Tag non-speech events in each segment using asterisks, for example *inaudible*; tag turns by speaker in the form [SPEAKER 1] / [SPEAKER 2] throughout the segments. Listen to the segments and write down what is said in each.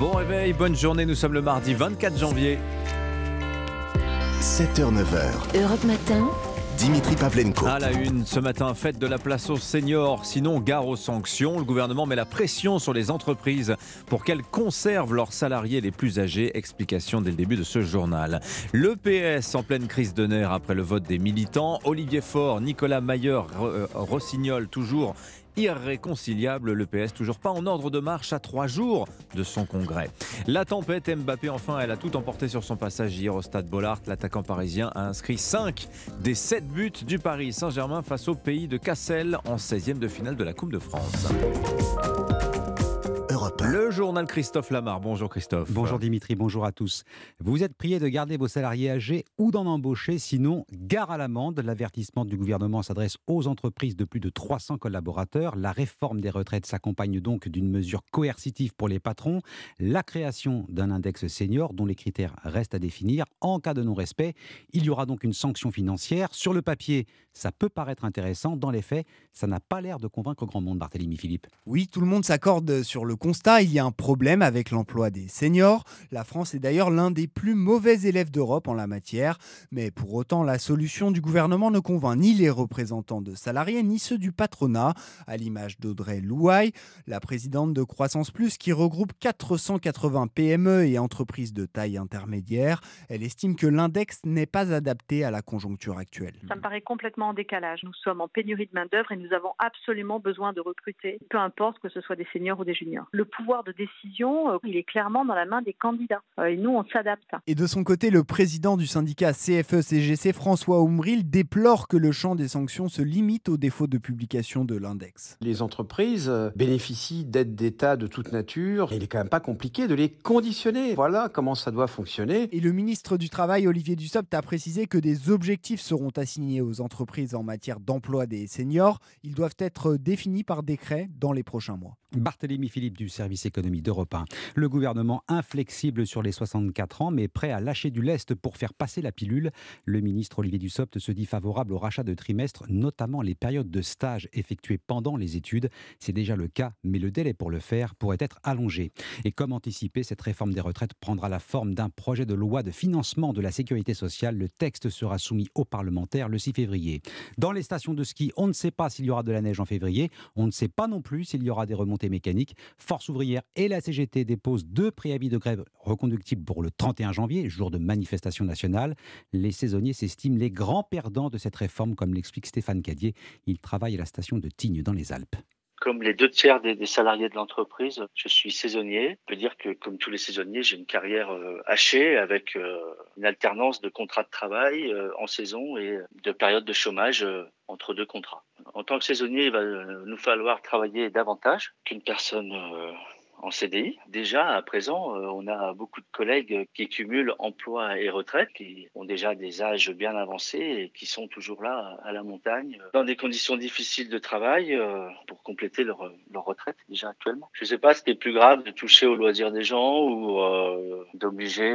[SPEAKER 1] Bon réveil, bonne journée, nous sommes le mardi 24 janvier.
[SPEAKER 2] 7h, 9h.
[SPEAKER 3] Europe Matin.
[SPEAKER 2] Dimitri Pavlenko.
[SPEAKER 1] À la une, ce matin, fête de la place aux seniors, sinon gare aux sanctions. Le gouvernement met la pression sur les entreprises pour qu'elles conservent leurs salariés les plus âgés. Explication dès le début de ce journal. Le PS en pleine crise de nerfs après le vote des militants. Olivier Faure, Nicolas Mayer, euh, Rossignol toujours irréconciliable. Le PS toujours pas en ordre de marche à trois jours de son congrès. La tempête Mbappé, enfin, elle a tout emporté sur son passage hier au stade Bollard. L'attaquant parisien a inscrit 5 des 7 buts du Paris Saint-Germain face au pays de Cassel en 16e de finale de la Coupe de France. Le journal Christophe Lamar. Bonjour Christophe.
[SPEAKER 4] Bonjour Dimitri, bonjour à tous. Vous êtes prié de garder vos salariés âgés ou d'en embaucher, sinon gare à l'amende. L'avertissement du gouvernement s'adresse aux entreprises de plus de 300 collaborateurs. La réforme des retraites s'accompagne donc d'une mesure coercitive pour les patrons, la création d'un index senior dont les critères restent à définir. En cas de non-respect, il y aura donc une sanction financière. Sur le papier, ça peut paraître intéressant. Dans les faits, ça n'a pas l'air de convaincre grand monde, Barthélémy Philippe.
[SPEAKER 5] Oui, tout le monde s'accorde sur le constat il y a un problème avec l'emploi des seniors. La France est d'ailleurs l'un des plus mauvais élèves d'Europe en la matière. Mais pour autant, la solution du gouvernement ne convainc ni les représentants de salariés ni ceux du patronat, à l'image d'Audrey Louaille, la présidente de Croissance Plus qui regroupe 480 PME et entreprises de taille intermédiaire. Elle estime que l'index n'est pas adapté à la conjoncture actuelle.
[SPEAKER 6] Ça me paraît complètement en décalage. Nous sommes en pénurie de main-d'œuvre et nous avons absolument besoin de recruter, peu importe que ce soit des seniors ou des juniors. Pouvoir de décision, euh, il est clairement dans la main des candidats. Euh, et nous, on s'adapte.
[SPEAKER 5] Et de son côté, le président du syndicat CFE-CGC, François Oumril, déplore que le champ des sanctions se limite au défaut de publication de l'index.
[SPEAKER 7] Les entreprises euh, bénéficient d'aides d'État de toute nature. Et il est quand même pas compliqué de les conditionner. Voilà comment ça doit fonctionner.
[SPEAKER 5] Et le ministre du Travail, Olivier Dussopt, a précisé que des objectifs seront assignés aux entreprises en matière d'emploi des seniors. Ils doivent être définis par décret dans les prochains mois.
[SPEAKER 4] Barthélémy Philippe du service économie d'Europe 1. Le gouvernement inflexible sur les 64 ans, mais prêt à lâcher du lest pour faire passer la pilule. Le ministre Olivier Dussopt se dit favorable au rachat de trimestres, notamment les périodes de stage effectuées pendant les études. C'est déjà le cas, mais le délai pour le faire pourrait être allongé. Et comme anticipé, cette réforme des retraites prendra la forme d'un projet de loi de financement de la sécurité sociale. Le texte sera soumis aux parlementaires le 6 février. Dans les stations de ski, on ne sait pas s'il y aura de la neige en février. On ne sait pas non plus s'il y aura des remontées mécaniques. Force et la CGT déposent deux préavis de grève reconductibles pour le 31 janvier, jour de manifestation nationale. Les saisonniers s'estiment les grands perdants de cette réforme, comme l'explique Stéphane Cadier. Il travaille à la station de Tignes dans les Alpes
[SPEAKER 8] comme les deux tiers des, salariés de l'entreprise, je suis saisonnier. Je peux dire que, comme tous les saisonniers, j'ai une carrière euh, hachée avec euh, une alternance de contrats de travail euh, en saison et de périodes de chômage entre deux contrats. En tant que saisonnier, il va nous falloir travailler davantage qu'une personne en CDI. Déjà, à présent, euh, on a beaucoup de collègues qui cumulent emploi et retraite, qui ont déjà des âges bien avancés et qui sont toujours là à la montagne, dans des conditions difficiles de travail euh, pour compléter leur, leur retraite déjà actuellement. Je ne sais pas ce qui est plus grave de toucher aux loisirs des gens ou euh, d'obliger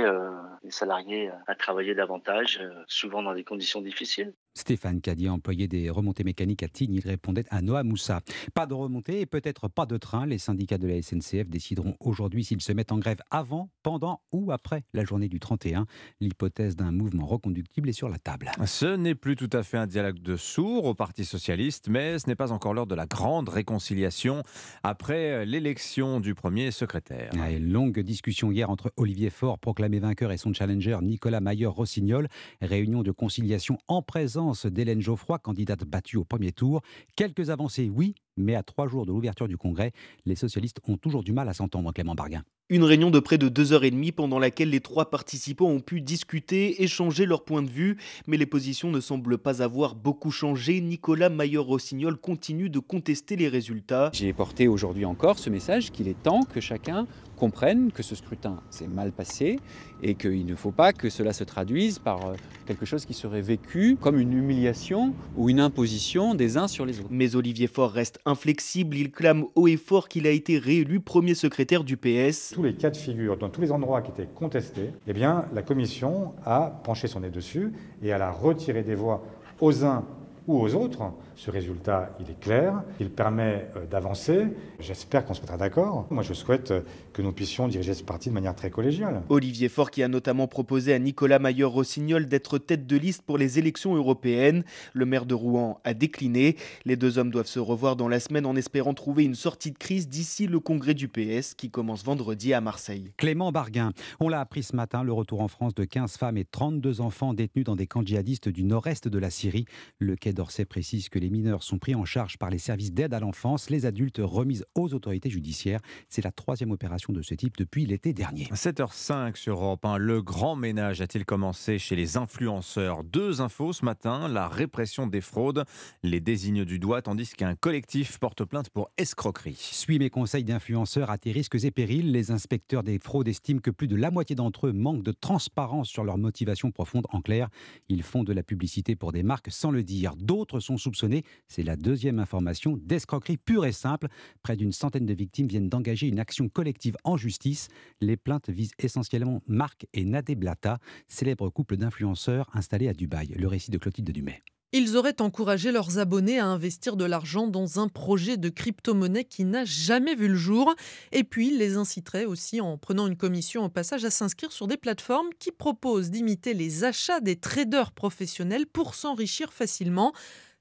[SPEAKER 8] les salariés à travailler davantage, souvent dans des conditions difficiles.
[SPEAKER 4] Stéphane Cadier, employé des remontées mécaniques à Tignes, il répondait à Noah Moussa. Pas de remontée et peut-être pas de train. Les syndicats de la SNCF décideront aujourd'hui s'ils se mettent en grève avant, pendant ou après la journée du 31. L'hypothèse d'un mouvement reconductible est sur la table.
[SPEAKER 1] Ce n'est plus tout à fait un dialogue de sourds au Parti socialiste, mais ce n'est pas encore l'heure de la grande réconciliation après l'élection du premier secrétaire.
[SPEAKER 4] Une longue discussion hier entre Olivier Faure, proclamé vainqueur, et son challenger Nicolas Mayer-Rossignol. Réunion de conciliation en présence d'Hélène Geoffroy, candidate battue au premier tour. Quelques avancées, oui, mais à trois jours de l'ouverture du Congrès, les socialistes ont toujours du mal à s'entendre, Clément Barguin.
[SPEAKER 9] Une réunion de près de deux heures et demie pendant laquelle les trois participants ont pu discuter, échanger leurs points de vue, mais les positions ne semblent pas avoir beaucoup changé. Nicolas Maillot-Rossignol continue de contester les résultats.
[SPEAKER 10] J'ai porté aujourd'hui encore ce message qu'il est temps que chacun comprenne que ce scrutin s'est mal passé et qu'il ne faut pas que cela se traduise par euh, quelque chose qui serait vécu comme une humiliation ou une imposition des uns sur les autres.
[SPEAKER 9] Mais Olivier Faure reste inflexible, il clame haut et fort qu'il a été réélu premier secrétaire du PS
[SPEAKER 11] tous les cas de figure, dans tous les endroits qui étaient contestés, eh bien, la Commission a penché son nez dessus et elle a retiré des voix aux uns ou aux autres Ce résultat, il est clair, il permet euh, d'avancer. J'espère qu'on se mettra d'accord. Moi, je souhaite euh, que nous puissions diriger ce parti de manière très collégiale.
[SPEAKER 9] Olivier Faure qui a notamment proposé à Nicolas Maillot-Rossignol d'être tête de liste pour les élections européennes. Le maire de Rouen a décliné. Les deux hommes doivent se revoir dans la semaine en espérant trouver une sortie de crise d'ici le congrès du PS qui commence vendredi à Marseille.
[SPEAKER 4] Clément Barguin, on l'a appris ce matin, le retour en France de 15 femmes et 32 enfants détenus dans des camps djihadistes du nord-est de la Syrie. Le Quai d'Orsay précise que les mineurs sont pris en charge par les services d'aide à l'enfance, les adultes remises aux autorités judiciaires. C'est la troisième opération de ce type depuis l'été dernier.
[SPEAKER 1] 7h05 sur Europe 1. Le grand ménage a-t-il commencé chez les influenceurs? Deux infos ce matin. La répression des fraudes les désigne du doigt, tandis qu'un collectif porte plainte pour escroquerie.
[SPEAKER 4] Suis mes conseils d'influenceurs à tes risques et périls. Les inspecteurs des fraudes estiment que plus de la moitié d'entre eux manquent de transparence sur leur motivation profonde. En clair, ils font de la publicité pour des marques sans le dire. D'autres sont soupçonnés. C'est la deuxième information d'escroquerie pure et simple. Près d'une centaine de victimes viennent d'engager une action collective en justice. Les plaintes visent essentiellement Marc et Nadé Blata, célèbre couple d'influenceurs installés à Dubaï. Le récit de Clotilde Dumay.
[SPEAKER 3] Ils auraient encouragé leurs abonnés à investir de l'argent dans un projet de crypto-monnaie qui n'a jamais vu le jour. Et puis, les inciteraient aussi, en prenant une commission au passage, à s'inscrire sur des plateformes qui proposent d'imiter les achats des traders professionnels pour s'enrichir facilement.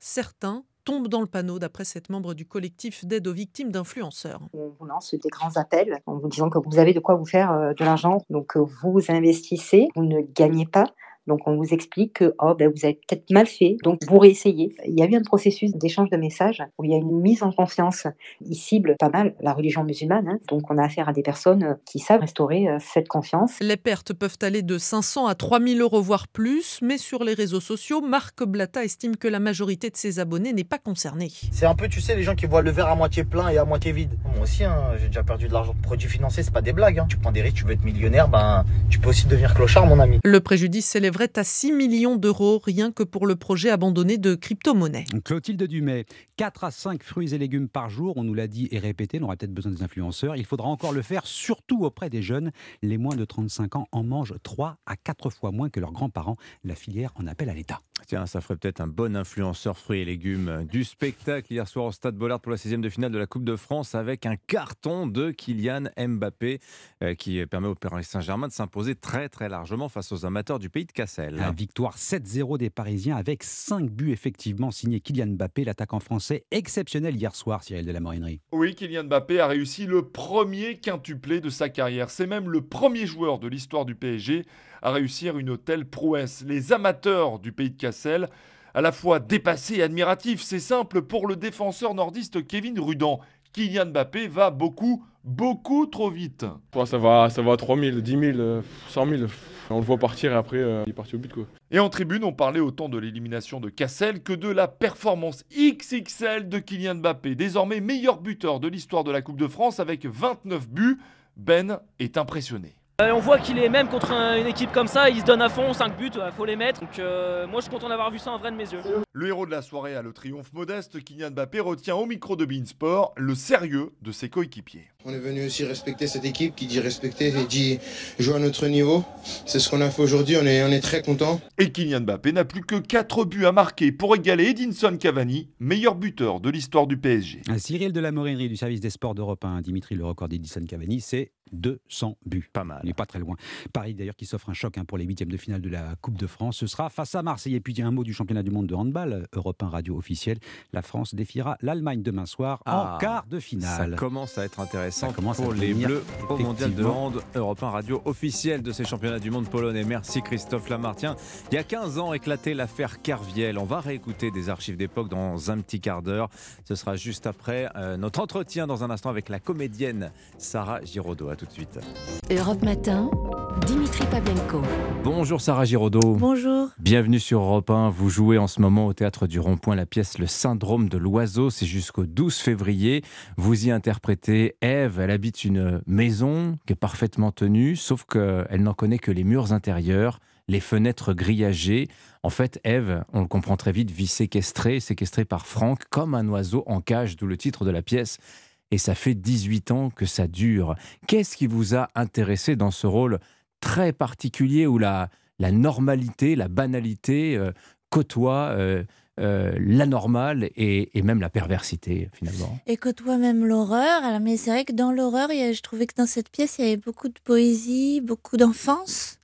[SPEAKER 3] Certains tombent dans le panneau, d'après cette membre du collectif d'aide aux victimes d'influenceurs.
[SPEAKER 12] On lance des grands appels en vous disant que vous avez de quoi vous faire euh, de l'argent, donc euh, vous investissez, vous ne gagnez pas, donc on vous explique que oh, ben, vous avez peut-être mal fait, donc vous réessayez. Il y a eu un processus d'échange de messages où il y a une mise en confiance. Ils ciblent pas mal la religion musulmane, hein. donc on a affaire à des personnes qui savent restaurer euh, cette confiance.
[SPEAKER 3] Les pertes peuvent aller de 500 à 3000 euros voire plus, mais sur les réseaux sociaux, Marc Blata estime que la majorité de ses abonnés n'est pas concernée.
[SPEAKER 13] C'est un peu, tu sais, les gens qui voient le verre à moitié plein et à moitié vide. Moi aussi, hein, j'ai déjà perdu de l'argent. Produits financiers, c'est pas des blagues. Hein. Tu prends des risques, tu veux être millionnaire, ben tu peux aussi devenir clochard, mon ami.
[SPEAKER 3] Le préjudice s'élève à 6 millions d'euros rien que pour le projet abandonné de crypto-monnaie.
[SPEAKER 4] Clotilde Dumay, 4 à 5 fruits et légumes par jour, on nous l'a dit et répété, on aura peut-être besoin des influenceurs. Il faudra encore le faire, surtout auprès des jeunes. Les moins de 35 ans en mangent 3 à 4 fois moins que leurs grands-parents. La filière en appelle à l'État.
[SPEAKER 1] Tiens, ça ferait peut-être un bon influenceur fruits et légumes du spectacle hier soir au Stade Bollard pour la sixième de finale de la Coupe de France avec un carton de Kylian Mbappé euh, qui permet au Paris Saint-Germain de s'imposer très très largement face aux amateurs du pays de Cassel.
[SPEAKER 4] La victoire 7-0 des Parisiens avec 5 buts effectivement signés Kylian Mbappé, l'attaquant français exceptionnel hier soir, Cyril de la Morinerie.
[SPEAKER 14] Oui, Kylian Mbappé a réussi le premier quintuplé de sa carrière. C'est même le premier joueur de l'histoire du PSG à réussir une telle prouesse. Les amateurs du pays de Cassel à la fois dépassés et admiratifs. C'est simple pour le défenseur nordiste Kevin Rudan. Kylian Mbappé va beaucoup, beaucoup trop vite.
[SPEAKER 15] ça va, ça va à 3 000, 10 000, 100 000. On le voit partir et après, euh, il est parti au but. Quoi.
[SPEAKER 14] Et en tribune, on parlait autant de l'élimination de Cassel que de la performance XXL de Kylian Mbappé. Désormais meilleur buteur de l'histoire de la Coupe de France avec 29 buts. Ben est impressionné.
[SPEAKER 16] Euh, on voit qu'il est même contre une équipe comme ça, il se donne à fond, 5 buts, il faut les mettre. Donc euh, moi je suis content d'avoir vu ça en vrai de mes yeux.
[SPEAKER 14] Le héros de la soirée a le triomphe modeste, Kylian Mbappé retient au micro de Beansport le sérieux de ses coéquipiers.
[SPEAKER 17] On est venu aussi respecter cette équipe qui dit respecter et dit jouer à notre niveau. C'est ce qu'on a fait aujourd'hui, on est, on est très content.
[SPEAKER 14] Et Kylian Mbappé n'a plus que 4 buts à marquer pour égaler Edinson Cavani, meilleur buteur de l'histoire du PSG.
[SPEAKER 4] Cyril de la Morinerie du service des sports d'Europe 1, Dimitri, le record d'Edinson Cavani, c'est 200 buts.
[SPEAKER 1] Pas mal.
[SPEAKER 4] Il n'est pas très loin. Paris d'ailleurs qui s'offre un choc hein, pour les huitièmes de finale de la Coupe de France. Ce sera face à Marseille. Et puis il y a un mot du championnat du monde de handball, Europe 1 radio officiel. La France défiera l'Allemagne demain soir en
[SPEAKER 1] Ah,
[SPEAKER 4] quart de finale.
[SPEAKER 1] Ça commence à être intéressant
[SPEAKER 4] Ça commence
[SPEAKER 1] pour
[SPEAKER 4] à
[SPEAKER 1] les Bleus au Mondial de hand. Europe 1 radio officielle de ces championnats du monde polonais. Merci Christophe Lamartien. Il y a 15 ans éclatait l'affaire Kerviel. On va réécouter des archives d'époque dans un petit quart d'heure. Ce sera juste après euh, notre entretien dans un instant avec la comédienne Sarah Giraudot. À tout de suite.
[SPEAKER 18] Europe Matin, Dimitri Pavlenko.
[SPEAKER 1] Bonjour Sarah Giraudot.
[SPEAKER 19] Bonjour.
[SPEAKER 1] Bienvenue sur Europe 1. Vous jouez en ce moment au théâtre du Rond-Point la pièce Le syndrome de l'oiseau. C'est jusqu'au 12 février. Vous y interprétez Ève. Elle habite une maison qui est parfaitement tenue, sauf qu'elle n'en connaît que les murs intérieurs, les fenêtres grillagées. En fait, Ève, on le comprend très vite, vit séquestrée, séquestrée par Franck, comme un oiseau en cage, d'où le titre de la pièce. Et ça fait 18 ans que ça dure. Qu'est-ce qui vous a intéressé dans ce rôle très particulier où la, normalité, la banalité euh, côtoient euh, euh, la normale et, même la perversité finalement.
[SPEAKER 19] Et côtoie même l'horreur. Mais c'est vrai que dans l'horreur, je trouvais que dans cette pièce, il y avait beaucoup de poésie, beaucoup d'enfance.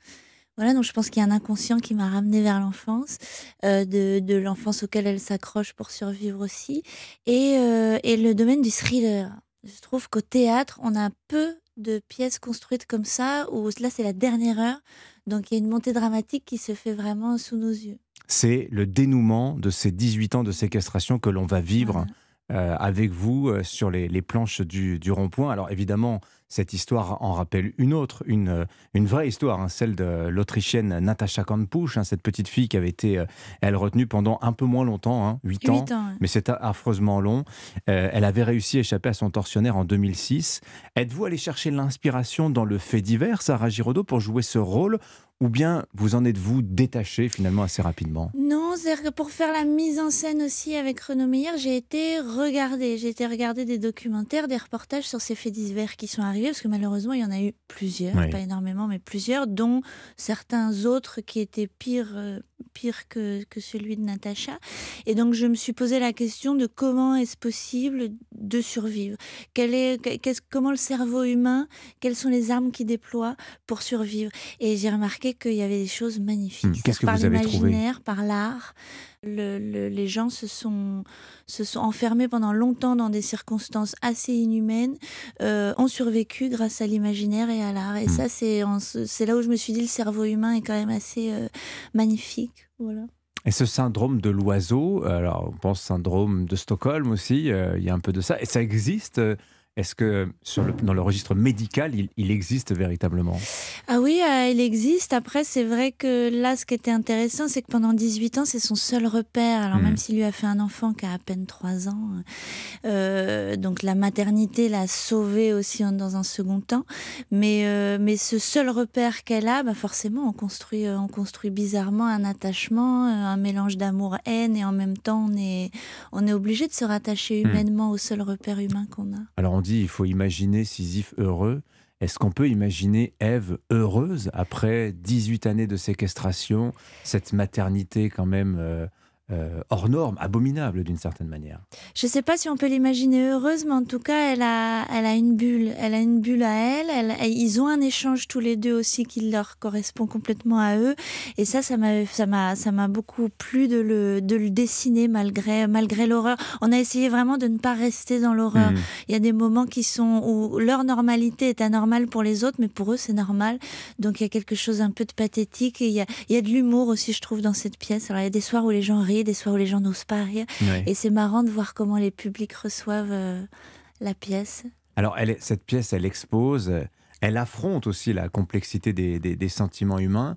[SPEAKER 19] Voilà, donc je pense qu'il y a un inconscient qui m'a ramené vers l'enfance, euh, de, de l'enfance auquel elle s'accroche pour survivre aussi, et, euh, et le domaine du thriller. Je trouve qu'au théâtre, on a peu de pièces construites comme ça, où là c'est la dernière heure, donc il y a une montée dramatique qui se fait vraiment sous nos yeux.
[SPEAKER 1] C'est le dénouement de ces 18 ans de séquestration que l'on va vivre euh, avec vous euh, sur les, les planches du, du rond-point. Alors évidemment, cette histoire en rappelle une autre, une, euh, une vraie histoire, hein, celle de l'Autrichienne Natacha Kampusch, hein, cette petite fille qui avait été, elle, retenue pendant un peu moins longtemps, hein, 8, 8 ans, ans ouais. mais c'était affreusement long. Euh, elle avait réussi à échapper à son tortionnaire en 2006. Êtes-vous allé chercher l'inspiration dans le fait divers, Sarah Giraudot, pour jouer ce rôle ou bien vous en êtes-vous détaché finalement assez rapidement
[SPEAKER 19] Non, c'est-à-dire que pour faire la mise en scène aussi avec Renaud Meyer, j'ai été regarder, j'ai été regarder des documentaires, des reportages sur ces faits divers qui sont arrivés, parce que malheureusement il y en a eu plusieurs, oui. pas énormément, mais plusieurs, dont certains autres qui étaient pires, euh, pire que, que, celui de Natacha. Et donc, je me suis posé la question de comment est-ce possible de survivre? Quel est, qu Comment le cerveau humain, quelles sont les armes qu'il déploie pour survivre? Et j'ai remarqué qu'il y avait des choses magnifiques.
[SPEAKER 1] Mmh. Qu'est-ce que
[SPEAKER 19] par
[SPEAKER 1] vous avez trouvé?
[SPEAKER 19] par l'art. Le, le, les gens se sont, se sont enfermés pendant longtemps dans des circonstances assez inhumaines, euh, ont survécu grâce à l'imaginaire et à l'art. Et mmh. ça, c'est là où je me suis dit le cerveau humain est quand même assez euh, magnifique. Voilà.
[SPEAKER 1] Et ce syndrome de l'oiseau, alors on pense syndrome de Stockholm aussi, euh, il y a un peu de ça. Et ça existe est-ce que sur le, dans le registre médical, il, il, existe véritablement?
[SPEAKER 19] Ah oui, euh, il existe. Après, c'est vrai que là, ce qui était intéressant, c'est que pendant 18 ans, c'est son seul repère. Alors, mmh. même s'il lui a fait un enfant qui a à peine 3 ans, euh, donc la maternité l'a sauvé aussi dans un second temps. Mais, euh, mais ce seul repère qu'elle a, bah forcément, on construit, on construit bizarrement un attachement, un mélange d'amour-haine, et en même temps, on est, on est obligé de se rattacher humainement mmh. au seul repère humain qu'on a.
[SPEAKER 1] Alors, on dit il faut imaginer Sisyphe heureux. Est-ce qu'on peut imaginer Ève heureuse après 18 années de séquestration, cette maternité quand même euh, euh, hors norme, abominable d'une certaine manière.
[SPEAKER 19] Je ne sais pas si on peut l'imaginer heureuse, mais en tout cas, elle a, elle a une bulle. Elle a une bulle à elle. elle. Ils ont un échange tous les deux aussi qui leur correspond complètement à eux. Et ça, ça m'a, ça m'a, ça m'a beaucoup plu de le, de le dessiner malgré, malgré l'horreur. On a essayé vraiment de ne pas rester dans l'horreur. Mmh. Il y a des moments qui sont où leur normalité est anormale pour les autres, mais pour eux, c'est normal. Donc il y a quelque chose un peu de pathétique et il y a, il y a de l'humour aussi, je trouve, dans cette pièce. Alors il y a des soirs où les gens rient des soirs où les gens n'osent pas rire. Et c'est marrant de voir comment les publics reçoivent euh, la pièce.
[SPEAKER 1] Alors, elle, cette pièce, elle expose, elle affronte aussi la complexité des, des, des sentiments humains.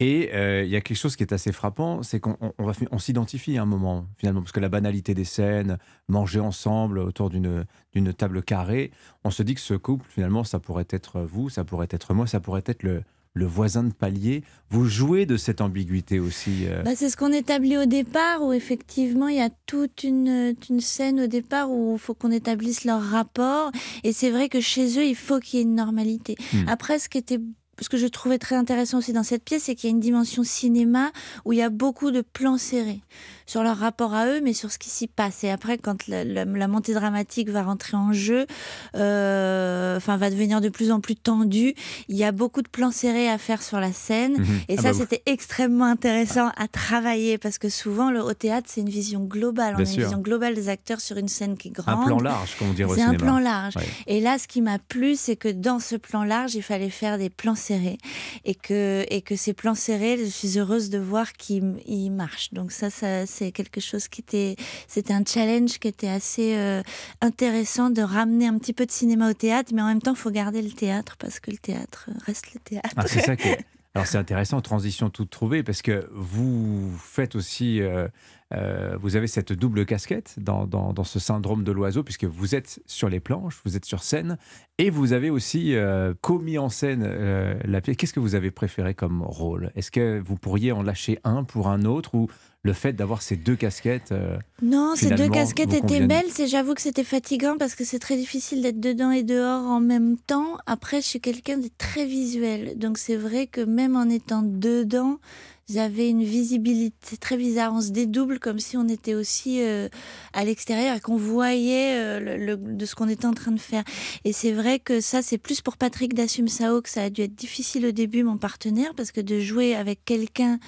[SPEAKER 1] Et euh, il y a quelque chose qui est assez frappant, c'est qu'on on, on, on s'identifie à un moment, finalement, parce que la banalité des scènes, manger ensemble autour d'une table carrée, on se dit que ce couple, finalement, ça pourrait être vous, ça pourrait être moi, ça pourrait être le, le voisin de palier. Vous jouez de cette ambiguïté aussi. Euh...
[SPEAKER 19] Bah, c'est ce qu'on établit au départ, où effectivement il y a toute une, une scène au départ où il faut qu'on établisse leur rapport. Et c'est vrai que chez eux, il faut qu'il y ait une normalité. Mmh. Après, ce qui était ce que je trouvais très intéressant aussi dans cette pièce, c'est qu'il y a une dimension cinéma où il y a beaucoup de plans serrés sur leur rapport à eux, mais sur ce qui s'y passe. Et après, quand la, la, la, montée dramatique va rentrer en jeu, euh, enfin va devenir de plus en plus tendue, il y a beaucoup de plans serrés à faire sur la scène. Mmh. Et ah ça, bah c'était extrêmement intéressant à travailler parce que souvent, le, au théâtre, c'est une vision globale.
[SPEAKER 1] Bien
[SPEAKER 19] On a
[SPEAKER 1] sûr.
[SPEAKER 19] une vision globale des acteurs sur une scène qui est grande.
[SPEAKER 1] Un plan large, comme on dirait au
[SPEAKER 19] C'est un plan large.
[SPEAKER 1] Ouais.
[SPEAKER 19] Et là, ce qui m'a plu, c'est que dans ce plan large, il fallait faire des plans serrés et que, et que ces plans serrés, je suis heureuse de voir qu'ils marchent. Donc ça, ça c'est quelque chose qui était, c'était un challenge qui était assez euh, intéressant de ramener un petit peu de cinéma au théâtre, mais en même temps, il faut garder le théâtre parce que le théâtre reste le théâtre.
[SPEAKER 1] Ah, c'est ça qui est... *laughs* Alors c'est intéressant, transition toute trouvée, parce que vous faites aussi, euh, euh, vous avez cette double casquette dans, dans, dans ce syndrome de l'oiseau, puisque vous êtes sur les planches, vous êtes sur scène, et vous avez aussi euh, commis en scène euh, la pièce. Qu'est-ce que vous avez préféré comme rôle? Est-ce que vous pourriez en lâcher un pour un autre ou le fait d'avoir ces deux casquettes euh,
[SPEAKER 19] Non, ces deux casquettes étaient belles. J'avoue que c'était fatigant parce que c'est très difficile d'être dedans et dehors en même temps. Après, je suis quelqu'un de très visuel. Donc c'est vrai que même en étant dedans, avez une visibilité très bizarre. On se dédouble comme si on était aussi euh, à l'extérieur et qu'on voyait euh, le, le, de ce qu'on était en train de faire. Et c'est vrai que ça, c'est plus pour Patrick Dassum-Sao que ça a dû être difficile au début, mon partenaire, parce que de jouer avec quelqu'un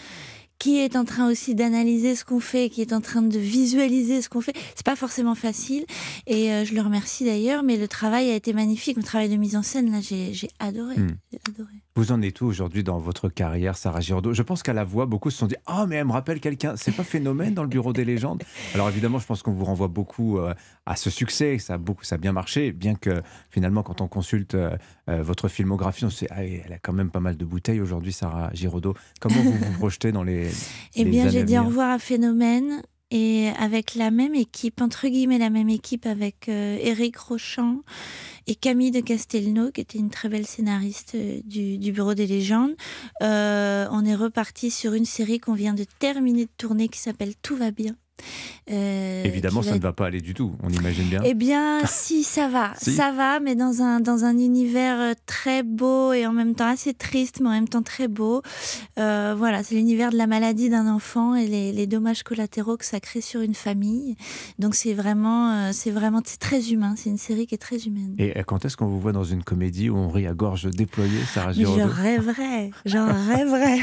[SPEAKER 19] qui est en train aussi d'analyser ce qu'on fait, qui est en train de visualiser ce qu'on fait. C'est pas forcément facile et euh, je le remercie d'ailleurs, mais le travail a été magnifique. Le travail de mise en scène, là, j'ai adoré.
[SPEAKER 1] Hmm.
[SPEAKER 19] adoré.
[SPEAKER 1] Vous en êtes où aujourd'hui dans votre carrière, Sarah Giraudeau? Je pense qu'à la voix, beaucoup se sont dit Ah, oh, mais elle me rappelle quelqu'un. C'est pas phénomène dans le bureau des légendes Alors évidemment, je pense qu'on vous renvoie beaucoup euh, à ce succès. Ça a, beaucoup, ça a bien marché, bien que finalement, quand on consulte euh, votre filmographie, on se dit ah, Elle a quand même pas mal de bouteilles aujourd'hui, Sarah Giraudot. Comment vous vous projetez dans les.
[SPEAKER 19] Eh bien, j'ai dit au revoir à Phénomène et avec la même équipe, entre guillemets la même équipe, avec euh, Éric Rochant et Camille de Castelnau, qui était une très belle scénariste euh, du, du, Bureau des légendes. Euh, on est reparti sur une série qu'on vient de terminer de tourner qui s'appelle Tout va bien.
[SPEAKER 1] Euh, Évidemment, ça ne va pas aller du tout, on imagine bien.
[SPEAKER 19] Eh bien, si, ça va. *laughs* si. Ça va, mais dans un, dans un univers euh, très beau et en même temps assez triste, mais en même temps très beau. Euh, voilà, c'est l'univers de la maladie d'un enfant et les, les, dommages collatéraux que ça crée sur une famille. Donc, c'est vraiment, c'est vraiment très humain. C'est une série qui est très humaine.
[SPEAKER 1] Et quand est-ce qu'on vous voit dans une comédie où on rit à gorge déployée, Sarah
[SPEAKER 19] mais Je rêverais, j'en *laughs* rêverais.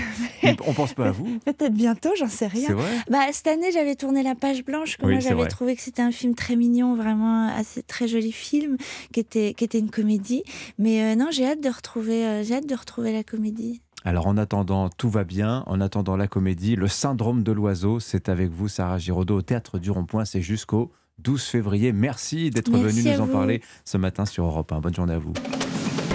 [SPEAKER 1] on pense pas à vous
[SPEAKER 19] Peut-être bientôt, j'en sais rien.
[SPEAKER 1] C'est vrai?
[SPEAKER 19] Bah, Cette année, j'avais tourné La Page Blanche, que
[SPEAKER 1] oui,
[SPEAKER 19] moi j'avais trouvé que c'était un film très mignon, vraiment assez très joli film, qui était, qui était une comédie. Mais euh, non, j'ai hâte de retrouver, euh, j'ai hâte de retrouver la comédie.
[SPEAKER 1] Alors en attendant, tout va bien. En attendant la comédie, le syndrome de l'oiseau, c'est avec vous, Sarah Giraudot, au théâtre du Rond-Point. C'est jusqu'au 12 février. Merci d'être venu nous en
[SPEAKER 19] vous.
[SPEAKER 1] parler ce matin sur Europe 1. Bonne journée à vous.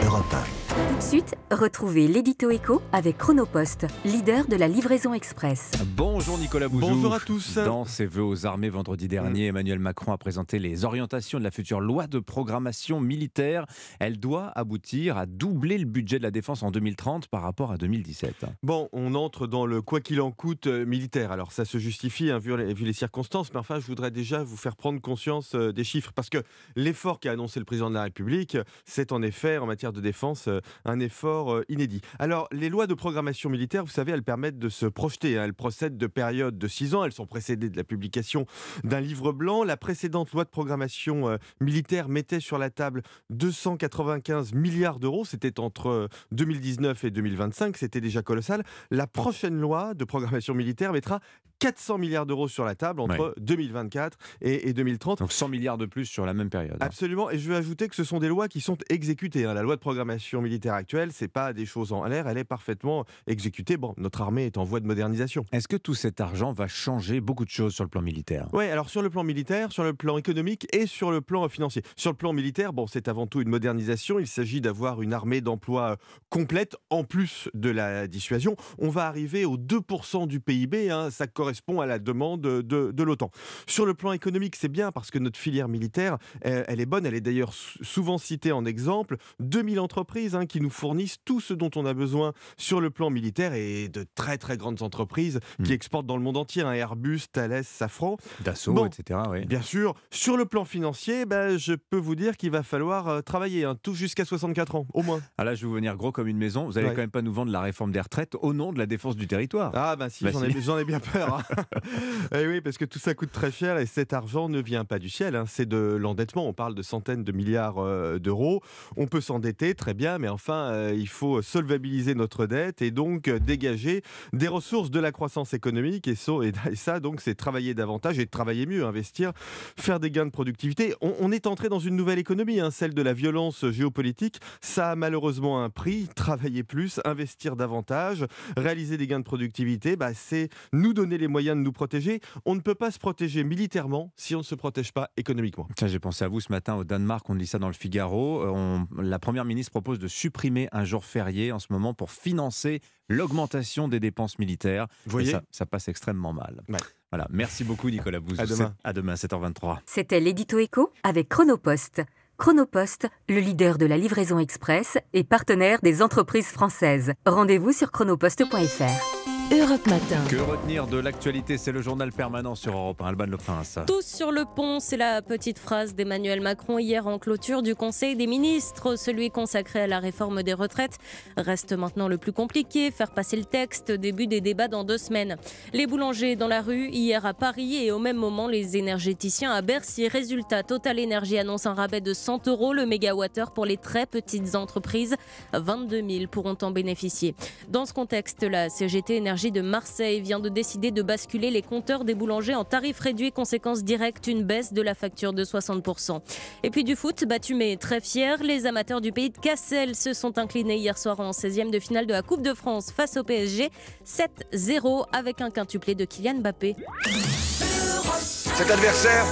[SPEAKER 2] Europe 1.
[SPEAKER 18] Tout de suite, retrouvez l'édito écho avec Chronopost, leader de la livraison express.
[SPEAKER 1] Bonjour Nicolas Bouzou.
[SPEAKER 20] Bonjour à tous.
[SPEAKER 1] Dans ses vœux aux armées vendredi dernier, Emmanuel Macron a présenté les orientations de la future loi de programmation militaire. Elle doit aboutir à doubler le budget de la défense en 2030 par rapport à 2017.
[SPEAKER 20] Bon, on entre dans le quoi qu'il en coûte euh, militaire. Alors ça se justifie hein, vu, les, vu, les, circonstances, mais enfin je voudrais déjà vous faire prendre conscience euh, des chiffres parce que l'effort qu'a annoncé le président de la République, c'est en effet en matière de défense euh, un effort euh, inédit. Alors, les lois de programmation militaire, vous savez, elles permettent de se projeter. Hein. Elles procèdent de périodes de six ans. Elles sont précédées de la publication d'un livre blanc. La précédente loi de programmation euh, militaire mettait sur la table 295 milliards d'euros. C'était entre 2019 et 2025. C'était déjà colossal. La prochaine loi de programmation militaire mettra 400 milliards d'euros sur la table entre ouais. 2024 et, et, 2030.
[SPEAKER 1] Donc 100 milliards de plus sur la même période. Hein.
[SPEAKER 20] Absolument. Et je veux ajouter que ce sont des lois qui sont exécutées. Hein. La loi de programmation militaire actuelle, c'est pas des choses en l'air, elle est parfaitement exécutée. Bon, notre armée est en voie de modernisation.
[SPEAKER 1] Est-ce que tout cet argent va changer beaucoup de choses sur le plan militaire?
[SPEAKER 20] Oui, alors sur le plan militaire, sur le plan économique et sur le plan financier. Sur le plan militaire, bon, c'est avant tout une modernisation. Il s'agit d'avoir une armée d'emploi complète en plus de la dissuasion. On va arriver aux 2% du PIB. Hein. Ça correspond à la demande de, de l'OTAN. Sur le plan économique, c'est bien parce que notre filière militaire, elle, elle est bonne. Elle est d'ailleurs souvent citée en exemple. 2000 entreprises hein, qui nous fournissent tout ce dont on a besoin sur le plan militaire et de très très grandes entreprises mmh. qui exportent dans le monde entier. Hein, Airbus, Thales, Safran.
[SPEAKER 1] Dassault,
[SPEAKER 20] bon,
[SPEAKER 1] etc. Oui.
[SPEAKER 20] Bien sûr. Sur le plan financier, ben, je peux vous dire qu'il va falloir euh, travailler hein, tout jusqu'à 64 ans, au moins.
[SPEAKER 1] Ah là, je vais vous venir gros comme une maison. Vous allez ouais. quand même pas nous vendre la réforme des retraites au nom de la défense du territoire.
[SPEAKER 20] Ah ben si, bah, j'en, si. Ai, ai, bien peur. *laughs* et oui, parce que tout ça coûte très cher et cet argent ne vient pas du ciel, hein. c'est de l'endettement. On parle de centaines de milliards euh, d'euros. On peut s'endetter, très bien, mais enfin, euh, il faut solvabiliser notre dette et donc euh, dégager des ressources de la croissance économique. Et, ça, donc, c'est travailler davantage et travailler mieux, investir, faire des gains de productivité. On, est entré dans une nouvelle économie, hein, celle de la violence géopolitique. Ça a malheureusement un prix. Travailler plus, investir davantage, réaliser des gains de productivité, bah, c'est nous donner les moyens de nous protéger. On ne peut pas se protéger militairement si on ne se protège pas économiquement.
[SPEAKER 1] Tiens, j'ai pensé à vous ce matin au Danemark, on lit ça dans le Figaro. On, la première ministre propose de supprimer un jour férié en ce moment pour financer l'augmentation des dépenses militaires.
[SPEAKER 20] Vous voyez
[SPEAKER 1] ça, ça, passe extrêmement mal.
[SPEAKER 20] Ouais.
[SPEAKER 1] Voilà, merci beaucoup Nicolas Bouzou.
[SPEAKER 20] À demain.
[SPEAKER 1] À demain, 7h23.
[SPEAKER 18] C'était l'édito écho avec Chronopost. Chronopost, le leader de la livraison express et partenaire des entreprises françaises. Rendez-vous sur chronopost.fr.
[SPEAKER 21] Europe Matin.
[SPEAKER 1] Que retenir de l'actualité C'est le journal permanent sur Europe 1. Alban Le Prince.
[SPEAKER 22] Tous sur le pont, c'est la petite phrase d'Emmanuel Macron hier en clôture du Conseil des ministres. Celui consacré à la réforme des retraites reste maintenant le plus compliqué. Faire passer le texte, début des débats dans deux semaines. Les boulangers dans la rue hier à Paris et au même moment les énergéticiens à Bercy. Résultat, Total Energy annonce un rabais de 100 euros le mégawattheure pour les très petites entreprises. 22 000 pourront en bénéficier. Dans ce contexte, la CGT Énergie de Marseille vient de décider de basculer les compteurs des boulangers en tarif réduit, conséquence directe, une baisse de la facture de 60%. Et puis du foot, battu mais très fier, les amateurs du pays de Cassel se sont inclinés hier soir en 16e de finale de la Coupe de France face au PSG, 7-0 avec un quintuplé de Kylian Mbappé.
[SPEAKER 23] Cet adversaire,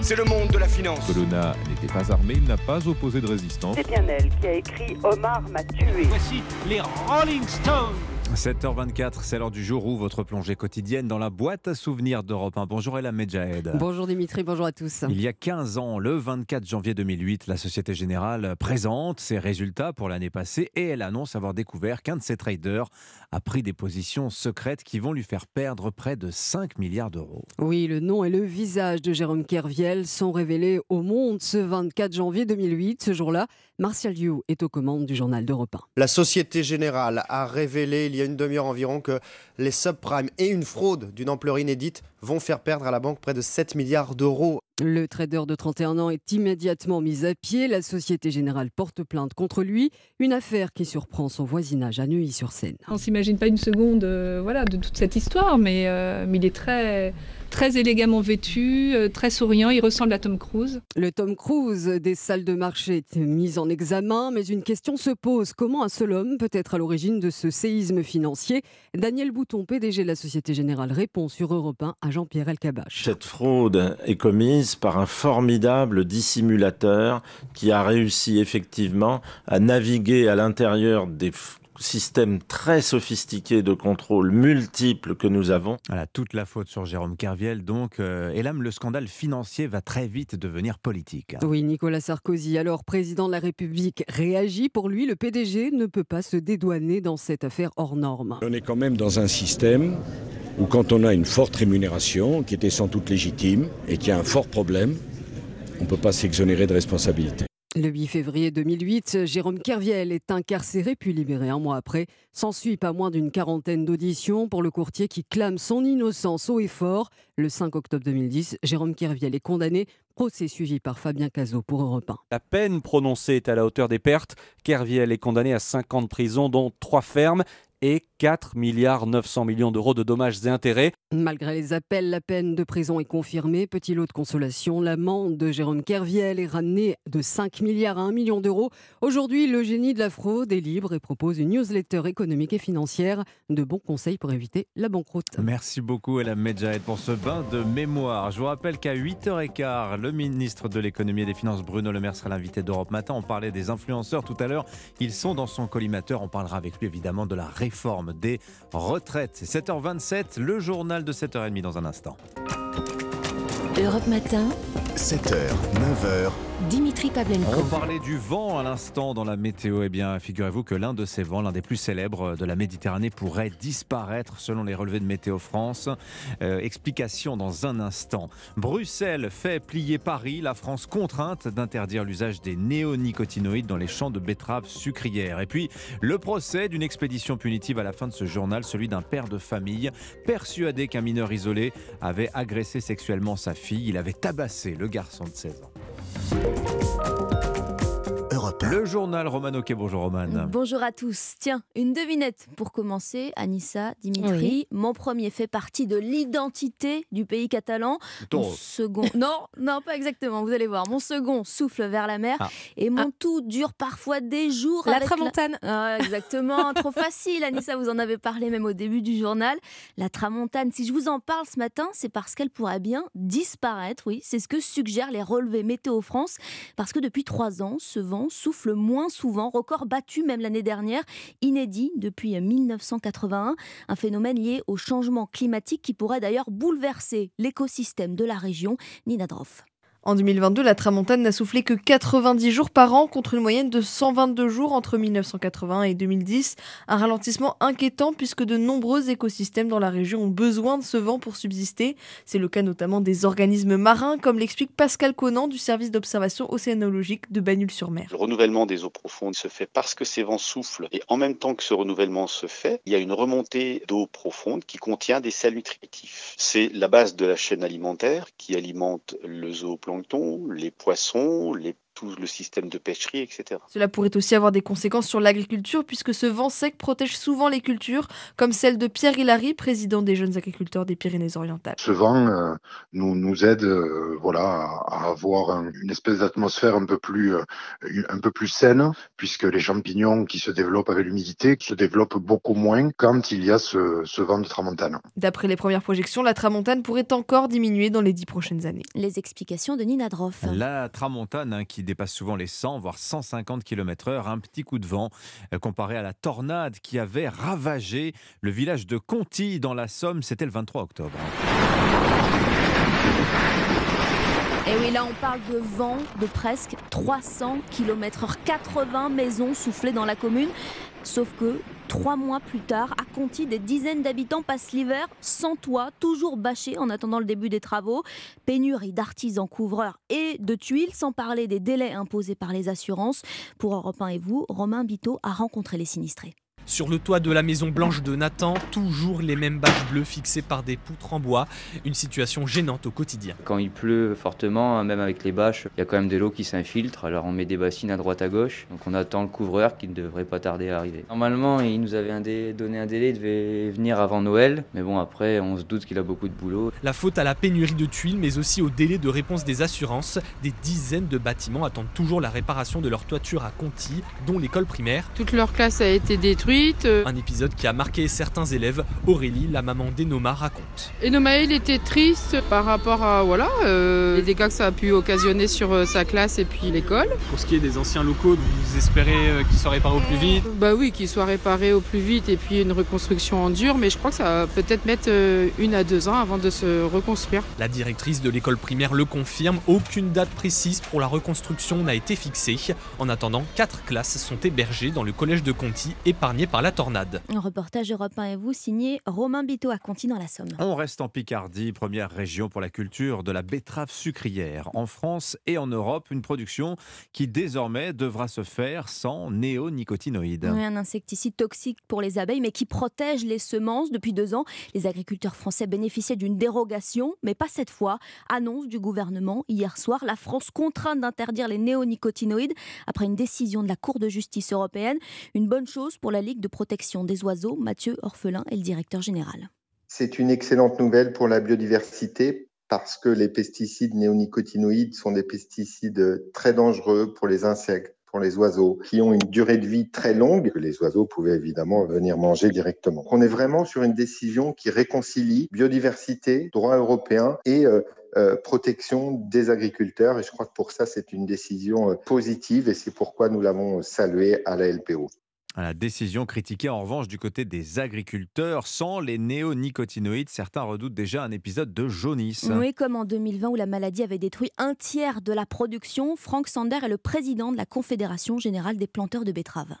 [SPEAKER 23] c'est le monde de la finance.
[SPEAKER 24] Colonna n'était pas armé, il n'a pas opposé de résistance.
[SPEAKER 6] C'est bien elle qui a écrit Omar m'a tué.
[SPEAKER 25] Voici les Rolling Stones.
[SPEAKER 1] 7h24, c'est l'heure du jour où votre plongée quotidienne dans la boîte à souvenirs d'Europe 1. Bonjour Ella Medjahed.
[SPEAKER 26] Bonjour Dimitri, bonjour à tous.
[SPEAKER 1] Il y a 15 ans, le 24 janvier 2008, la Société Générale présente ses résultats pour l'année passée et elle annonce avoir découvert qu'un de ses traders a pris des positions secrètes qui vont lui faire perdre près de 5 milliards d'euros.
[SPEAKER 26] Oui, le nom et le visage de Jérôme Kerviel sont révélés au monde ce 24 janvier 2008. Ce jour-là, Martial Liu est aux commandes du journal d'Europe 1.
[SPEAKER 9] La Société Générale a révélé il y a une demi-heure environ que les subprimes et une fraude d'une ampleur inédite vont faire perdre à la banque près de 7 milliards d'euros.
[SPEAKER 26] Le trader de 31 ans est immédiatement mis à pied. La Société Générale porte plainte contre lui. Une affaire qui surprend son voisinage à Neuilly-sur-Seine.
[SPEAKER 27] On s'imagine pas une seconde euh, voilà, de toute cette histoire, mais, euh, mais il est très, très élégamment vêtu, euh, très souriant. Il ressemble à Tom Cruise.
[SPEAKER 26] Le Tom Cruise des salles de marché est mis en examen, mais une question se pose. Comment un seul homme peut être à l'origine de ce séisme financier? Daniel Bouton, PDG de la Société Générale, répond sur Europe 1 à Jean-Pierre Elkabach.
[SPEAKER 28] Cette fraude est commise par un formidable dissimulateur qui a réussi effectivement à naviguer à l'intérieur des systèmes très sophistiqués de contrôle multiples que nous avons.
[SPEAKER 1] Voilà, toute la faute sur Jérôme Kerviel. Donc, euh, et là, le scandale financier va très vite devenir politique.
[SPEAKER 26] Oui, Nicolas Sarkozy, alors président de la République, réagit. Pour lui, le PDG ne peut pas se dédouaner dans cette affaire hors norme.
[SPEAKER 29] On est quand même dans un système où quand on a une forte rémunération, qui était sans doute légitime, et qui a un fort problème, on ne peut pas s'exonérer de responsabilité.
[SPEAKER 26] Le 8 février 2008, Jérôme Kerviel est incarcéré puis libéré un mois après. S'ensuit pas moins d'une quarantaine d'auditions pour le courtier qui clame son innocence haut et fort. Le 5 octobre 2010, Jérôme Kerviel est condamné. Procès suivi par Fabien Cazot pour Europe 1.
[SPEAKER 30] La peine prononcée est à la hauteur des pertes. Kerviel est condamné à 5 ans de prison, dont 3 fermes et 4 milliards 900 millions d'euros de dommages et intérêts.
[SPEAKER 26] Malgré les appels, la peine de prison est confirmée. Petit lot de consolation, l'amende de Jérôme Kerviel est ramenée de 5 milliards à 1 million d'euros. Aujourd'hui, le génie de la fraude est libre et propose une newsletter économique et financière de bons conseils pour éviter la banqueroute.
[SPEAKER 1] Merci beaucoup Ella Medjahed pour ce bain de mémoire. Je vous rappelle qu'à 8h15, le ministre de l'économie et des finances Bruno Le Maire sera l'invité d'Europe Matin. On parlait des influenceurs tout à l'heure. Ils sont dans son collimateur. On parlera avec lui évidemment de la réforme des retraites. C'est 7h27, le journal de 7h30 dans un instant.
[SPEAKER 21] Europe Matin.
[SPEAKER 2] 7h, 9h.
[SPEAKER 21] Dimitri Pavlenko.
[SPEAKER 1] On parlait du vent à l'instant dans la météo. Eh bien, figurez-vous que l'un de ces vents, l'un des plus célèbres de la Méditerranée, pourrait disparaître selon les relevés de Météo France. Euh, explication dans un instant. Bruxelles fait plier Paris. La France contrainte d'interdire l'usage des néonicotinoïdes dans les champs de betteraves sucrières. Et puis, le procès d'une expédition punitive à la fin de ce journal, celui d'un père de famille persuadé qu'un mineur isolé avait agressé sexuellement sa fille. Il avait tabassé le garçon de 16 ans. Thank you Le journal Romano Quai. Bonjour Roman.
[SPEAKER 31] Bonjour à tous. Tiens, une devinette pour commencer. Anissa, Dimitri,
[SPEAKER 26] Oui.
[SPEAKER 31] mon premier fait partie de l'identité du pays catalan.
[SPEAKER 1] Ton-
[SPEAKER 31] Mon second, non, non, pas exactement. Vous allez voir. Mon second souffle vers la mer
[SPEAKER 26] Ah.
[SPEAKER 31] et mon tout dure parfois des jours.
[SPEAKER 26] La
[SPEAKER 31] avec
[SPEAKER 26] tramontane.
[SPEAKER 31] Ah, exactement. *laughs* Trop facile, Anissa. Vous en avez parlé même au début du journal. La tramontane. Si je vous en parle ce matin, c'est parce qu'elle pourrait bien disparaître. Oui, c'est ce que suggèrent les relevés Météo France. Parce que depuis trois ans, ce vent souffle moins souvent, record battu même l'année dernière, inédit depuis 1981, un phénomène lié au changement climatique qui pourrait d'ailleurs bouleverser l'écosystème de la région. Nina Droff.
[SPEAKER 32] En 2022, la tramontane n'a soufflé que 90 jours par an contre une moyenne de 122 jours entre 1980 et 2010. Un ralentissement inquiétant puisque de nombreux écosystèmes dans la région ont besoin de ce vent pour subsister. C'est le cas notamment des organismes marins, comme l'explique Pascal Conan du service d'observation océanologique de Bagnoul-sur-Mer.
[SPEAKER 33] Le renouvellement des eaux profondes se fait parce que ces vents soufflent et en même temps que ce renouvellement se fait, il y a une remontée d'eau profonde qui contient des sels nutritifs. C'est la base de la chaîne alimentaire qui alimente le zooplancton, les poissons, les tout le système de pêcherie, etc.
[SPEAKER 32] Cela pourrait aussi avoir des conséquences sur l'agriculture puisque ce vent sec protège souvent les cultures, comme celle de Pierre Hilary, président des jeunes agriculteurs des Pyrénées-Orientales.
[SPEAKER 28] Ce vent euh, nous, nous aide euh, voilà, à, avoir une espèce d'atmosphère un, peu plus, euh, un peu plus saine puisque les champignons qui se développent avec l'humidité se développent beaucoup moins quand il y a ce, ce vent de tramontane.
[SPEAKER 32] D'après les premières projections, la tramontane pourrait encore diminuer dans les dix prochaines années.
[SPEAKER 31] Les explications de Nina Droff.
[SPEAKER 1] La tramontane hein, qui dépasse souvent les 100, voire 150 km/h. Un petit coup de vent euh, comparé à la tornade qui avait ravagé le village de Conti dans la Somme. C'était le 23 octobre.
[SPEAKER 31] Et oui, là on parle de vent de presque 300 km/h, 80 maisons soufflées dans la commune. Sauf que trois mois plus tard, à Conti, des dizaines d'habitants passent l'hiver sans toit, toujours bâchés en attendant le début des travaux. Pénurie d'artisans couvreurs et de tuiles, sans parler des délais imposés par les assurances. Pour Europe 1 et vous, Romain Biteau a rencontré les sinistrés.
[SPEAKER 34] Sur le toit de la maison blanche de Nathan, toujours les mêmes bâches bleues fixées par des poutres en bois. Une situation gênante au quotidien.
[SPEAKER 35] Quand il pleut fortement, même avec les bâches, il y a quand même de l'eau qui s'infiltre. Alors on met des bassines à droite à gauche. Donc on attend le couvreur qui ne devrait pas tarder à arriver. Normalement, il nous avait donné un délai, il devait venir avant Noël. Mais bon, après, on se doute qu'il a beaucoup de boulot.
[SPEAKER 34] La faute à la pénurie de tuiles, mais aussi au délai de réponse des assurances. Des dizaines de bâtiments attendent toujours la réparation de leur toiture à Conti, dont l'école primaire.
[SPEAKER 36] Toute leur classe a été détruite. Euh,
[SPEAKER 34] Un épisode qui a marqué certains élèves. Aurélie, la maman d'Enoma, raconte.
[SPEAKER 36] Enoma, il était triste par rapport à voilà, euh, les dégâts que ça a pu occasionner sur euh, sa classe et puis l'école.
[SPEAKER 34] Pour ce qui est des anciens locaux, vous espérez qu'ils soient réparés au plus vite?
[SPEAKER 36] Bah oui, qu'ils soient réparés au plus vite et puis une reconstruction en dur, mais je crois que ça va peut-être mettre une à deux ans avant de se reconstruire.
[SPEAKER 34] La directrice de l'école primaire le confirme, aucune date précise pour la reconstruction n'a été fixée. En attendant, quatre classes sont hébergées dans le collège de Conti, par la tornade.
[SPEAKER 31] Un reportage Europe 1 et vous, signé Romain Biteau à Conti dans la Somme.
[SPEAKER 1] On reste en Picardie, première région pour la culture de la betterave sucrière. En France et en Europe, une production qui désormais devra se faire sans néonicotinoïdes.
[SPEAKER 31] Oui, un insecticide toxique pour les abeilles, mais qui protège les semences. Depuis deux ans, les agriculteurs français bénéficiaient d'une dérogation, mais pas cette fois. Annonce du gouvernement hier soir, la France contrainte d'interdire les néonicotinoïdes après une décision de la Cour de justice européenne. Une bonne chose pour la Ligue de protection des oiseaux. Mathieu Orphelin est le directeur général.
[SPEAKER 37] C'est une excellente nouvelle pour la biodiversité parce que les pesticides néonicotinoïdes sont des pesticides très dangereux pour les insectes pour les oiseaux, qui ont une durée de vie très longue, que les oiseaux pouvaient évidemment venir manger directement. On est vraiment sur une décision qui réconcilie biodiversité, droit européen et euh, euh, protection des agriculteurs. Et je crois que pour ça, c'est une décision euh, positive et c'est pourquoi nous l'avons saluée à la LPO.
[SPEAKER 1] La décision critiquée en revanche du côté des agriculteurs. Sans les néonicotinoïdes, certains redoutent déjà un épisode de jaunisse.
[SPEAKER 31] Oui, comme en 2020 où la maladie avait détruit un tiers de la production. Franck Sander est le président de la Confédération générale des planteurs de betteraves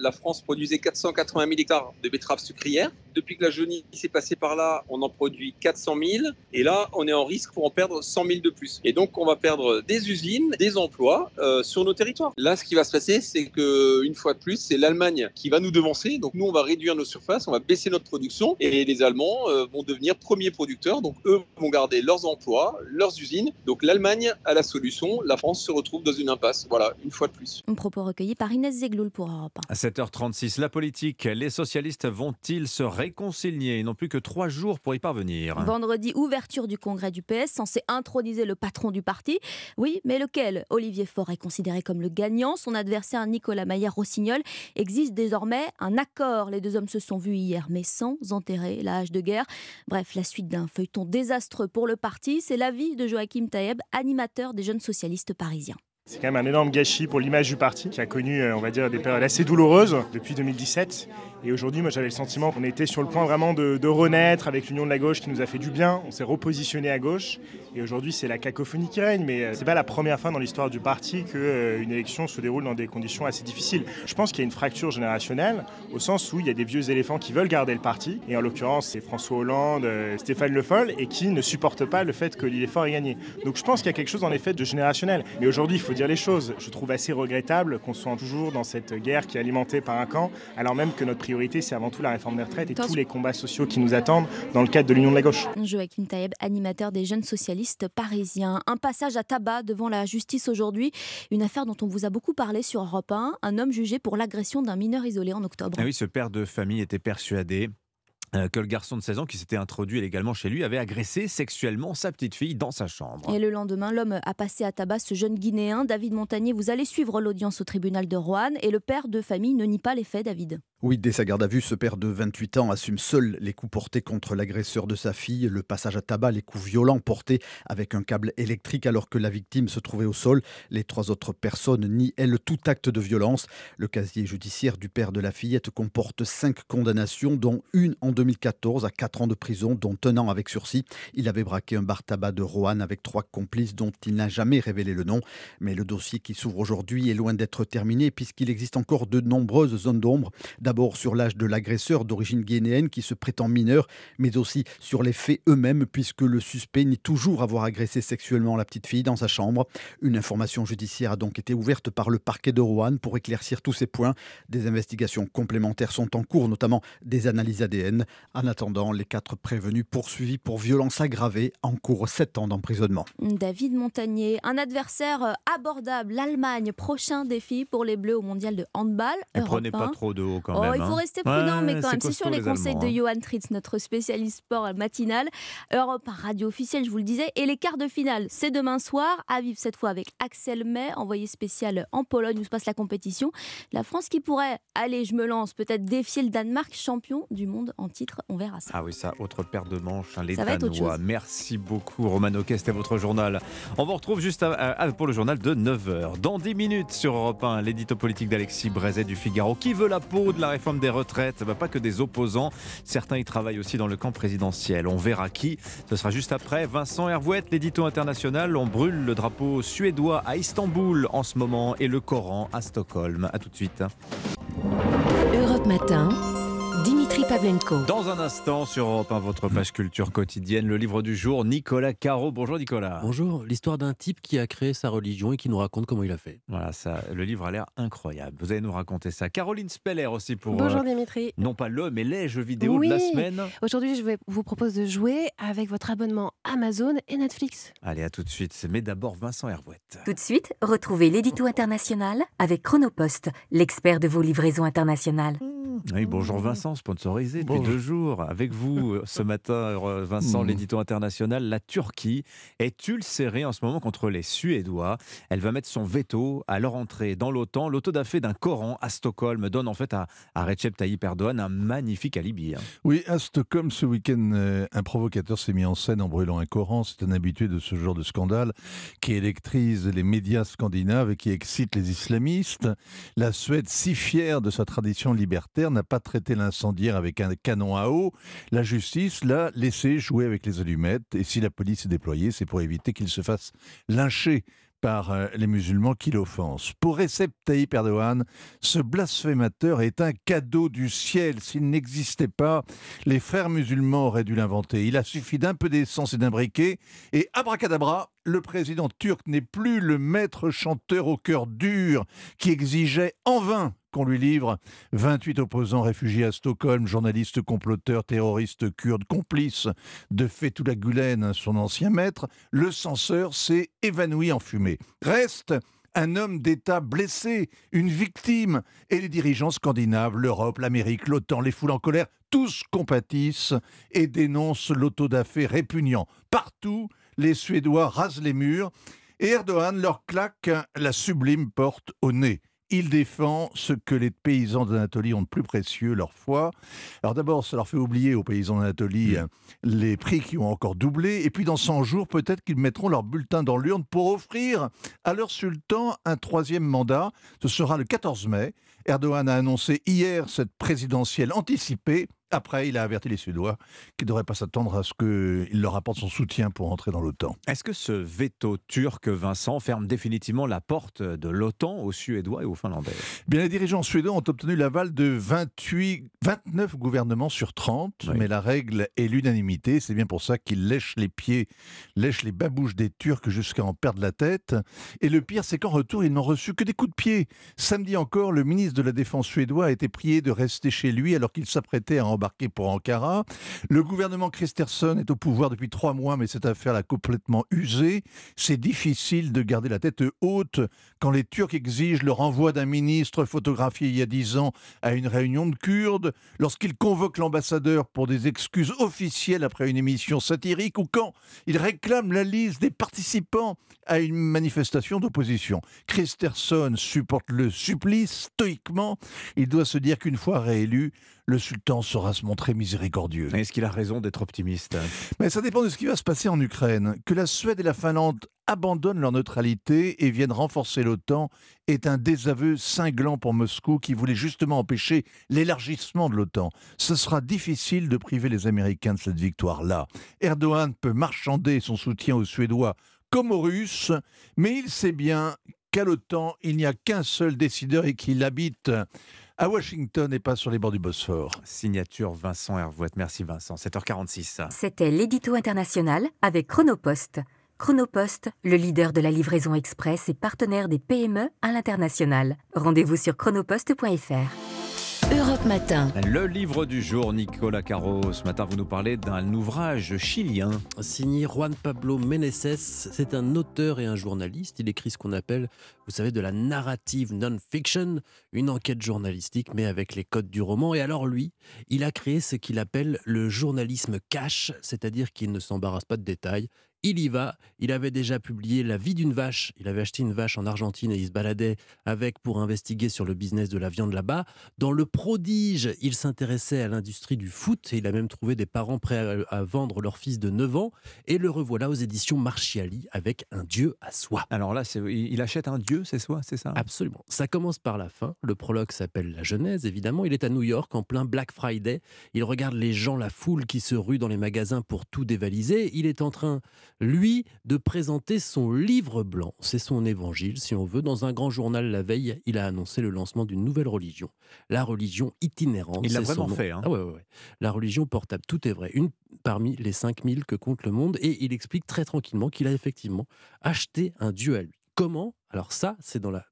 [SPEAKER 38] la France produisait 480 000 hectares de betteraves sucrières. Depuis que la jaunisse s'est passée par là, on en produit 400 000. Et là, on est en risque pour en perdre 100 000 de plus. Et donc, on va perdre des usines, des emplois euh, sur nos territoires. Là, ce qui va se passer, c'est qu'une fois de plus, c'est l'Allemagne qui va nous devancer. Donc, nous, on va réduire nos surfaces, on va baisser notre production. Et les Allemands euh, vont devenir premiers producteurs. Donc, eux vont garder leurs emplois, leurs usines. Donc, l'Allemagne a la solution. La France se retrouve dans une impasse. Voilà, une fois de plus.
[SPEAKER 31] Un propos recueilli par Inès Zegloul pour Europe 1.
[SPEAKER 1] 7h36, la politique. Les socialistes vont-ils se réconcilier? Ils n'ont plus que trois jours pour y parvenir.
[SPEAKER 31] Vendredi, ouverture du congrès du PS, censé introniser le patron du parti. Oui, mais lequel? Olivier Faure est considéré comme le gagnant. Son adversaire Nicolas Maillard-Rossignol existe désormais un accord. Les deux hommes se sont vus hier, mais sans enterrer la hache de guerre. Bref, la suite d'un feuilleton désastreux pour le parti, c'est l'avis de Joachim Taeb, animateur des jeunes socialistes parisiens.
[SPEAKER 39] C'est quand même un énorme gâchis pour l'image du parti qui a connu, on va dire, des périodes assez douloureuses depuis 2017
[SPEAKER 34] Et aujourd'hui, moi j'avais le sentiment qu'on était sur le point vraiment de, renaître avec l'union de la gauche qui nous a fait du bien. On s'est repositionné à gauche. Et aujourd'hui, c'est la cacophonie qui règne. Mais euh, c'est pas la première fois dans l'histoire du parti qu'une élection se déroule dans des conditions assez difficiles. Je pense qu'il y a une fracture générationnelle au sens où il y a des vieux éléphants qui veulent garder le parti. Et en l'occurrence, c'est François Hollande, euh, Stéphane Le Foll, et qui ne supportent pas le fait que l'effort ait gagné. Donc je pense qu'il y a quelque chose en effet de générationnel. Mais aujourd'hui, il faut dire les choses. Je trouve assez regrettable qu'on soit toujours dans cette guerre qui est alimentée par un camp, alors même que notre priorité, c'est avant tout la réforme des retraites et tous les combats sociaux qui nous attendent dans le cadre de l'Union de la gauche.
[SPEAKER 31] Joachim Taïeb, animateur des jeunes socialistes parisiens. Un passage à tabac devant la justice aujourd'hui. Une affaire dont on vous a beaucoup parlé sur Europe 1. Un homme jugé pour l'agression d'un mineur isolé en octobre.
[SPEAKER 1] Ah oui, ce père de famille était persuadé que le garçon de 16 ans qui s'était introduit illégalement chez lui avait agressé sexuellement sa petite fille dans sa chambre.
[SPEAKER 31] Et le lendemain, l'homme a passé à tabac ce jeune Guinéen. David Montagnier, vous allez suivre l'audience au tribunal de Roanne et le père de famille ne nie pas les faits, David.
[SPEAKER 33] Oui, dès sa garde à vue, ce père de 28 ans assume seul les coups portés contre l'agresseur de sa fille, le passage à tabac, les coups violents portés avec un câble électrique alors que la victime se trouvait au sol. Les trois autres personnes nient, elles, tout acte de violence. Le casier judiciaire du père de la fillette comporte cinq condamnations, dont une en 2014 à 4 ans de prison, dont un an avec sursis. Il avait braqué un bar tabac de Roanne avec trois complices dont il n'a jamais révélé le nom. Mais le dossier qui s'ouvre aujourd'hui est loin d'être terminé puisqu'il existe encore de nombreuses zones d'ombre. D'abord sur l'âge de l'agresseur d'origine guinéenne qui se prétend mineur, mais aussi sur les faits eux-mêmes, puisque le suspect nie toujours avoir agressé sexuellement la petite fille dans sa chambre. Une information judiciaire a donc été ouverte par le parquet de Rouen pour éclaircir tous ces points. Des investigations complémentaires sont en cours, notamment des analyses ADN. En attendant, les quatre prévenus poursuivis pour violence aggravée encourent 7 ans d'emprisonnement.
[SPEAKER 31] David Montagnier, un adversaire abordable, l'Allemagne, prochain défi pour les Bleus au mondial de handball.
[SPEAKER 1] Et prenez pas trop de haut quand
[SPEAKER 31] Oh,
[SPEAKER 1] même.
[SPEAKER 31] il faut
[SPEAKER 1] hein.
[SPEAKER 31] rester prudent,
[SPEAKER 1] Ouais,
[SPEAKER 31] mais quand même, c'est sur les, conseils
[SPEAKER 1] Allemands,
[SPEAKER 31] de
[SPEAKER 1] hein.
[SPEAKER 31] Johan Tritz, notre spécialiste sport matinal. Europe 1 radio officielle, je vous le disais. Et les quarts de finale, c'est demain soir, à vivre cette fois avec Axel May, envoyé spécial en Pologne où se passe la compétition. La France qui pourrait, allez, je me lance, peut-être défier le Danemark, champion du monde en titre, on verra ça.
[SPEAKER 1] Ah oui, ça, autre paire de manches, hein, les
[SPEAKER 31] Ça
[SPEAKER 1] Danois. Merci beaucoup, Romano Kay, c'était votre journal. On vous retrouve juste à- à- pour le journal de 9h. Dans 10 minutes sur Europe 1, l'édito politique d'Alexis Brézet du Figaro. Qui veut la peau de la réforme des retraites Bah, Pas que des opposants. Certains y travaillent aussi dans le camp présidentiel. On verra qui. Ce sera juste après. Vincent Hervouette, l'édito international. On brûle le drapeau suédois à Istanbul en ce moment et le Coran à Stockholm. A tout de suite.
[SPEAKER 21] Europe Matin,
[SPEAKER 1] Dans un instant, sur Europe 1, votre page culture quotidienne, le livre du jour, Nicolas Caro. Bonjour Nicolas.
[SPEAKER 40] Bonjour, l'histoire d'un type qui a créé sa religion et qui nous raconte comment il a fait.
[SPEAKER 1] Voilà, ça, le livre a l'air incroyable. Vous allez nous raconter ça. Caroline Speller aussi pour.
[SPEAKER 41] Bonjour
[SPEAKER 1] euh,
[SPEAKER 41] Dimitri.
[SPEAKER 1] non pas le, mais les jeux vidéo
[SPEAKER 41] oui.
[SPEAKER 1] de la semaine.
[SPEAKER 41] Aujourd'hui, je vais vous propose de jouer avec votre abonnement Amazon et Netflix.
[SPEAKER 1] Allez, à tout de suite. Mais d'abord, Vincent Hervouette.
[SPEAKER 21] Tout de suite, retrouvez l'édito international avec Chronopost, l'expert de vos livraisons internationales.
[SPEAKER 1] Oui, bonjour Vincent, sponsorisé depuis deux jours. Avec vous euh, ce matin, euh, Vincent,
[SPEAKER 42] Mm.
[SPEAKER 1] l'édito international, la Turquie est ulcérée en ce moment contre les Suédois. Elle va mettre son veto à leur entrée dans l'OTAN. L'autodafé d'un Coran à Stockholm donne en fait à, à Recep Tayyip Erdogan un magnifique alibi. hein.
[SPEAKER 42] Oui, à Stockholm, ce week-end, euh, un provocateur s'est mis en scène en brûlant un Coran. C'est un habitué de ce genre de scandale qui électrise les médias scandinaves et qui excite les islamistes. La Suède, si fière de sa tradition libertaire, n'a pas traité l'incendiaire avec un canon à eau. La justice l'a laissé jouer avec les allumettes. Et si la police est déployée, c'est pour éviter qu'il se fasse lyncher par euh, les musulmans qui l'offensent. Pour Recep Tayyip Erdogan, ce blasphémateur est un cadeau du ciel. S'il n'existait pas, les frères musulmans auraient dû l'inventer. Il a suffi d'un peu d'essence et d'un briquet, et abracadabra, le président turc n'est plus le maître chanteur au cœur dur qui exigeait en vain qu'on lui livre 28 opposants réfugiés à Stockholm, journalistes comploteurs, terroristes kurdes, complices de Fethullah Gulen, son ancien maître. Le censeur s'est évanoui en fumée. Reste un homme d'État blessé, une victime, et les dirigeants scandinaves, l'Europe, l'Amérique, l'OTAN, les foules en colère, tous compatissent et dénoncent l'autodafé répugnant. Partout, les Suédois rasent les murs et Erdogan leur claque la sublime porte au nez. Il défend ce que les paysans d'Anatolie ont de plus précieux, leur foi. Alors d'abord, ça leur fait oublier aux paysans d'Anatolie
[SPEAKER 1] Mmh.
[SPEAKER 42] euh, les prix qui ont encore doublé. Et puis dans 100 jours, peut-être qu'ils mettront leur bulletin dans l'urne pour offrir à leur sultan un troisième mandat. Ce sera le 14 mai. Erdogan a annoncé hier cette présidentielle anticipée. Après, il a averti les Suédois qu'ils ne devraient pas s'attendre à ce qu'il leur apporte son soutien pour entrer dans l'OTAN.
[SPEAKER 1] Est-ce que ce veto turc, Vincent, ferme définitivement la porte de l'OTAN aux Suédois et aux Finlandais?
[SPEAKER 42] Bien, les dirigeants suédois ont obtenu l'aval de 28, 29 gouvernements sur 30, mais la règle est l'unanimité. C'est bien pour ça qu'ils lèchent les pieds, lèchent les babouches des Turcs jusqu'à en perdre la tête. Et le pire, c'est qu'en retour, ils n'ont reçu que des coups de pied. Samedi encore, le ministre de la Défense suédois a été prié de rester chez lui alors qu'il s'apprêtait à embarquer pour Ankara. Le gouvernement Christensen est au pouvoir depuis trois mois, mais cette affaire l'a complètement usé. C'est difficile de garder la tête haute quand les Turcs exigent le renvoi d'un ministre photographié il y a dix ans à une réunion de Kurdes, lorsqu'ils convoquent l'ambassadeur pour des excuses officielles après une émission satirique, ou quand ils réclament la liste des participants à une manifestation d'opposition. Christensen supporte le supplice stoïquement. Il doit se dire qu'une fois réélu, le sultan saura se montrer miséricordieux.
[SPEAKER 1] Est-ce qu'il a raison d'être optimiste?
[SPEAKER 42] Mais ça dépend de ce qui va se passer en Ukraine. Que la Suède et la Finlande abandonnent leur neutralité et viennent renforcer l'OTAN est un désaveu cinglant pour Moscou qui voulait justement empêcher l'élargissement de l'OTAN. Ce sera difficile de priver les Américains de cette victoire-là. Erdogan peut marchander son soutien aux Suédois comme aux Russes, mais il sait bien qu'à l'OTAN, il n'y a qu'un seul décideur et qu'il habite à Washington et pas sur les bords du Bosphore.
[SPEAKER 1] Signature Vincent Hervouette. Merci Vincent. 7h46.
[SPEAKER 21] C'était l'édito international avec Chronopost. Chronopost, le leader de la livraison express et partenaire des PME à l'international. Rendez-vous sur chronopost.fr. Europe Matin.
[SPEAKER 1] Le livre du jour, Nicolas Caro. Ce matin, vous nous parlez d'un ouvrage chilien.
[SPEAKER 40] Signé Juan Pablo Meneses, c'est un auteur et un journaliste. Il écrit ce qu'on appelle, vous savez, de la narrative non-fiction, une enquête journalistique, mais avec les codes du roman. Et alors lui, il a créé ce qu'il appelle le journalisme cash, c'est-à-dire qu'il ne s'embarrasse pas de détails. Il y va. Il avait déjà publié La vie d'une vache. Il avait acheté une vache en Argentine et il se baladait avec pour investiguer sur le business de la viande là-bas. Dans Le Prodige, il s'intéressait à l'industrie du foot et il a même trouvé des parents prêts à, à vendre leur fils de 9 ans. Et le revoilà aux éditions Marchiali avec Un Dieu à soi.
[SPEAKER 1] Alors là, il achète un dieu, c'est soi, c'est ça?
[SPEAKER 40] Absolument. Ça commence par la fin. Le prologue s'appelle La Genèse, évidemment. Il est à New York en plein Black Friday. Il regarde les gens, la foule qui se rue dans les magasins pour tout dévaliser. Il est en train, lui, de présenter son livre blanc. C'est son évangile, si on veut. Dans un grand journal la veille, il a annoncé le lancement d'une nouvelle religion. La religion itinérante.
[SPEAKER 1] Il l'a vraiment fait, hein.
[SPEAKER 40] Ah ouais, ouais, ouais. La religion portable, tout est vrai. Une parmi les 5000 que compte le monde. Et il explique très tranquillement qu'il a effectivement acheté un dieu à lui. Comment? Alors ça, c'est dans la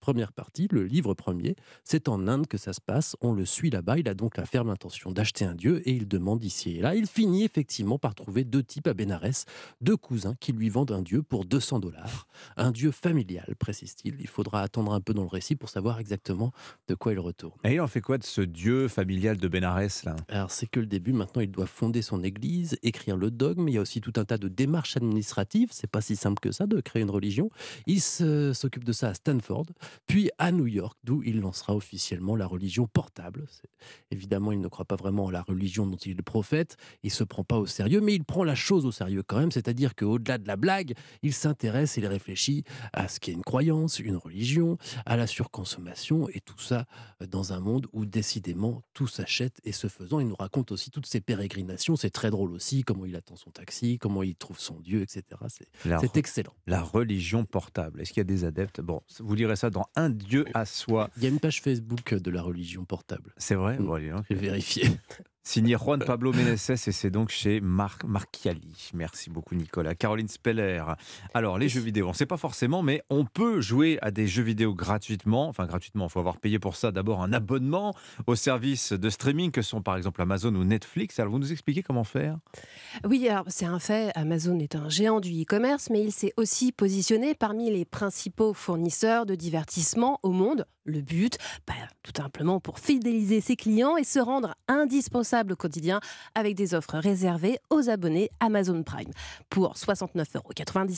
[SPEAKER 40] première partie, le livre premier. C'est en Inde que ça se passe. On le suit là-bas. Il a donc la ferme intention d'acheter un dieu et il demande ici et là. Il finit effectivement par trouver deux types à Bénarès, deux cousins qui lui vendent un dieu pour 200 dollars. Un dieu familial, précise-t-il. Il faudra attendre un peu dans le récit pour savoir exactement de quoi il retourne.
[SPEAKER 1] Et il en fait quoi de ce dieu familial de Bénarès là?
[SPEAKER 40] Alors c'est que le début, maintenant il doit fonder son église, écrire le dogme, il y a aussi tout un tas de démarches administratives, c'est pas si simple que ça de créer une religion. Il s'occupe de ça à Stanford, puis à New York, d'où il lancera officiellement la religion portable. Évidemment, il ne croit pas vraiment à la religion dont il est le prophète, il se prend pas au sérieux, mais il prend la chose au sérieux quand même, c'est-à-dire qu'au-delà de la blague, il s'intéresse, il réfléchit à ce qu'est une croyance, une religion, à la surconsommation, et tout ça euh, dans un monde où décidément tout s'achète, et ce faisant, il nous raconte aussi toutes ses pérégrinations, c'est très drôle aussi, comment il attend son taxi, comment il trouve son Dieu, etc. C'est excellent.
[SPEAKER 1] La religion portable. Est-ce qu'il y a des adeptes? Bon, vous lirez ça dans Un Dieu à soi.
[SPEAKER 40] Il y a une page Facebook de la religion portable.
[SPEAKER 1] C'est vrai?
[SPEAKER 40] Mm.
[SPEAKER 1] Bon.
[SPEAKER 40] J'ai vérifié.
[SPEAKER 1] Signé Juan Pablo Meneses et c'est donc chez Marc Marchiali. Merci beaucoup Nicolas. Caroline Speller. Alors les jeux vidéo, on ne sait pas forcément, mais on peut jouer à des jeux vidéo gratuitement. Enfin gratuitement, il faut avoir payé pour ça d'abord un abonnement aux services de streaming que sont par exemple Amazon ou Netflix. Alors vous nous expliquez comment faire?
[SPEAKER 41] Oui, alors c'est un fait, Amazon est un géant du e-commerce, mais il s'est aussi positionné parmi les principaux fournisseurs de divertissement au monde, Le but, bah, tout simplement pour fidéliser ses clients et se rendre indispensable au quotidien avec des offres réservées aux abonnés Amazon Prime. Pour 69,90 euros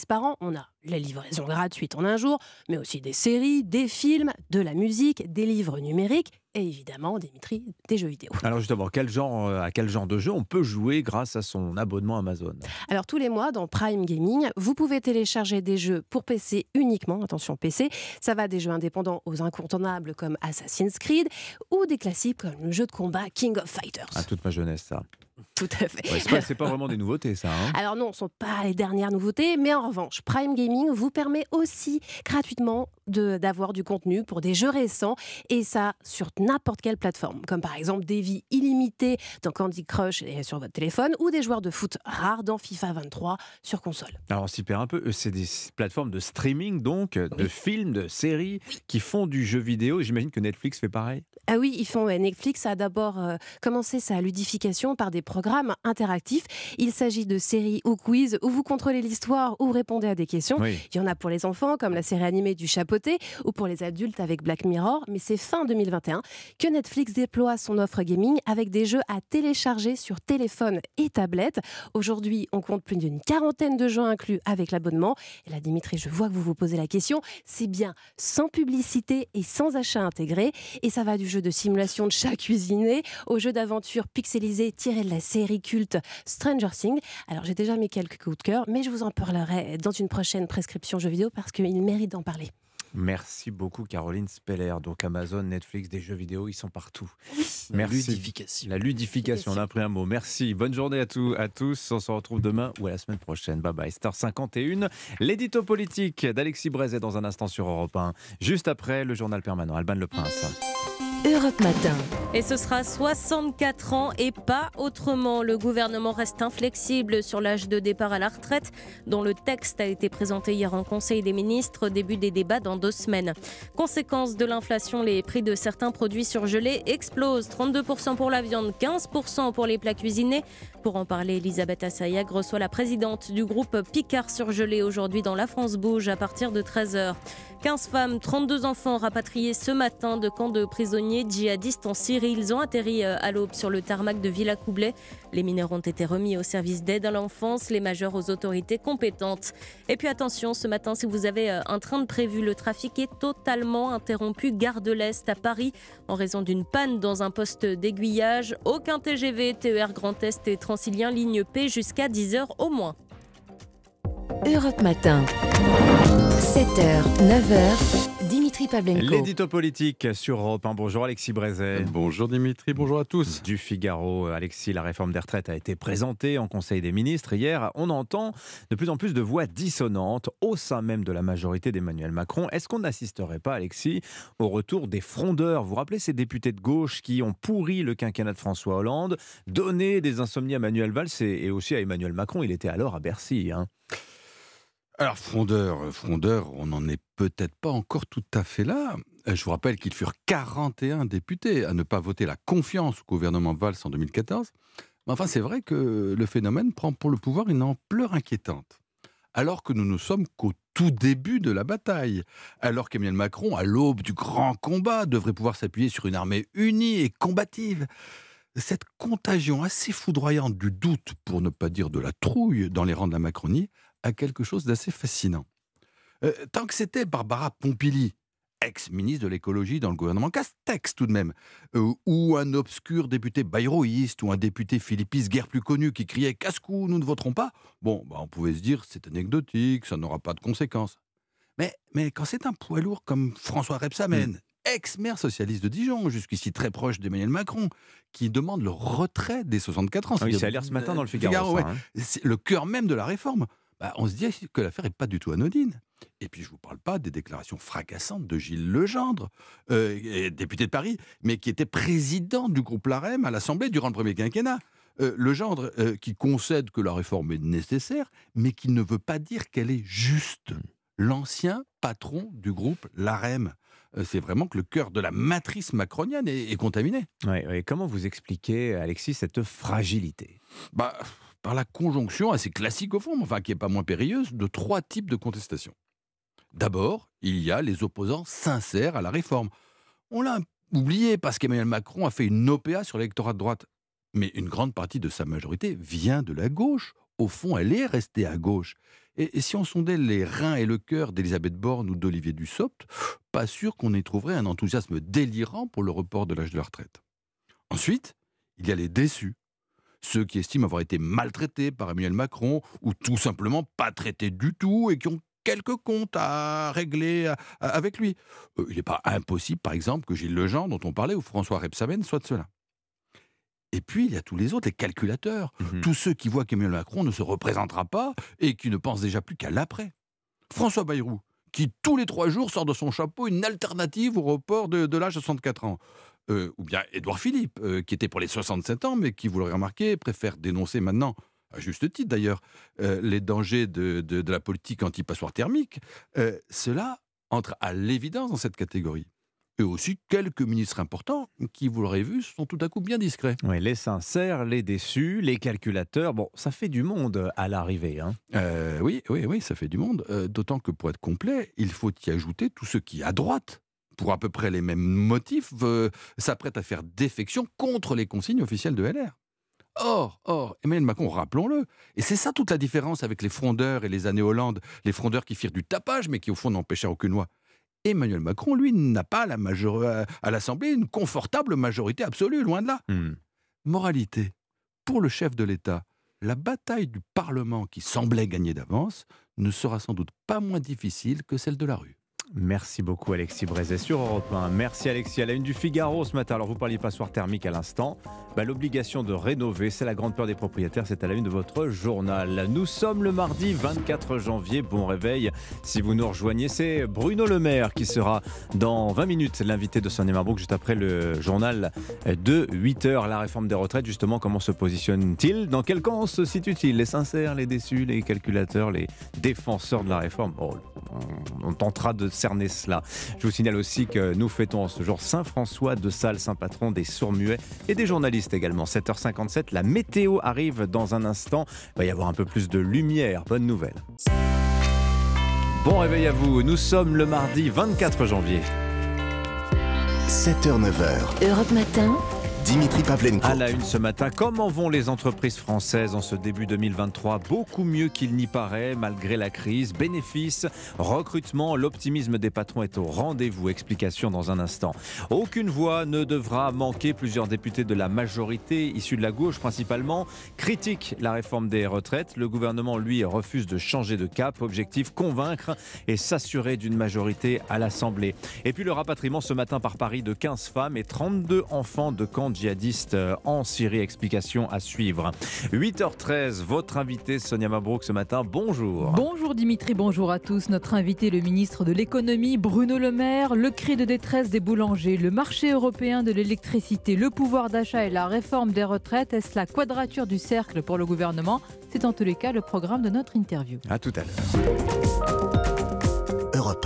[SPEAKER 41] par an, on a la livraison gratuite en un jour, mais aussi des séries, des films, de la musique, des livres numériques et évidemment, Dimitri, des jeux vidéo.
[SPEAKER 1] Alors justement, quel genre, euh, à quel genre de jeu on peut jouer grâce à son abonnement Amazon?
[SPEAKER 41] Alors tous les mois, dans Prime Gaming, vous pouvez télécharger des jeux pour PC uniquement, attention PC, ça va des jeux indépendants aux incontournables comme Assassin's Creed ou des classiques comme le jeu de combat King of Fighters.
[SPEAKER 1] Ah, toute ma jeunesse, ça. *laughs*
[SPEAKER 41] Tout à fait.
[SPEAKER 1] c'est pas, vraiment des nouveautés, ça. Hein.
[SPEAKER 41] Alors non, ce ne sont pas les dernières nouveautés, mais en revanche, Prime Gaming vous permet aussi gratuitement d'avoir du contenu pour des jeux récents, et ça sur n'importe quelle plateforme, comme par exemple des vies illimitées dans Candy Crush et sur votre téléphone, ou des joueurs de foot rares dans FIFA 23 sur console.
[SPEAKER 1] Alors on s'y perd un peu, euh, c'est des plateformes de streaming, donc, de films, de séries, qui font du jeu vidéo, j'imagine que Netflix fait pareil
[SPEAKER 41] Ah oui, ils font, Netflix a d'abord euh, commencé sa ludification par des programme interactif. Il s'agit de séries ou quiz où vous contrôlez l'histoire ou répondez à des questions. Il y en a pour les enfants, comme la série animée du Chapoté, ou pour les adultes avec Black Mirror. Mais c'est fin 2021 que Netflix déploie son offre gaming avec des jeux à télécharger sur téléphone et tablette. Aujourd'hui, on compte plus d'une quarantaine de jeux inclus avec l'abonnement. Et là, Dimitri, je vois que vous vous posez la question. C'est bien sans publicité et sans achat intégré. Et ça va du jeu de simulation de chat cuisiné au jeu d'aventure pixelisé tiré de la série culte Stranger Things. Alors j'ai déjà mis quelques coups de cœur, mais je vous en parlerai dans une prochaine prescription jeux vidéo parce qu'il mérite d'en parler.
[SPEAKER 1] Merci beaucoup Caroline Speller. Donc Amazon, Netflix, des jeux vidéo, ils sont partout.
[SPEAKER 40] Merci. La ludification.
[SPEAKER 1] La ludification, on a pris un mot. Merci. Bonne journée à, tous, à tous. On se retrouve demain ou à la semaine prochaine. Bye bye. Star 51, l'édito politique d'Alexis Brézet dans un instant sur Europe 1. Juste après, le journal permanent. Alban Le Prince.
[SPEAKER 22] Europe Matin. Et ce sera 64 ans et pas autrement. Le gouvernement reste inflexible sur l'âge de départ à la retraite, dont le texte a été présenté hier en Conseil des ministres. Début des débats dans deux semaines. Conséquence de l'inflation, les prix de certains produits surgelés explosent. 32% pour la viande, 15% pour les plats cuisinés. Pour en parler, Elisabeth Assayag reçoit la présidente du groupe Picard Surgelé aujourd'hui dans La France Bouge à partir de 13h. 15 femmes, 32 enfants rapatriés ce matin de camps de prisonniers djihadistes en Syrie. Ils ont atterri euh, à l'aube sur le tarmac de Villacoublay. Les mineurs ont été remis au service d'aide à l'enfance, les majeurs aux autorités compétentes. Et puis attention, ce matin, si vous avez euh, un train de prévu, le trafic est totalement interrompu. Gare de l'Est à Paris en raison d'une panne dans un poste d'aiguillage. Aucun TGV, TER Grand Est et Transilien ligne P jusqu'à 10h au moins. Europe Matin. 7h, 9h, Dimitri Pavlenko.
[SPEAKER 1] L'édito politique sur Europe 1. Bonjour Alexis Brézet.
[SPEAKER 43] Bonjour Dimitri, bonjour à tous.
[SPEAKER 1] Du Figaro, Alexis, la réforme des retraites a été présentée en Conseil des ministres hier. On entend de plus en plus de voix dissonantes au sein même de la majorité d'Emmanuel Macron. Est-ce qu'on n'assisterait pas, Alexis, au retour des frondeurs? Vous vous rappelez ces députés de gauche qui ont pourri le quinquennat de François Hollande, donné des insomnies à Manuel Valls et aussi à Emmanuel Macron? Il était alors à Bercy. Hein.
[SPEAKER 43] Alors, frondeur, euh, frondeur, on n'en est peut-être pas encore tout à fait là. Euh, je vous rappelle qu'ils furent 41 députés à ne pas voter la confiance au gouvernement Valls en 2014. Mais enfin, c'est vrai que le phénomène prend pour le pouvoir une ampleur inquiétante. Alors que nous ne sommes qu'au tout début de la bataille, alors qu'Emmanuel Macron, à l'aube du grand combat, devrait pouvoir s'appuyer sur une armée unie et combative. Cette contagion assez foudroyante du doute, pour ne pas dire de la trouille, dans les rangs de la Macronie, à quelque chose d'assez fascinant. Euh, tant que c'était Barbara Pompili, ex-ministre de l'écologie dans le gouvernement Castex tout de même, euh, ou un obscur député bayroïste, ou un député philippiste guère plus connu qui criait Casse-cou, nous ne voterons pas, bon, bah, on pouvait se dire c'est anecdotique, ça n'aura pas de conséquences. Mais, mais quand c'est un poids lourd comme François Rebsamen, mm. ex-maire socialiste de Dijon, jusqu'ici très proche d'Emmanuel Macron, qui demande le retrait des 64 ans.
[SPEAKER 1] Ah oui, ça a l'air ce matin dans le Figaro. Hein.
[SPEAKER 43] C'est le cœur même de la réforme. Bah, on se dit que l'affaire n'est pas du tout anodine. Et puis je ne vous parle pas des déclarations fracassantes de Gilles Legendre, euh, député de Paris, mais qui était président du groupe LAREM à l'Assemblée durant le premier quinquennat. Euh, Legendre euh, qui concède que la réforme est nécessaire, mais qui ne veut pas dire qu'elle est juste. Mmh. L'ancien patron du groupe LAREM euh, c'est vraiment que le cœur de la matrice macronienne est, contaminé.
[SPEAKER 1] Comment vous expliquez, Alexis, cette fragilité?
[SPEAKER 43] Bah, par la conjonction assez classique au fond, enfin qui n'est pas moins périlleuse, de trois types de contestations. D'abord, il y a les opposants sincères à la réforme. On l'a oublié parce qu'Emmanuel Macron a fait une OPA sur l'électorat de droite. Mais une grande partie de sa majorité vient de la gauche. Au fond, elle est restée à gauche. Et, si on sondait les reins et le cœur d'Elisabeth Borne ou d'Olivier Dussopt, pas sûr qu'on y trouverait un enthousiasme délirant pour le report de l'âge de la retraite. Ensuite, il y a les déçus. Ceux qui estiment avoir été maltraités par Emmanuel Macron ou tout simplement pas traités du tout et qui ont quelques comptes à régler avec lui. Euh, il n'est pas impossible, par exemple, que Gilles Lejean, dont on parlait, ou François Rebsamen soient de cela. Et puis, il y a tous les autres, les calculateurs, mmh tous ceux qui voient qu'Emmanuel Macron ne se représentera pas et qui ne pensent déjà plus qu'à l'après. François Bayrou, qui tous les trois jours sort de son chapeau une alternative au report de, l'âge de 64 ans. Euh, ou bien Édouard Philippe, euh, qui était pour les 67 ans, mais qui, vous l'aurez remarqué, préfère dénoncer maintenant, à juste titre d'ailleurs, euh, les dangers de, de, la politique anti-passoire thermique. cela entre à l'évidence dans cette catégorie et aussi quelques ministres importants qui, vous l'aurez vu, sont tout à coup bien discrets.
[SPEAKER 1] Oui, les sincères, les déçus, les calculateurs, bon, ça fait du monde à l'arrivée. Hein.
[SPEAKER 43] Euh, oui, oui, oui, ça fait du monde. Euh, d'autant que pour être complet, il faut y ajouter tous ceux qui, à droite, pour à peu près les mêmes motifs, euh, s'apprêtent à faire défection contre les consignes officielles de LR. Or, or, Emmanuel Macron, rappelons-le, et c'est ça toute la différence avec les frondeurs et les années Hollande, les frondeurs qui firent du tapage mais qui au fond n'empêchèrent aucune loi. Emmanuel Macron, lui, n'a pas la à l'Assemblée une confortable majorité absolue, loin de là. Hmm. Moralité, pour le chef de l'État, la bataille du Parlement qui semblait gagner d'avance ne sera sans doute pas moins difficile que celle de la rue.
[SPEAKER 1] Merci beaucoup Alexis Brézet sur Europe 1. Merci Alexis. À la une du Figaro ce matin, alors vous parliez passoire thermique à l'instant. Bah, l'obligation de rénover, c'est la grande peur des propriétaires, c'est à la une de votre journal. Nous sommes le mardi 24 janvier, bon réveil. Si vous nous rejoignez, c'est Bruno Le Maire qui sera dans 20 minutes l'invité de Sonia Marbrook juste après le journal de 8 heures. La réforme des retraites, justement, comment se positionne-t-il? Dans quel camp se situe-t-il? Les sincères, les déçus, les calculateurs, les défenseurs de la réforme? Oh, on, tentera de cerner cela. Je vous signale aussi que nous fêtons ce jour Saint-François de Sales, saint patron des sourds-muets et des journalistes également. 7h57, la météo arrive dans un instant. Il va y avoir un peu plus de lumière. Bonne nouvelle. Bon réveil à vous. Nous sommes le mardi 24 janvier.
[SPEAKER 2] 7h, 9h.
[SPEAKER 21] Europe Matin.
[SPEAKER 2] Dimitri Pavlenko.
[SPEAKER 1] À la une ce matin, comment vont les entreprises françaises en ce début 2023 Beaucoup mieux qu'il n'y paraît, malgré la crise. Bénéfices, recrutement, l'optimisme des patrons est au rendez-vous. Explication dans un instant. Aucune voix ne devra manquer. Plusieurs députés de la majorité, issus de la gauche principalement, critiquent la réforme des retraites. Le gouvernement, lui, refuse de changer de cap. Objectif convaincre et s'assurer d'une majorité à l'Assemblée. Et puis le rapatriement ce matin par Paris de 15 femmes et 32 enfants de camp djihadistes euh, en Syrie. Explication à suivre. 8h13, votre invité Sonia Mabrouk ce matin. Bonjour.
[SPEAKER 44] Bonjour Dimitri, bonjour à tous. Notre invité, le ministre de l'économie Bruno Le Maire. Le cri de détresse des boulangers, le marché européen de l'électricité, le pouvoir d'achat et la réforme des retraites. Est-ce la quadrature du cercle pour le gouvernement? C'est en tous les cas le programme de notre interview.
[SPEAKER 1] À tout à l'heure.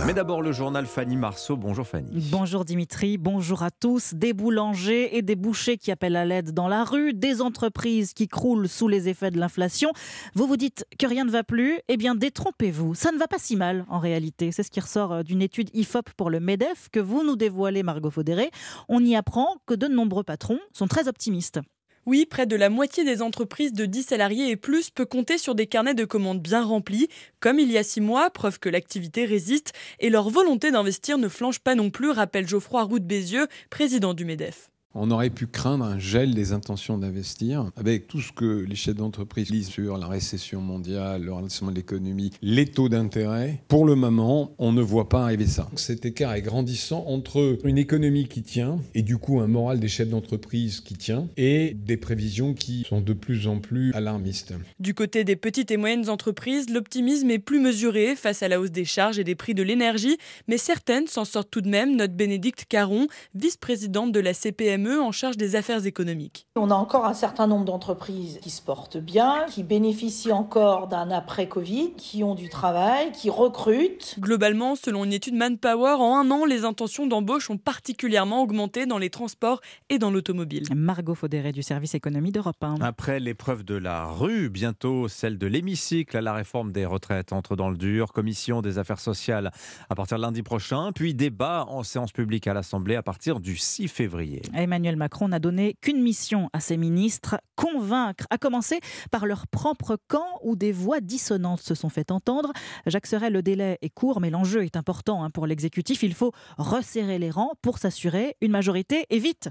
[SPEAKER 1] Mais d'abord le journal Fanny Marceau. Bonjour Fanny.
[SPEAKER 45] Bonjour Dimitri, bonjour à tous. Des boulangers et des bouchers qui appellent à l'aide dans la rue, des entreprises qui croulent sous les effets de l'inflation. Vous vous dites que rien ne va plus Eh bien détrompez-vous, ça ne va pas si mal en réalité. C'est ce qui ressort euh, d'une étude IFOP pour le MEDEF que vous nous dévoilez Margot Faudéré. On y apprend que de nombreux patrons sont très optimistes.
[SPEAKER 46] Oui, près de la moitié des entreprises de 10 salariés et plus peut compter sur des carnets de commandes bien remplis, comme il y a 6 mois, preuve que l'activité résiste, et leur volonté d'investir ne flanche pas non plus, rappelle Geoffroy Roux de Bézieux, président du MEDEF.
[SPEAKER 47] On aurait pu craindre un gel des intentions d'investir avec tout ce que les chefs d'entreprise lisent sur la récession mondiale, le ralentissement de l'économie, les taux d'intérêt. Pour le moment, on ne voit pas arriver ça. Cet écart est grandissant entre une économie qui tient et du coup un moral des chefs d'entreprise qui tient et des prévisions qui sont de plus en plus alarmistes.
[SPEAKER 46] Du côté des petites et moyennes entreprises, l'optimisme est plus mesuré face à la hausse des charges et des prix de l'énergie, mais certaines s'en sortent tout de même, note Bénédicte Caron, vice-présidente de la CPM PME en charge des affaires économiques.
[SPEAKER 48] On a encore un certain nombre d'entreprises qui se portent bien, qui bénéficient encore d'un après-Covid, qui ont du travail, qui recrutent.
[SPEAKER 46] Globalement, selon une étude Manpower, en un an, les intentions d'embauche ont particulièrement augmenté dans les transports et dans l'automobile.
[SPEAKER 45] Margot Faudéré du service économie d'Europe 1.
[SPEAKER 1] Après l'épreuve de la rue, bientôt celle de l'hémicycle à la réforme des retraites entre dans le dur. Commission des affaires sociales à partir de lundi prochain, puis débat en séance publique à l'Assemblée à partir du 6 février.
[SPEAKER 45] Emmanuel Macron n'a donné qu'une mission à ses ministres, convaincre, à commencer par leur propre camp où des voix dissonantes se sont fait entendre. Jacques Serret, le délai est court, mais l'enjeu est important hein, pour l'exécutif. Il faut resserrer les rangs pour s'assurer une majorité et vite.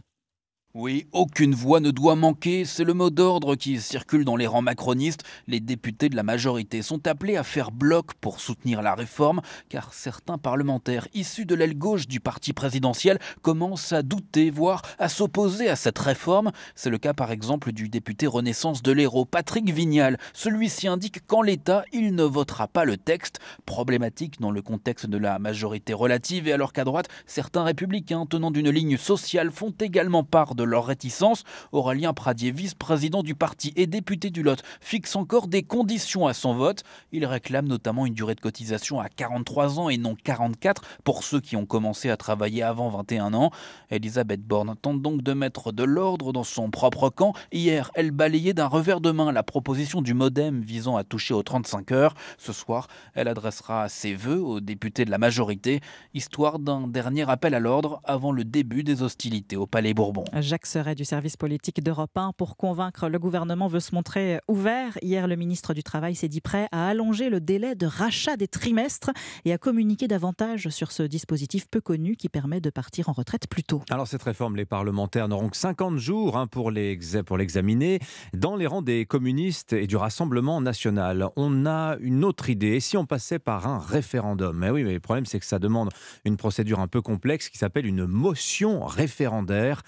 [SPEAKER 40] Oui, aucune voix ne doit manquer, c'est le mot d'ordre qui circule dans les rangs macronistes. Les députés de la majorité sont appelés à faire bloc pour soutenir la réforme, car certains parlementaires issus de l'aile gauche du parti présidentiel commencent à douter, voire à s'opposer à cette réforme. C'est le cas par exemple du député Renaissance de l'Hérault, Patrick Vignal. Celui-ci indique qu'en l'état, il ne votera pas le texte, problématique dans le contexte de la majorité relative, et alors qu'à droite, certains républicains tenant d'une ligne sociale font également part de leur réticence. Aurélien Pradier, vice-président du parti et député du Lot, fixe encore des conditions à son vote. Il réclame notamment une durée de cotisation à 43 ans et non 44 pour ceux qui ont commencé à travailler avant 21 ans. Elisabeth Borne tente donc de mettre de l'ordre dans son propre camp. Hier, elle balayait d'un revers de main la proposition du modem visant à toucher aux 35 heures. Ce soir, elle adressera ses vœux aux députés de la majorité, histoire d'un dernier appel à l'ordre avant le début des hostilités au Palais Bourbon.
[SPEAKER 45] Jacques Serret du service politique d'Europe 1 pour convaincre le gouvernement veut se montrer ouvert. Hier, le ministre du Travail s'est dit prêt à allonger le délai de rachat des trimestres et à communiquer davantage sur ce dispositif peu connu qui permet de partir en retraite plus tôt.
[SPEAKER 1] Alors cette réforme, les parlementaires n'auront que 50 jours hein, pour l'examiner dans les rangs des communistes et du Rassemblement national. On a une autre idée. Et si on passait par un référendum? Mais oui, mais le problème c'est que ça demande une procédure un peu complexe qui s'appelle une motion référendaire.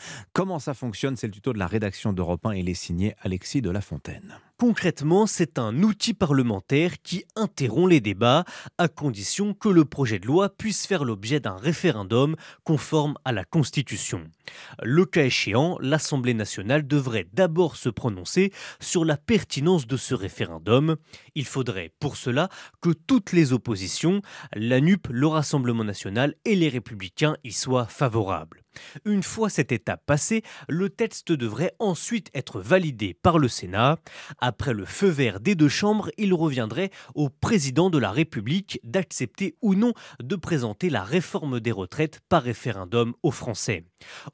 [SPEAKER 1] Comment ça fonctionne C'est le tuto de la rédaction d'Europe 1 et il est signé Alexis de la Fontaine.
[SPEAKER 49] Concrètement, c'est un outil parlementaire qui interrompt les débats à condition que le projet de loi puisse faire l'objet d'un référendum conforme à la Constitution. Le cas échéant, l'Assemblée nationale devrait d'abord se prononcer sur la pertinence de ce référendum. Il faudrait pour cela que toutes les oppositions, la NUP, le Rassemblement national et les républicains y soient favorables. Une fois cette étape passée, le texte devrait ensuite être validé par le Sénat. Après le feu vert des deux chambres, il reviendrait au président de la République d'accepter ou non de présenter la réforme des retraites par référendum aux Français.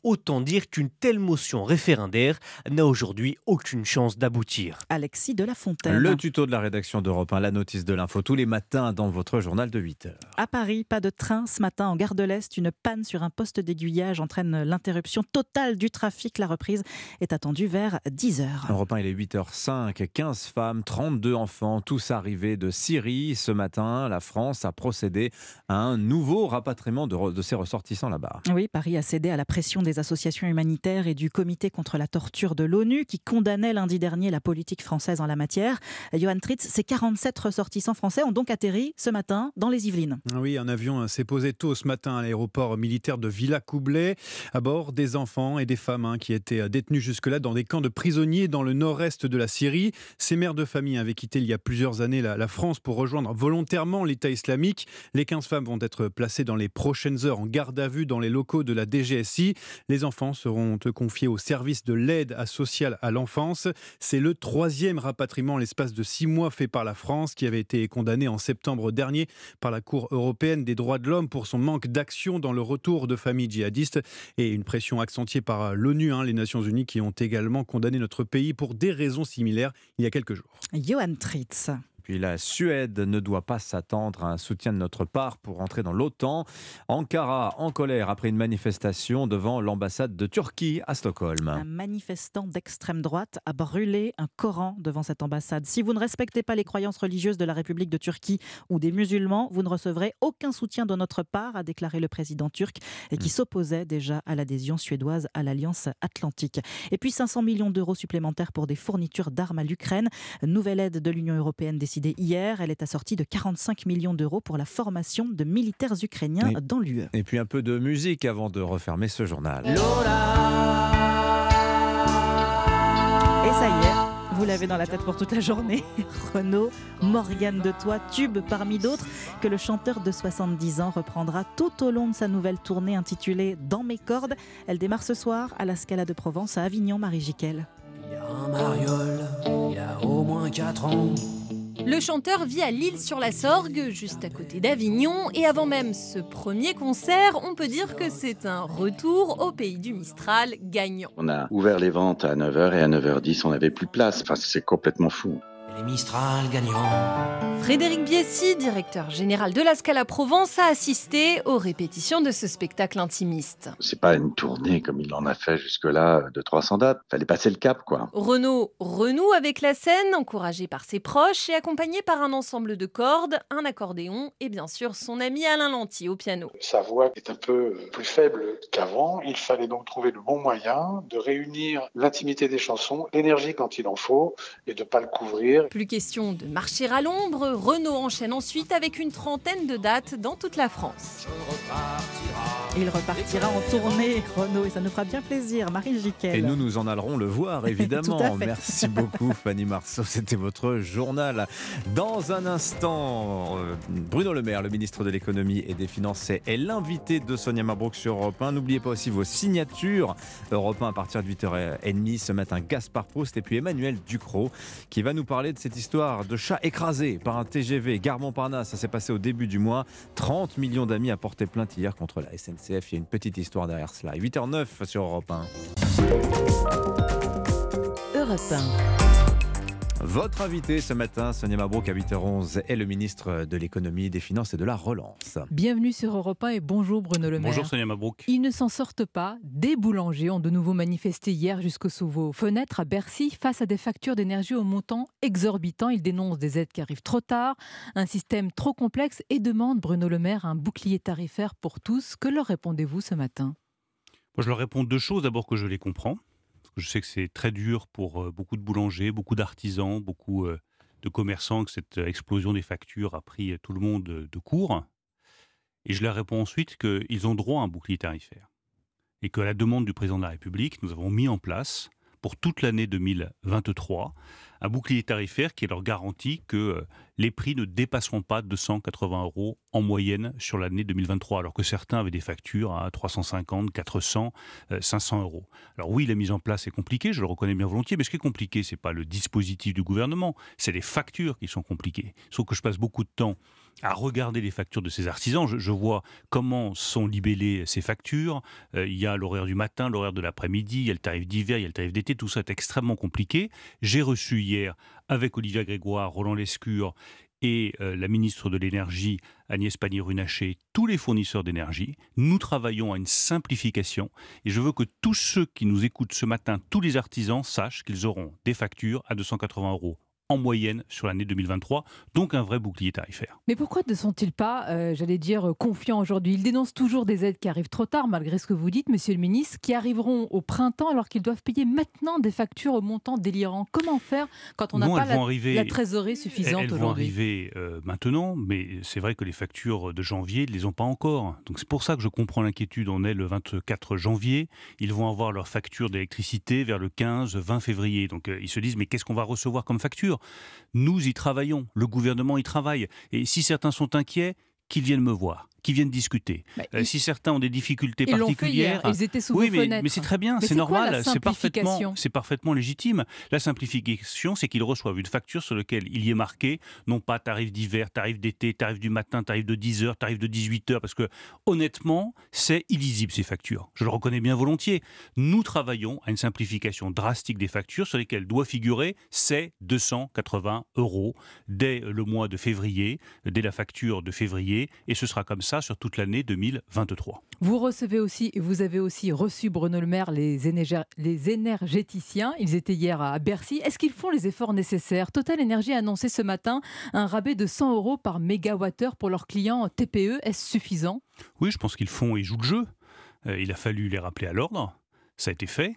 [SPEAKER 49] Autant dire qu'une telle motion référendaire n'a aujourd'hui aucune chance d'aboutir.
[SPEAKER 45] Alexis de la Fontaine.
[SPEAKER 1] Le tuto de la rédaction d'Europe 1, la notice de l'info tous les matins dans votre journal de 8 heures.
[SPEAKER 45] À Paris, pas de train ce matin en gare de l'Est. Une panne sur un poste d'aiguillage entraîne l'interruption totale du trafic. La reprise est attendue vers 10 heures.
[SPEAKER 1] Europe 1, il est 8h05. 15 femmes, 32 enfants, tous arrivés de Syrie. Ce matin, la France a procédé à un nouveau rapatriement de, de ses ressortissants là-bas.
[SPEAKER 45] Oui, Paris a cédé à la pression des associations humanitaires et du comité contre la torture de l'ONU qui condamnait lundi dernier la politique française en la matière. Johan Tritz, ces 47 ressortissants français ont donc atterri ce matin dans les Yvelines.
[SPEAKER 50] Oui, un avion s'est posé tôt ce matin à l'aéroport militaire de Villacoublay. À bord, des enfants et des femmes hein, qui étaient détenus jusque-là dans des camps de prisonniers dans le nord-est de la Syrie. Ces mères de famille avaient quitté il y a plusieurs années la, la France pour rejoindre volontairement l'État islamique. Les 15 femmes vont être placées dans les prochaines heures en garde à vue dans les locaux de la DGSI. Les enfants seront confiés au service de l'aide sociale à l'enfance. C'est le troisième rapatriement en l'espace de six mois fait par la France, qui avait été condamné en septembre dernier par la Cour européenne des droits de l'homme pour son manque d'action dans le retour de familles djihadistes et une pression accentuée par l'ONU, hein, les Nations Unies, qui ont également condamné notre pays pour des raisons similaires il y a quelques jours.
[SPEAKER 45] Johan Tritz.
[SPEAKER 1] Puis la Suède ne doit pas s'attendre à un soutien de notre part pour entrer dans l'OTAN. Ankara en colère après une manifestation devant l'ambassade de Turquie à Stockholm.
[SPEAKER 45] Un manifestant d'extrême droite a brûlé un Coran devant cette ambassade. Si vous ne respectez pas les croyances religieuses de la République de Turquie ou des musulmans, vous ne recevrez aucun soutien de notre part, a déclaré le président turc, et qui s'opposait déjà à l'adhésion suédoise à l'Alliance Atlantique. Et puis 500 millions d'euros supplémentaires pour des fournitures d'armes à l'Ukraine. Nouvelle aide de l'Union européenne décidée hier. Elle est assortie de 45 millions d'euros pour la formation de militaires ukrainiens
[SPEAKER 1] Et-
[SPEAKER 45] dans l'UE.
[SPEAKER 1] Et puis un peu de musique avant de refermer ce journal.
[SPEAKER 51] Lola
[SPEAKER 45] ça y est, vous l'avez dans la tête pour toute la journée. *laughs* Renaud, Morgane de Toi, tube parmi d'autres, que le chanteur de 70 ans reprendra tout au long de sa nouvelle tournée intitulée Dans mes cordes. Elle démarre ce soir à la Scala de Provence à Avignon, Marie Giquel.
[SPEAKER 52] Il y a un mariole, il y a au moins 4 ans.
[SPEAKER 41] Le chanteur vit à Lille-sur-la-Sorgue, juste à côté d'Avignon, et avant même ce premier concert, on peut dire que c'est un retour au pays du Mistral gagnant.
[SPEAKER 50] On a ouvert les ventes à 9h et à 9h10, on n'avait plus place. Enfin, c'est complètement fou
[SPEAKER 52] les Mistral gagnants.
[SPEAKER 41] Frédéric Biessy, directeur général de la Scala Provence, a assisté aux répétitions de ce spectacle intimiste.
[SPEAKER 50] C'est pas une tournée comme il en a fait jusque-là de 300 dates. Fallait passer le cap, quoi.
[SPEAKER 41] Renaud renoue avec la scène, encouragé par ses proches et accompagné par un ensemble de cordes, un accordéon et bien sûr son ami Alain Lanty au piano.
[SPEAKER 53] Sa voix est un peu plus faible qu'avant. Il fallait donc trouver le bon moyen de réunir l'intimité des chansons, l'énergie quand il en faut et de pas le couvrir
[SPEAKER 41] plus question de marcher à l'ombre, Renault enchaîne ensuite avec une trentaine de dates dans toute la France.
[SPEAKER 45] Il repartira en tournée, Renault, et ça nous fera bien plaisir. Marie Jiquel.
[SPEAKER 1] Et nous, nous en allerons le voir, *laughs* évidemment. Merci beaucoup, Fanny Marceau. C'était votre journal. Dans un instant, euh, Bruno Le Maire, le ministre de l'économie et des finances, est l'invité de Sonia Mabrouk sur Europe 1. N'oubliez pas aussi vos signatures. Europe 1 à partir de 8h30 ce matin, Gaspard Proust et puis Emmanuel Ducrot qui va nous parler de cette histoire de chat écrasé par un TGV gare Montparnasse. Ça s'est passé au début du mois. 30 millions d'amis a porté plainte hier contre la SNCF. Il y a une petite histoire derrière cela. 8h09 sur Europe 1.
[SPEAKER 21] Europe 1.
[SPEAKER 1] Votre invité ce matin, Sonia Mabrouk à 8h11, est le ministre de l'économie, des finances et de la relance.
[SPEAKER 44] Bienvenue sur Europe 1 et bonjour Bruno Le Maire.
[SPEAKER 54] Bonjour Sonia Mabrouk.
[SPEAKER 44] Ils ne s'en sortent pas. Des boulangers ont de nouveau manifesté hier jusqu'au sous vos fenêtres à Bercy face à des factures d'énergie au montant exorbitant. Ils dénoncent des aides qui arrivent trop tard, un système trop complexe et demandent, Bruno Le Maire, un bouclier tarifaire pour tous. Que leur répondez-vous ce matin?
[SPEAKER 54] Moi, je leur réponds deux choses. D'abord que je les comprends je sais que c'est très dur pour euh, beaucoup de boulangers, beaucoup d'artisans, beaucoup euh, de commerçants, que cette explosion des factures a pris euh, tout le monde de court. Et je leur réponds ensuite qu'ils ont droit à un bouclier tarifaire. Et qu'à la demande du président de la République, nous avons mis en place, pour toute l'année 2023, un bouclier tarifaire qui leur garantit que les prix ne dépasseront pas 280 euros en moyenne sur l'année 2023, alors que certains avaient des factures à 350, 400, 500 euros. Alors oui, la mise en place est compliquée, je le reconnais bien volontiers, mais ce qui est compliqué, c'est pas le dispositif du gouvernement, c'est les factures qui sont compliquées. Sauf que je passe beaucoup de temps à regarder les factures de ces artisans. Je, vois comment sont libellées ces factures. Euh, il y a l'horaire du matin, l'horaire de l'après-midi, il y a le tarif d'hiver, il y a le tarif d'été. Tout ça est extrêmement compliqué. J'ai reçu hier avec Olivia Grégoire, Roland Lescure et euh, la ministre de l'Énergie, Agnès Pannier-Runacher, tous les fournisseurs d'énergie. Nous travaillons à une simplification et je veux que tous ceux qui nous écoutent ce matin, tous les artisans, sachent qu'ils auront des factures à 280 euros en moyenne sur l'année 2023, donc un vrai bouclier tarifaire.
[SPEAKER 44] Mais pourquoi ne sont-ils pas, euh, j'allais dire, confiants aujourd'hui? Ils dénoncent toujours des aides qui arrivent trop tard, malgré ce que vous dites, monsieur le ministre, qui arriveront au printemps alors qu'ils doivent payer maintenant des factures au montant délirant. Comment faire quand on n'a pas la, trésorerie suffisante
[SPEAKER 54] aujourd'hui Elles vont arriver euh, maintenant, mais c'est vrai que les factures de janvier ne les ont pas encore. Donc c'est pour ça que je comprends l'inquiétude. On est le 24 janvier, ils vont avoir leur facture d'électricité vers le 15-20 février. Donc euh, ils se disent, mais qu'est-ce qu'on va recevoir comme facture? Nous y travaillons, le gouvernement y travaille. Et si certains sont inquiets, qu'ils viennent me voir qui viennent discuter. Bah, euh, si certains ont des difficultés particulières,
[SPEAKER 44] ils étaient sous
[SPEAKER 54] oui,
[SPEAKER 44] mais,
[SPEAKER 54] mais c'est très bien, c'est normal, c'est parfaitement, c'est parfaitement légitime. La simplification, c'est qu'ils reçoivent une facture sur laquelle il y est marqué non pas tarif d'hiver, tarif d'été, tarif du matin, tarif de 10 heures, tarif de 18 heures, parce que honnêtement, c'est illisible ces factures. Je le reconnais bien volontiers. Nous travaillons à une simplification drastique des factures sur lesquelles doit figurer ces 280 euros dès le mois de février, dès la facture de février, et ce sera comme ça sur toute l'année 2023.
[SPEAKER 44] Vous recevez aussi, et vous avez aussi reçu Bruno Le Maire, les, les énergéticiens. Ils étaient hier à Bercy. Est-ce qu'ils font les efforts nécessaires? Total Energy a annoncé ce matin un rabais de 100 euros par mégawattheure pour leurs clients TPE. Est-ce suffisant?
[SPEAKER 54] Oui, je pense qu'ils font et jouent le jeu. Euh, il a fallu les rappeler à l'ordre. Ça a été fait.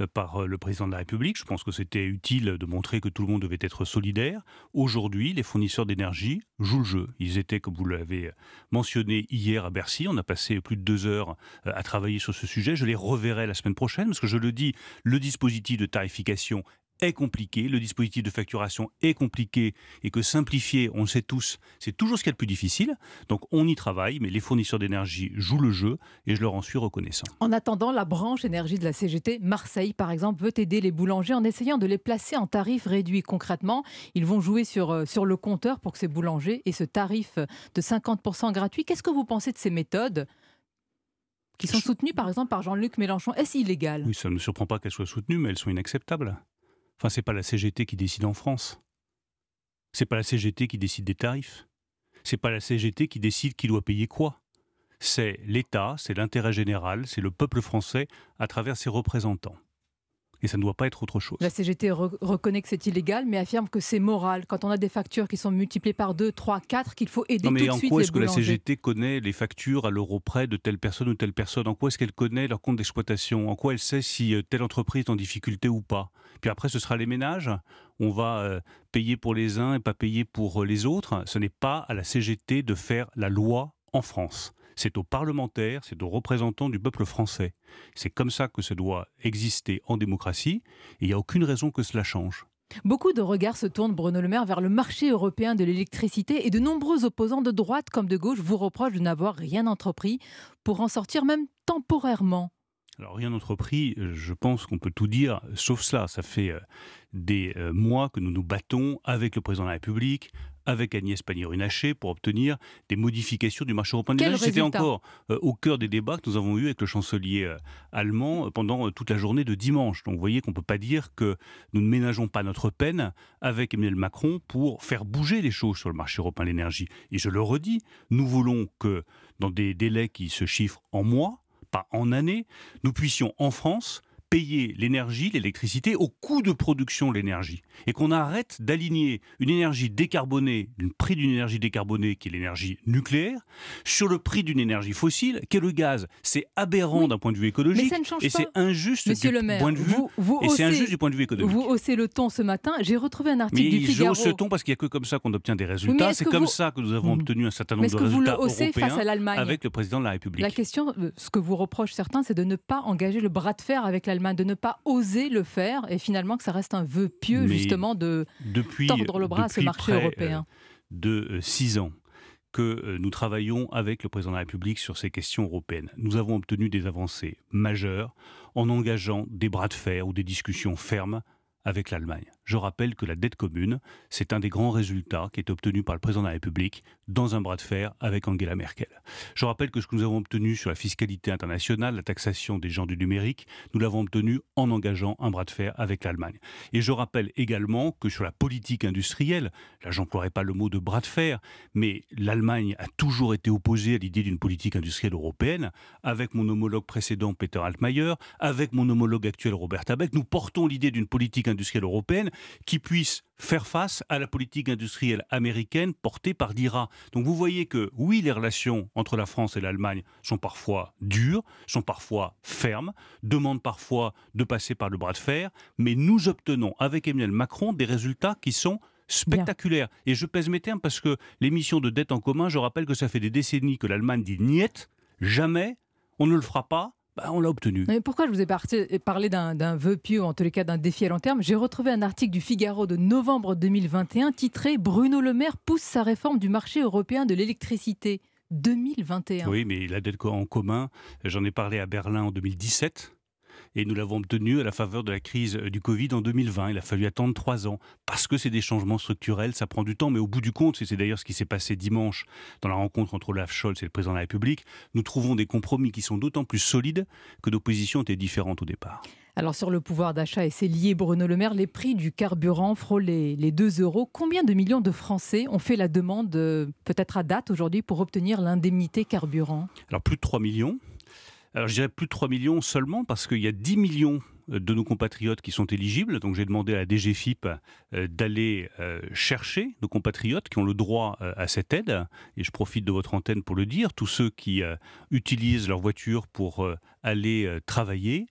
[SPEAKER 54] Euh, par euh, le président de la République. Je pense que c'était utile de montrer que tout le monde devait être solidaire. Aujourd'hui, les fournisseurs d'énergie jouent le jeu. Ils étaient, comme vous l'avez mentionné hier à Bercy, on a passé plus de deux heures euh, à travailler sur ce sujet. Je les reverrai la semaine prochaine parce que je le dis, le dispositif de tarification est compliqué, le dispositif de facturation est compliqué et que simplifier, on le sait tous, c'est toujours ce qui est le plus difficile. Donc on y travaille, mais les fournisseurs d'énergie jouent le jeu et je leur en suis reconnaissant.
[SPEAKER 44] En attendant, la branche énergie de la CGT, Marseille par exemple, veut aider les boulangers en essayant de les placer en tarif réduit. Concrètement, ils vont jouer sur, euh, sur le compteur pour que ces boulangers aient ce tarif de 50% gratuit. Qu'est-ce que vous pensez de ces méthodes qui sont soutenues par exemple par Jean-Luc Mélenchon? Est-ce illégal?
[SPEAKER 54] Oui, ça ne me surprend pas qu'elles soient soutenues, mais elles sont inacceptables. Enfin, c'est pas la CGT qui décide en France. C'est pas la CGT qui décide des tarifs. C'est pas la CGT qui décide qui doit payer quoi. C'est l'État, c'est l'intérêt général, c'est le peuple français à travers ses représentants. Et ça ne doit pas être autre chose.
[SPEAKER 44] La CGT reconnaît que c'est illégal, mais affirme que c'est moral. Quand on a des factures qui sont multipliées par 2, 3, 4, qu'il faut aider
[SPEAKER 54] non, mais
[SPEAKER 44] tout
[SPEAKER 54] en
[SPEAKER 44] de suite
[SPEAKER 54] quoi est-ce que la. CGT connaît les factures à l'euro près de telle personne ou telle personne? En quoi est-ce qu'elle connaît leur compte d'exploitation? En quoi elle sait si euh, telle entreprise est en difficulté ou pas? Puis après, ce sera les ménages. On va euh, payer pour les uns et pas payer pour euh, les autres. Ce n'est pas à la CGT de faire la loi en France c'est aux parlementaires, c'est aux représentants du peuple français. C'est comme ça que ça doit exister en démocratie, et il n'y a aucune raison que cela change.
[SPEAKER 44] Beaucoup de regards se tournent, Bruno Le Maire, vers le marché européen de l'électricité et de nombreux opposants de droite comme de gauche vous reprochent de n'avoir rien entrepris pour en sortir même temporairement.
[SPEAKER 54] Alors rien entrepris, je pense qu'on peut tout dire, sauf cela. Ça fait euh, des euh, mois que nous nous battons avec le président de la République, avec Agnès Pannier-Runacher pour obtenir des modifications du marché européen de l'énergie. C'était encore euh, au cœur des débats que nous avons eus avec le chancelier euh, allemand euh, pendant euh, toute la journée de dimanche. Donc vous voyez qu'on ne peut pas dire que nous ne ménageons pas notre peine avec Emmanuel Macron pour faire bouger les choses sur le marché européen de l'énergie. Et je le redis, nous voulons que dans des délais qui se chiffrent en mois, pas en années, nous puissions en France payer l'énergie, l'électricité au coût de production de l'énergie. Et qu'on arrête d'aligner une énergie décarbonée, le prix d'une énergie décarbonée qui est l'énergie nucléaire, sur le prix d'une énergie fossile qui est le gaz. C'est aberrant d'un point de vue écologique et c'est injuste
[SPEAKER 44] Monsieur
[SPEAKER 54] du
[SPEAKER 44] le maire,
[SPEAKER 54] point de vue
[SPEAKER 44] vous, vous
[SPEAKER 54] et c'est
[SPEAKER 44] haussez-
[SPEAKER 54] injuste du point de vue économique.
[SPEAKER 44] Vous haussez le ton ce matin. J'ai retrouvé un article
[SPEAKER 54] Mais
[SPEAKER 44] du
[SPEAKER 54] je
[SPEAKER 44] Figaro.
[SPEAKER 54] hausse ce ton parce qu'il n'y a que comme ça qu'on obtient des résultats. C'est comme
[SPEAKER 44] vous-
[SPEAKER 54] ça que nous avons obtenu un certain nombre de
[SPEAKER 44] le
[SPEAKER 54] résultats
[SPEAKER 44] haussez face
[SPEAKER 54] européens
[SPEAKER 44] à l'Allemagne
[SPEAKER 54] avec le président de la République.
[SPEAKER 44] La question, euh, ce que vous reprochent certains, c'est de ne pas engager le bras de fer avec de ne pas oser le faire, et finalement que ça reste un vœu pieux
[SPEAKER 54] Mais
[SPEAKER 44] justement de
[SPEAKER 54] depuis,
[SPEAKER 44] tordre le bras à ce marché
[SPEAKER 54] près,
[SPEAKER 44] européen.
[SPEAKER 54] euh, de euh, six ans que euh, nous travaillons avec le président de la République sur ces questions européennes. Nous avons obtenu des avancées majeures en engageant des bras de fer ou des discussions fermes avec l'Allemagne. Je rappelle que la dette commune, c'est un des grands résultats qui est obtenu par le président de la République dans un bras de fer avec Angela Merkel. Je rappelle que ce que nous avons obtenu sur la fiscalité internationale, la taxation des gens du numérique, nous l'avons obtenu en engageant un bras de fer avec l'Allemagne. Et je rappelle également que sur la politique industrielle, là j'emploierai pas le mot de bras de fer, mais l'Allemagne a toujours été opposée à l'idée d'une politique industrielle européenne, avec mon homologue précédent Peter Altmaier, avec mon homologue actuel Robert Habeck, nous portons l'idée d'une politique industrielle européenne qui puisse faire face à la politique industrielle américaine portée par l'IRA. Donc vous voyez que oui, les relations entre la France et l'Allemagne sont parfois dures, sont parfois fermes, demandent parfois de passer par le bras de fer, mais nous obtenons avec Emmanuel Macron des résultats qui sont spectaculaires. Et je pèse mes termes parce que l'émission de dette en commun, je rappelle que ça fait des décennies que l'Allemagne dit niet, jamais, on ne le fera pas, bah, on l'a obtenu.
[SPEAKER 44] Mais pourquoi je vous ai parlé d'un vœu pieux, en tous les cas d'un défi à long terme? J'ai retrouvé un article du Figaro de novembre 2021 titré Bruno Le Maire pousse sa réforme du marché européen de l'électricité. 2021.
[SPEAKER 54] Oui, mais la dette en commun, j'en ai parlé à Berlin en 2017. Et nous l'avons obtenu à la faveur de la crise du Covid en 2020. Il a fallu attendre trois ans parce que c'est des changements structurels, ça prend du temps. Mais au bout du compte, c'est d'ailleurs ce qui s'est passé dimanche dans la rencontre entre Olaf Scholz et le président de la République, nous trouvons des compromis qui sont d'autant plus solides que nos positions étaient différentes au départ.
[SPEAKER 44] Alors sur le pouvoir d'achat, et c'est lié Bruno Le Maire, les prix du carburant frôlent les, les 2 euros. Combien de millions de Français ont fait la demande, euh, peut-être à date aujourd'hui, pour obtenir l'indemnité carburant?
[SPEAKER 54] Alors plus de 3 millions. Alors je dirais plus de 3 millions seulement parce qu'il y a 10 millions euh, de nos compatriotes qui sont éligibles. Donc j'ai demandé à la DGFIP euh, d'aller euh, chercher nos compatriotes qui ont le droit à cette aide. Et je profite de votre antenne pour le dire. Tous ceux qui utilisent leur voiture pour aller travailler,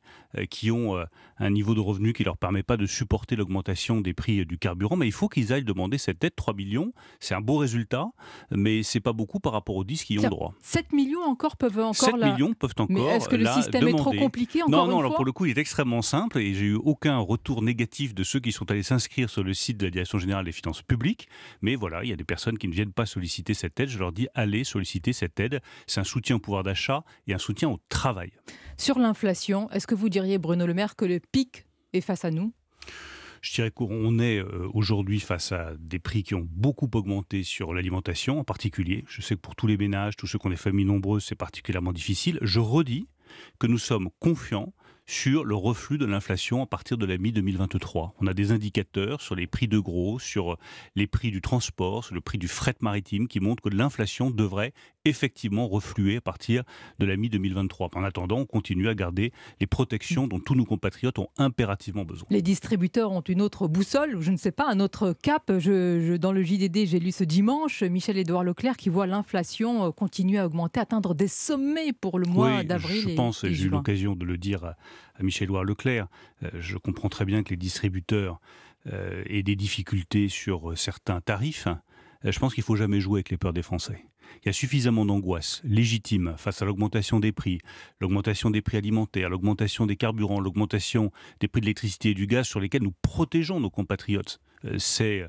[SPEAKER 54] qui ont un niveau de revenu qui ne leur permet pas de supporter l'augmentation des prix du carburant, mais il faut qu'ils aillent demander cette aide. 3 millions, c'est un beau résultat, mais c'est pas beaucoup par rapport aux 10 qui y ont droit.
[SPEAKER 44] 7 millions encore peuvent encore
[SPEAKER 54] 7
[SPEAKER 44] la-
[SPEAKER 54] millions peuvent encore
[SPEAKER 44] Mais est-ce que le système est trop compliqué, encore
[SPEAKER 54] Non,
[SPEAKER 44] une
[SPEAKER 54] non, alors
[SPEAKER 44] fois
[SPEAKER 54] pour le coup, il est extrêmement simple et j'ai eu aucun retour négatif de ceux qui sont allés s'inscrire sur le site de la Direction générale des finances publiques. Mais voilà, il y a des personnes qui ne viennent pas solliciter cette aide. Je leur dis allez solliciter cette aide. C'est un soutien au pouvoir d'achat et un soutien au travail.
[SPEAKER 44] Sur l'inflation, est-ce que vous diriez, Bruno Le Maire, que le pic est face à nous?
[SPEAKER 54] Je dirais qu'on est euh, aujourd'hui face à des prix qui ont beaucoup augmenté sur l'alimentation en particulier. Je sais que pour tous les ménages, tous ceux qui ont des familles nombreuses, c'est particulièrement difficile. Je redis que nous sommes confiants sur le reflux de l'inflation à partir de la mi-2023. On a des indicateurs sur les prix de gros, sur les prix du transport, sur le prix du fret maritime qui montrent que l'inflation devrait effectivement refluer à partir de la mi-2023. En attendant, on continue à garder les protections dont tous nos compatriotes ont impérativement besoin.
[SPEAKER 44] Les distributeurs ont une autre boussole, je ne sais pas, un autre cap. Je, dans le JDD, j'ai lu ce dimanche Michel-Édouard Leclerc qui voit l'inflation euh, continuer à augmenter, atteindre des sommets pour le mois d'avril.
[SPEAKER 54] Je pense, j'ai eu l'occasion de le dire à Michel-Édouard Leclerc, euh, je comprends très bien que les distributeurs euh, aient des difficultés sur certains tarifs. Je pense qu'il faut jamais jouer avec les peurs des Français. Il y a suffisamment d'angoisse légitime face à l'augmentation des prix, l'augmentation des prix alimentaires, l'augmentation des carburants, l'augmentation des prix de l'électricité et du gaz sur lesquels nous protégeons nos compatriotes. Euh, c'est euh,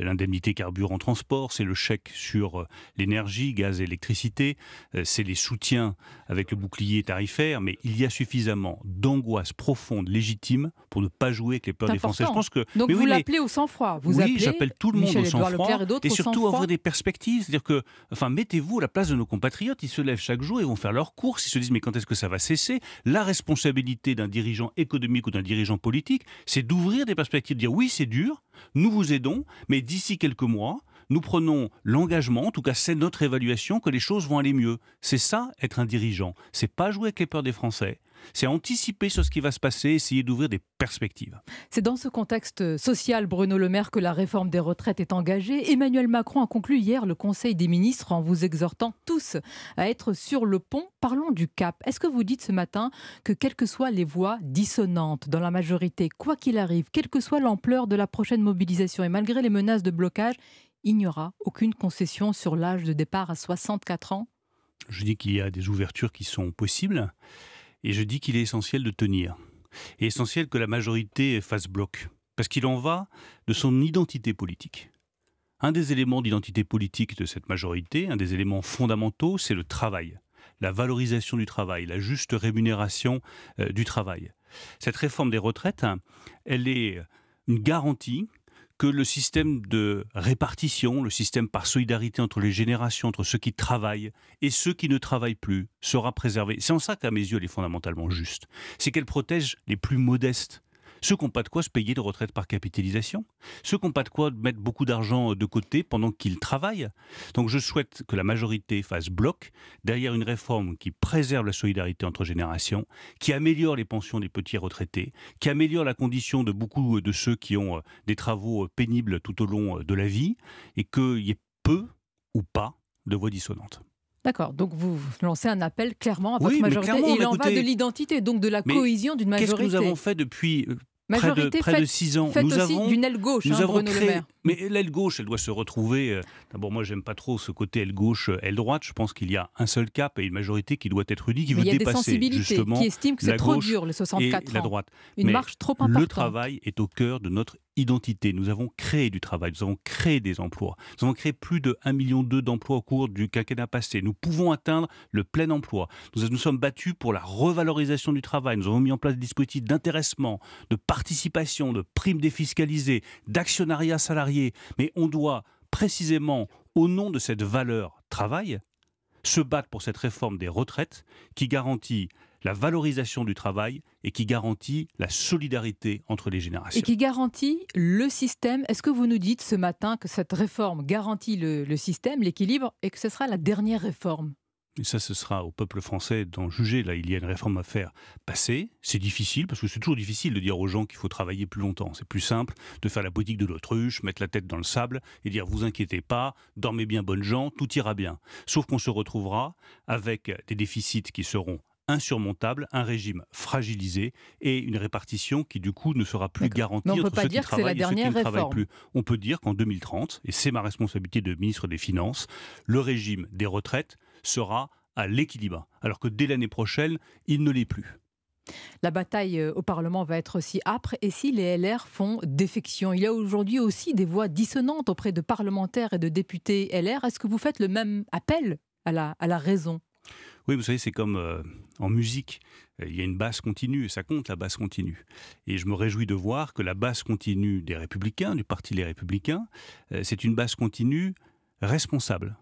[SPEAKER 54] l'indemnité carburant transport, c'est le chèque sur euh, l'énergie, gaz et électricité, c'est les soutiens avec le bouclier tarifaire, mais il y a suffisamment d'angoisse profonde, légitime, pour ne pas jouer avec les peurs des Français.
[SPEAKER 44] Je pense que, Donc vous l'appelez au sang-froid. Vous
[SPEAKER 54] oui, j'appelle tout le monde au sang-froid et, et, surtout avoir des perspectives. C'est-à-dire que, enfin, mettez-vous à la place de nos compatriotes. Ils se lèvent chaque jour, ils vont faire leurs courses, ils se disent mais quand est-ce que ça va cesser? La responsabilité d'un dirigeant économique ou d'un dirigeant politique, c'est d'ouvrir des perspectives, de dire oui, c'est dur, nous vous aidons, mais d'ici quelques mois, nous prenons l'engagement, en tout cas c'est notre évaluation, que les choses vont aller mieux. C'est ça, être un dirigeant. C'est pas jouer avec les peurs des Français. C'est anticiper sur ce qui va se passer, essayer d'ouvrir des perspectives.
[SPEAKER 44] C'est dans ce contexte social, Bruno Le Maire, que la réforme des retraites est engagée. Emmanuel Macron a conclu hier le Conseil des ministres en vous exhortant tous à être sur le pont. Parlons du cap. Est-ce que vous dites ce matin que quelles que soient les voix dissonantes dans la majorité, quoi qu'il arrive, quelle que soit l'ampleur de la prochaine mobilisation et malgré les menaces de blocage, il n'y aura aucune concession sur l'âge de départ à 64 ans?
[SPEAKER 54] Je dis qu'il y a des ouvertures qui sont possibles. Et je dis qu'il est essentiel de tenir. Et essentiel que la majorité fasse bloc. Parce qu'il en va de son identité politique. Un des éléments d'identité politique de cette majorité, un des éléments fondamentaux, c'est le travail. La valorisation du travail, la juste rémunération euh, du travail. Cette réforme des retraites, hein, elle est une garantie que le système de répartition, le système par solidarité entre les générations, entre ceux qui travaillent et ceux qui ne travaillent plus, sera préservé. C'est en ça qu'à mes yeux, elle est fondamentalement juste. C'est qu'elle protège les plus modestes ceux qui n'ont pas de quoi se payer de retraite par capitalisation, ceux qui n'ont pas de quoi mettre beaucoup d'argent de côté pendant qu'ils travaillent. Donc je souhaite que la majorité fasse bloc derrière une réforme qui préserve la solidarité entre générations, qui améliore les pensions des petits retraités, qui améliore la condition de beaucoup de ceux qui ont euh, des travaux euh, pénibles tout au long euh, de la vie, et qu'il y ait peu ou pas de voix dissonantes.
[SPEAKER 44] D'accord, donc vous lancez un appel clairement à votre majorité. et il en va de l'identité, donc de la cohésion d'une majorité.
[SPEAKER 54] Qu'est-ce que nous avons fait depuis Majorité près de, près de six ans.
[SPEAKER 44] nous aussi avons d'une aile gauche, nous hein, avons Bruno créé.
[SPEAKER 54] Mais l'aile gauche, elle doit se retrouver. Euh, d'abord, moi, j'aime pas trop ce côté aile gauche, aile droite. Je pense qu'il y a un seul cap et une majorité qui doit être unie, qui veut dépasser justement
[SPEAKER 44] qui estiment que c'est trop dur, les 64
[SPEAKER 54] et la droite.
[SPEAKER 44] Une marche trop importante.
[SPEAKER 54] Le travail est au cœur de notre identité. Nous avons créé du travail, nous avons créé des emplois. Nous avons créé plus de 1,2 million d'emplois au cours du quinquennat passé. Nous pouvons atteindre le plein emploi. Nous nous sommes battus pour la revalorisation du travail. Nous avons mis en place des dispositifs d'intéressement, de participation, de primes défiscalisées, d'actionnariat salarié. Mais on doit précisément, au nom de cette valeur travail, se battre pour cette réforme des retraites qui garantit la valorisation du travail et qui garantit la solidarité entre les générations.
[SPEAKER 44] Et qui garantit le système. Est-ce que vous nous dites ce matin que cette réforme garantit le, système, l'équilibre, et que ce sera la dernière réforme?
[SPEAKER 54] Et ça, ce sera au peuple français d'en juger. Là, il y a une réforme à faire passer. C'est difficile, parce que c'est toujours difficile de dire aux gens qu'il faut travailler plus longtemps. C'est plus simple de faire la politique de l'autruche, mettre la tête dans le sable et dire vous inquiétez pas, dormez bien, bonnes gens, tout ira bien. Sauf qu'on se retrouvera avec des déficits qui seront insurmontable, un régime fragilisé et une répartition qui du coup ne sera plus garantie
[SPEAKER 44] on entre ceux qui travaillent et ceux qui ne travaillent plus.
[SPEAKER 54] On peut dire qu'en 2030, et c'est ma responsabilité de ministre des Finances, le régime des retraites sera à l'équilibre, alors que dès l'année prochaine, il ne l'est plus.
[SPEAKER 44] La bataille au Parlement va être aussi âpre et si les LR font défection? Il y a aujourd'hui aussi des voix dissonantes auprès de parlementaires et de députés LR. Est-ce que vous faites le même appel à la, à la raison?
[SPEAKER 54] Oui, vous savez, c'est comme euh, en musique. Il y a une basse continue et ça compte la basse continue. Et je me réjouis de voir que la basse continue des Républicains, du Parti Les Républicains, euh, c'est une basse continue responsable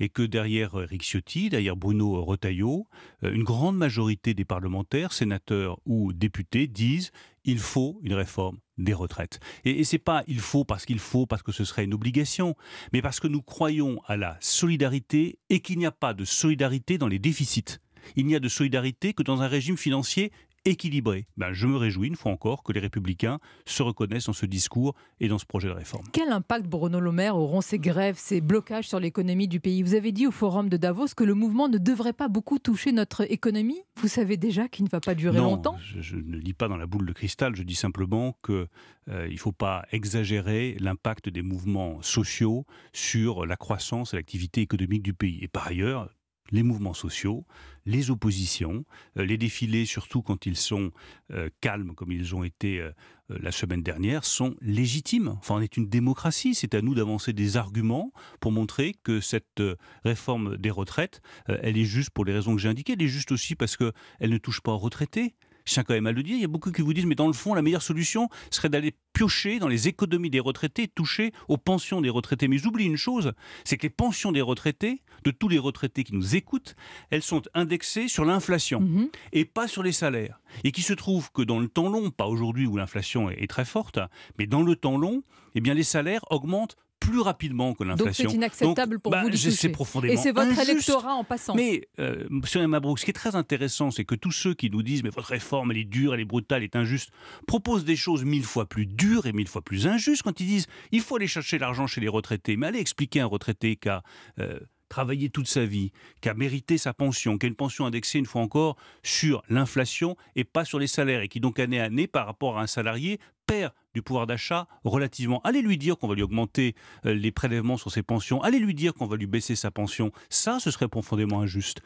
[SPEAKER 54] et que derrière Eric Ciotti, derrière Bruno Retailleau, euh, une grande majorité des parlementaires, sénateurs ou députés disent il faut une réforme des retraites. Et, et c'est pas il faut parce qu'il faut, parce que ce serait une obligation, mais parce que nous croyons à la solidarité et qu'il n'y a pas de solidarité dans les déficits. Il n'y a de solidarité que dans un régime financier équilibré. Ben, je me réjouis une fois encore que les républicains se reconnaissent dans ce discours et dans ce projet de réforme.
[SPEAKER 44] Quel impact, Bruno Le Maire, auront ces grèves, ces blocages sur l'économie du pays? Vous avez dit au forum de Davos que le mouvement ne devrait pas beaucoup toucher notre économie. Vous savez déjà qu'il ne va pas durer longtemps?
[SPEAKER 54] je, je, ne lis pas dans la boule de cristal, je dis simplement qu'il euh, ne faut pas exagérer l'impact des mouvements sociaux sur la croissance et l'activité économique du pays. Et par ailleurs, les mouvements sociaux, les oppositions, euh, les défilés, surtout quand ils sont euh, calmes comme ils ont été euh, la semaine dernière, sont légitimes. Enfin, on est une démocratie, c'est à nous d'avancer des arguments pour montrer que cette réforme des retraites, elle est juste pour les raisons que j'ai indiquées, elle est juste aussi parce qu'elle ne touche pas aux retraités. Je tiens quand même à le dire, il y a beaucoup qui vous disent, mais dans le fond, la meilleure solution serait d'aller piocher dans les économies des retraités, toucher aux pensions des retraités. Mais j'oublie une chose, c'est que les pensions des retraités, de tous les retraités qui nous écoutent, elles sont indexées sur l'inflation mhm. et pas sur les salaires. Et qui se trouve que dans le temps long, pas aujourd'hui où l'inflation est, très forte, mais dans le temps long, eh bien les salaires augmentent plus rapidement que l'inflation.
[SPEAKER 44] Donc c'est inacceptable pour
[SPEAKER 54] bah,
[SPEAKER 44] vous
[SPEAKER 54] C'est profondément
[SPEAKER 44] Et c'est votre électorat en passant.
[SPEAKER 54] Mais, euh, M. Mabrouk, ce qui est très intéressant, c'est que tous ceux qui nous disent « mais votre réforme, elle est dure, elle est brutale, elle est injuste », proposent des choses mille fois plus dures et mille fois plus injustes quand ils disent « il faut aller chercher l'argent chez les retraités ». Mais allez expliquer à un retraité qu'à... Euh, travaillé toute sa vie, qui a mérité sa pension, qui a une pension indexée une fois encore sur l'inflation et pas sur les salaires, et qui donc année à année, par rapport à un salarié, perd du pouvoir d'achat relativement. Allez lui dire qu'on va lui augmenter euh, les prélèvements sur ses pensions. Allez lui dire qu'on va lui baisser sa pension. Ça, ce serait profondément injuste.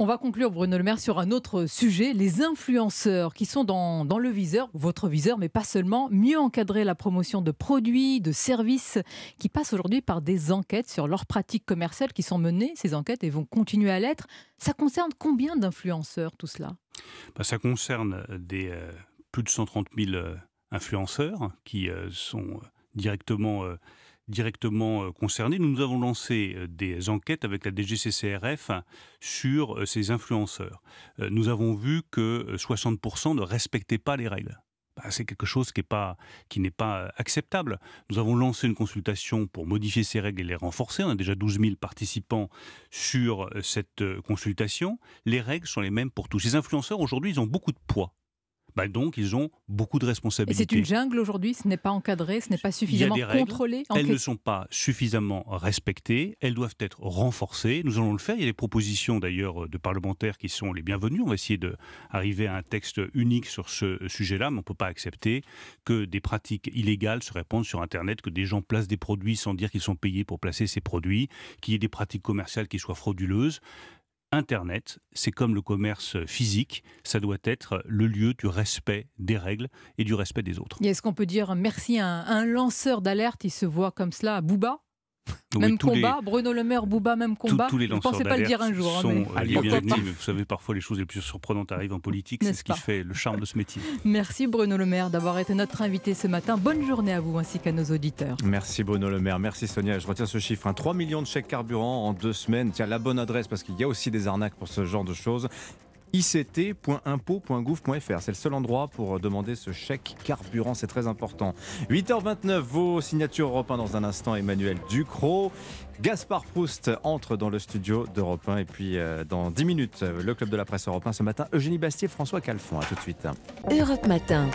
[SPEAKER 44] On va conclure, Bruno Le Maire, sur un autre sujet, les influenceurs qui sont dans, dans, le viseur, votre viseur, mais pas seulement, mieux encadrer la promotion de produits, de services, qui passent aujourd'hui par des enquêtes sur leurs pratiques commerciales qui sont menées, ces enquêtes, et vont continuer à l'être. Ça concerne combien d'influenceurs, tout cela?
[SPEAKER 54] Bah, Ça concerne des, euh, plus de 130 000 influenceurs qui euh, sont euh, directement euh, directement concernés. Nous avons lancé des enquêtes avec la DGCCRF sur ces influenceurs. Nous avons vu que 60% ne respectaient pas les règles. Bah, c'est quelque chose qui n'est pas, pas acceptable. Nous avons lancé une consultation pour modifier ces règles et les renforcer. On a déjà 12 000 participants sur cette consultation. Les règles sont les mêmes pour tous. Ces influenceurs, aujourd'hui, ils ont beaucoup de poids bah donc ils ont beaucoup de responsabilités.
[SPEAKER 44] C'est une jungle aujourd'hui, ce n'est pas encadré, ce n'est pas suffisamment contrôlé.
[SPEAKER 54] Elles ne sont pas suffisamment respectées, elles doivent être renforcées. Nous allons le faire. Il y a des propositions d'ailleurs de parlementaires qui sont les bienvenues. On va essayer d'arriver à un texte unique sur ce sujet-là, mais on ne peut pas accepter que des pratiques illégales se répandent sur Internet, que des gens placent des produits sans dire qu'ils sont payés pour placer ces produits, qu'il y ait des pratiques commerciales qui soient frauduleuses. Internet, c'est comme le commerce physique, ça doit être le lieu du respect des règles et du respect des autres.
[SPEAKER 44] Est-ce qu'on peut dire merci à un, lanceur d'alerte, il se voit comme cela, à Booba? Même combat, Bruno Le Maire, Bouba, même combat.
[SPEAKER 54] Tous, les
[SPEAKER 44] ne pensais pas le dire un jour.
[SPEAKER 54] Hein, sont mais... les bienvenus, vous savez, parfois les choses les plus surprenantes arrivent en politique, c'est ce qui fait le charme de ce métier. *laughs*
[SPEAKER 44] Merci Bruno Le Maire d'avoir été notre invité ce matin. Bonne journée à vous ainsi qu'à nos auditeurs.
[SPEAKER 1] Merci Bruno Le Maire, merci Sonia. Je retiens ce chiffre, 3 hein. millions de chèques carburant en deux semaines. Tiens, la bonne adresse parce qu'il y a aussi des arnaques pour ce genre de choses ict.impôt.gouv.fr. C'est le seul endroit pour demander ce chèque carburant, c'est très important. 8h29, vos signatures Europe 1 dans un instant, Emmanuel Ducrot. Gaspard Proust entre dans le studio d'Europe 1 et puis euh, dans 10 minutes, le club de la presse Europe 1 ce matin, Eugénie Bastier, François Calfon. À tout de suite.
[SPEAKER 21] Europe Matin,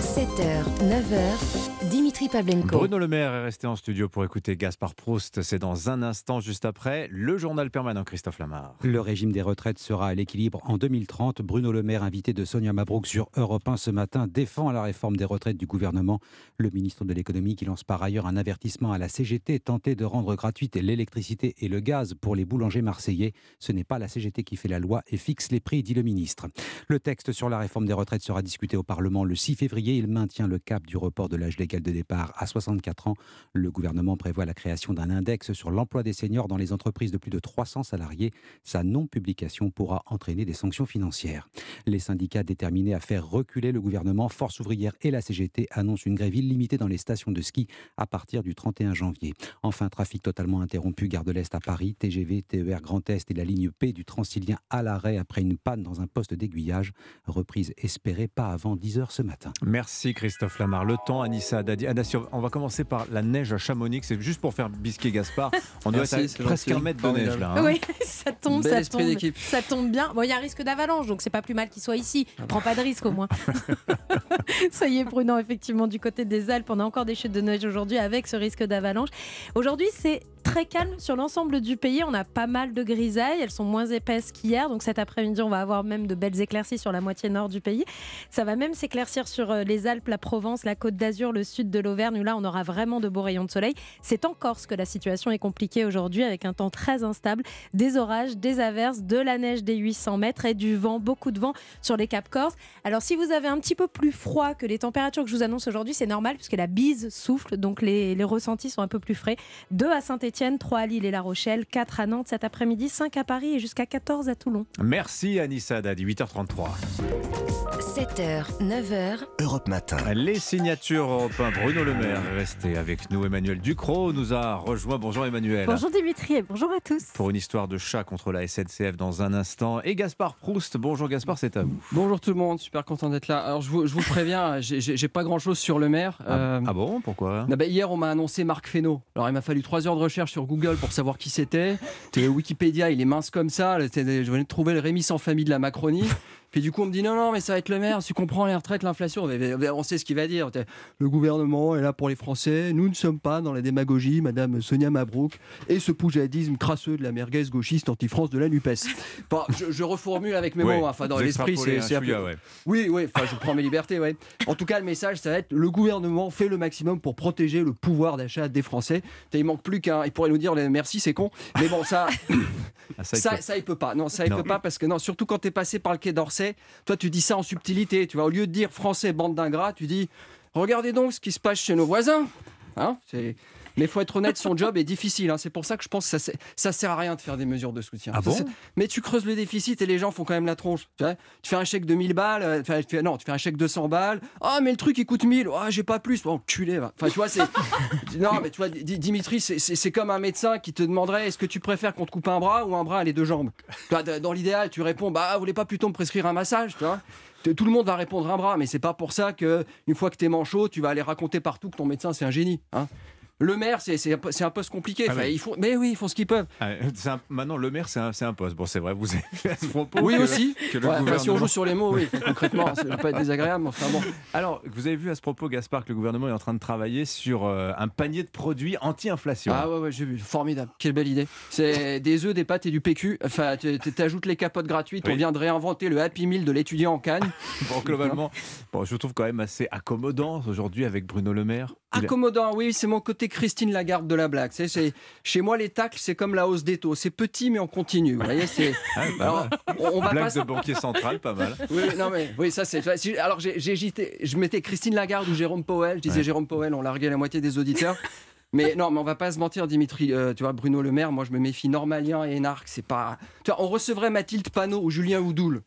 [SPEAKER 21] 7h, 9h. Dimitri Pavlenko.
[SPEAKER 1] Bruno Le Maire est resté en studio pour écouter Gaspard Proust. C'est dans un instant, juste après, le journal permanent Christophe Lamar.
[SPEAKER 4] Le régime des retraites sera à l'équilibre en 2030. Bruno Le Maire, invité de Sonia Mabrouk sur Europe 1 ce matin, défend la réforme des retraites du gouvernement. Le ministre de l'économie qui lance par ailleurs un avertissement à la CGT, tenter de rendre gratuite l'électricité et le gaz pour les boulangers marseillais. Ce n'est pas la CGT qui fait la loi et fixe les prix, dit le ministre. Le texte sur la réforme des retraites sera discuté au Parlement le 6 février. Il maintient le cap du report de l'âge légal de départ à 64 ans. Le gouvernement prévoit la création d'un index sur l'emploi des seniors dans les entreprises de plus de 300 salariés. Sa non-publication pourra entraîner des sanctions financières. Les syndicats déterminés à faire reculer le gouvernement, Force ouvrière et la CGT annoncent une grève illimitée dans les stations de ski à partir du 31 janvier. Enfin, trafic totalement interrompu, gare de l'Est à Paris, TGV, TER Grand Est et la ligne P du Transilien à l'arrêt après une panne dans un poste d'aiguillage. Reprise espérée pas avant 10h ce matin.
[SPEAKER 1] Merci Christophe Lamar. Le temps, Anissa On va commencer par la neige à Chamonix. C'est juste pour faire bisquer Gaspard. On doit être presque un mètre de neige là.
[SPEAKER 55] Hein. Oui, *laughs* ça tombe, ça tombe, ça tombe bien. Bon, il y a un risque d'avalanche, donc c'est pas plus mal qu'il soit ici. Ah Prends pas de risque au moins. *laughs* Soyez prudents, effectivement, du côté des Alpes. On a encore des chutes de neige aujourd'hui avec ce risque d'avalanche. Aujourd'hui, c'est très calme sur l'ensemble du pays. On a pas mal de grisailles. Elles sont moins épaisses qu'hier. Donc cet après-midi, on va avoir même de belles éclaircies sur la moitié nord du pays. Ça va même s'éclaircir sur euh, les Alpes, la Provence, la Côte d'Azur, le sud de l'Auvergne. Là, on aura vraiment de beaux rayons de soleil. C'est en Corse que la situation est compliquée aujourd'hui avec un temps très instable. Des orages, des averses, de la neige des 800 mètres et du vent, beaucoup de vent sur les caps corse. Alors si vous avez un petit peu plus froid que les températures que je vous annonce aujourd'hui, c'est normal puisque la bise souffle. Donc les, ressentis sont un peu plus frais. 2 à Saint-Etienne 3 à Lille et La Rochelle, 4 à Nantes cet après-midi, 5 à Paris et jusqu'à 14 à Toulon.
[SPEAKER 1] Merci Anissa Dadi, 8h33.
[SPEAKER 21] 7h, 9h.
[SPEAKER 2] Europe Matin.
[SPEAKER 1] Les signatures européennes. Bruno Le Maire est resté avec nous. Emmanuel Ducrot nous a rejoint. Bonjour Emmanuel.
[SPEAKER 56] Bonjour Dimitri et bonjour à tous.
[SPEAKER 1] Pour une histoire de chat contre la SNCF dans un instant. Et Gaspard Proust. Bonjour Gaspard, c'est à vous.
[SPEAKER 57] Bonjour tout le monde, super content d'être là. Alors je vous, je vous préviens, *laughs* j'ai pas grand chose sur le maire.
[SPEAKER 1] Ah, euh, ah bon Pourquoi?
[SPEAKER 57] Bah, Hier on m'a annoncé Marc Fesneau. Alors il m'a fallu 3 heures de recherche sur Google pour savoir qui c'était. Wikipédia, il est mince comme ça. Je venais de trouver le Rémi sans famille de la Macronie. Puis du coup, on me dit non, non, mais ça va être le maire. Tu comprends les retraites, l'inflation. On sait ce qu'il va dire. Le gouvernement est là pour les Français. Nous ne sommes pas dans la démagogie, Madame Sonia Mabrouk et ce poujadisme crasseux de la merguez gauchiste anti-France de la Nupes. *laughs* Je, reformule avec mes mots. Enfin, dans l'esprit, c'est peu... Oui, oui. Enfin, je prends mes libertés. Ouais. En tout cas, le message, ça va être le gouvernement fait le maximum pour protéger le pouvoir d'achat des Français. Il manque plus qu'un. Il pourrait nous dire merci, c'est con. Mais bon, ça, *coughs* ah, ça, ça, il peut pas. Non, ça, il peut pas parce que non, surtout quand tu es passé par le quai d'Orsay toi, tu dis ça en subtilité. Tu vois, au lieu de dire français, bande d'ingrats, tu dis regardez donc ce qui se passe chez nos voisins. Hein c'est mais il faut être honnête, son job est difficile. Hein. C'est pour ça que je pense que ça, ça sert à rien de faire des mesures de soutien.
[SPEAKER 1] Ah bon
[SPEAKER 57] mais tu creuses le déficit et les gens font quand même la tronche. Tu, fais un chèque de 1000 balles, euh, tu fais, non, tu fais un chèque de 100 balles. Ah, mais le truc il coûte 1000. Ah, j'ai pas plus. Bon, culé. Enfin, tu vois, c'est. *laughs* non, mais tu vois, Dimitri, c'est comme un médecin qui te demanderait est-ce que tu préfères qu'on te coupe un bras ou un bras et les deux jambes? Dans l'idéal, tu réponds bah, vous voulez pas plutôt me prescrire un massage, tu vois? Tout le monde va répondre un bras, mais c'est pas pour ça que une fois que t'es manchot, tu vas aller raconter partout que ton médecin c'est un génie. Hein. Le maire, c'est un poste compliqué. Ah mais oui, ils font ce qu'ils peuvent.
[SPEAKER 1] Ah, maintenant, le maire, c'est un, poste. Bon, c'est vrai, vous avez à ce propos.
[SPEAKER 57] Oui, aussi. si on joue sur les mots, oui, concrètement, ça ne va pas être désagréable. Enfin, bon.
[SPEAKER 1] Alors, vous avez vu à ce propos, Gaspard, que le gouvernement est en train de travailler sur euh, un panier de produits anti-inflation.
[SPEAKER 57] Ah ouais, ouais j'ai vu. Formidable. Quelle belle idée. C'est des œufs, des pâtes et du PQ. Enfin, tu ajoutes les capotes gratuites. On vient de réinventer le Happy Meal de l'étudiant en Cannes. *laughs*
[SPEAKER 1] bon, globalement, bon, je trouve quand même assez accommodant aujourd'hui avec Bruno Le Maire.
[SPEAKER 57] Accommodant, oui, c'est mon côté Christine Lagarde de la blague. C'est, chez moi, les tacles, c'est comme la hausse des taux. C'est petit, mais on continue. Vous voyez, c'est. *laughs*
[SPEAKER 1] Ah, on, va blague de banquier central, pas mal. *laughs*
[SPEAKER 57] Oui, non, mais, oui ça c'est. Alors, j'ai, je mettais Christine Lagarde ou Jérôme Powell. Je disais Jérôme Powell, on larguait la moitié des auditeurs. Mais non, mais on va pas se mentir, Dimitri. Euh, tu vois, Bruno Le Maire, moi, je me méfie Normalien et Énarque. C'est pas. Tu vois, on recevrait Mathilde Panot ou Julien Oudoul.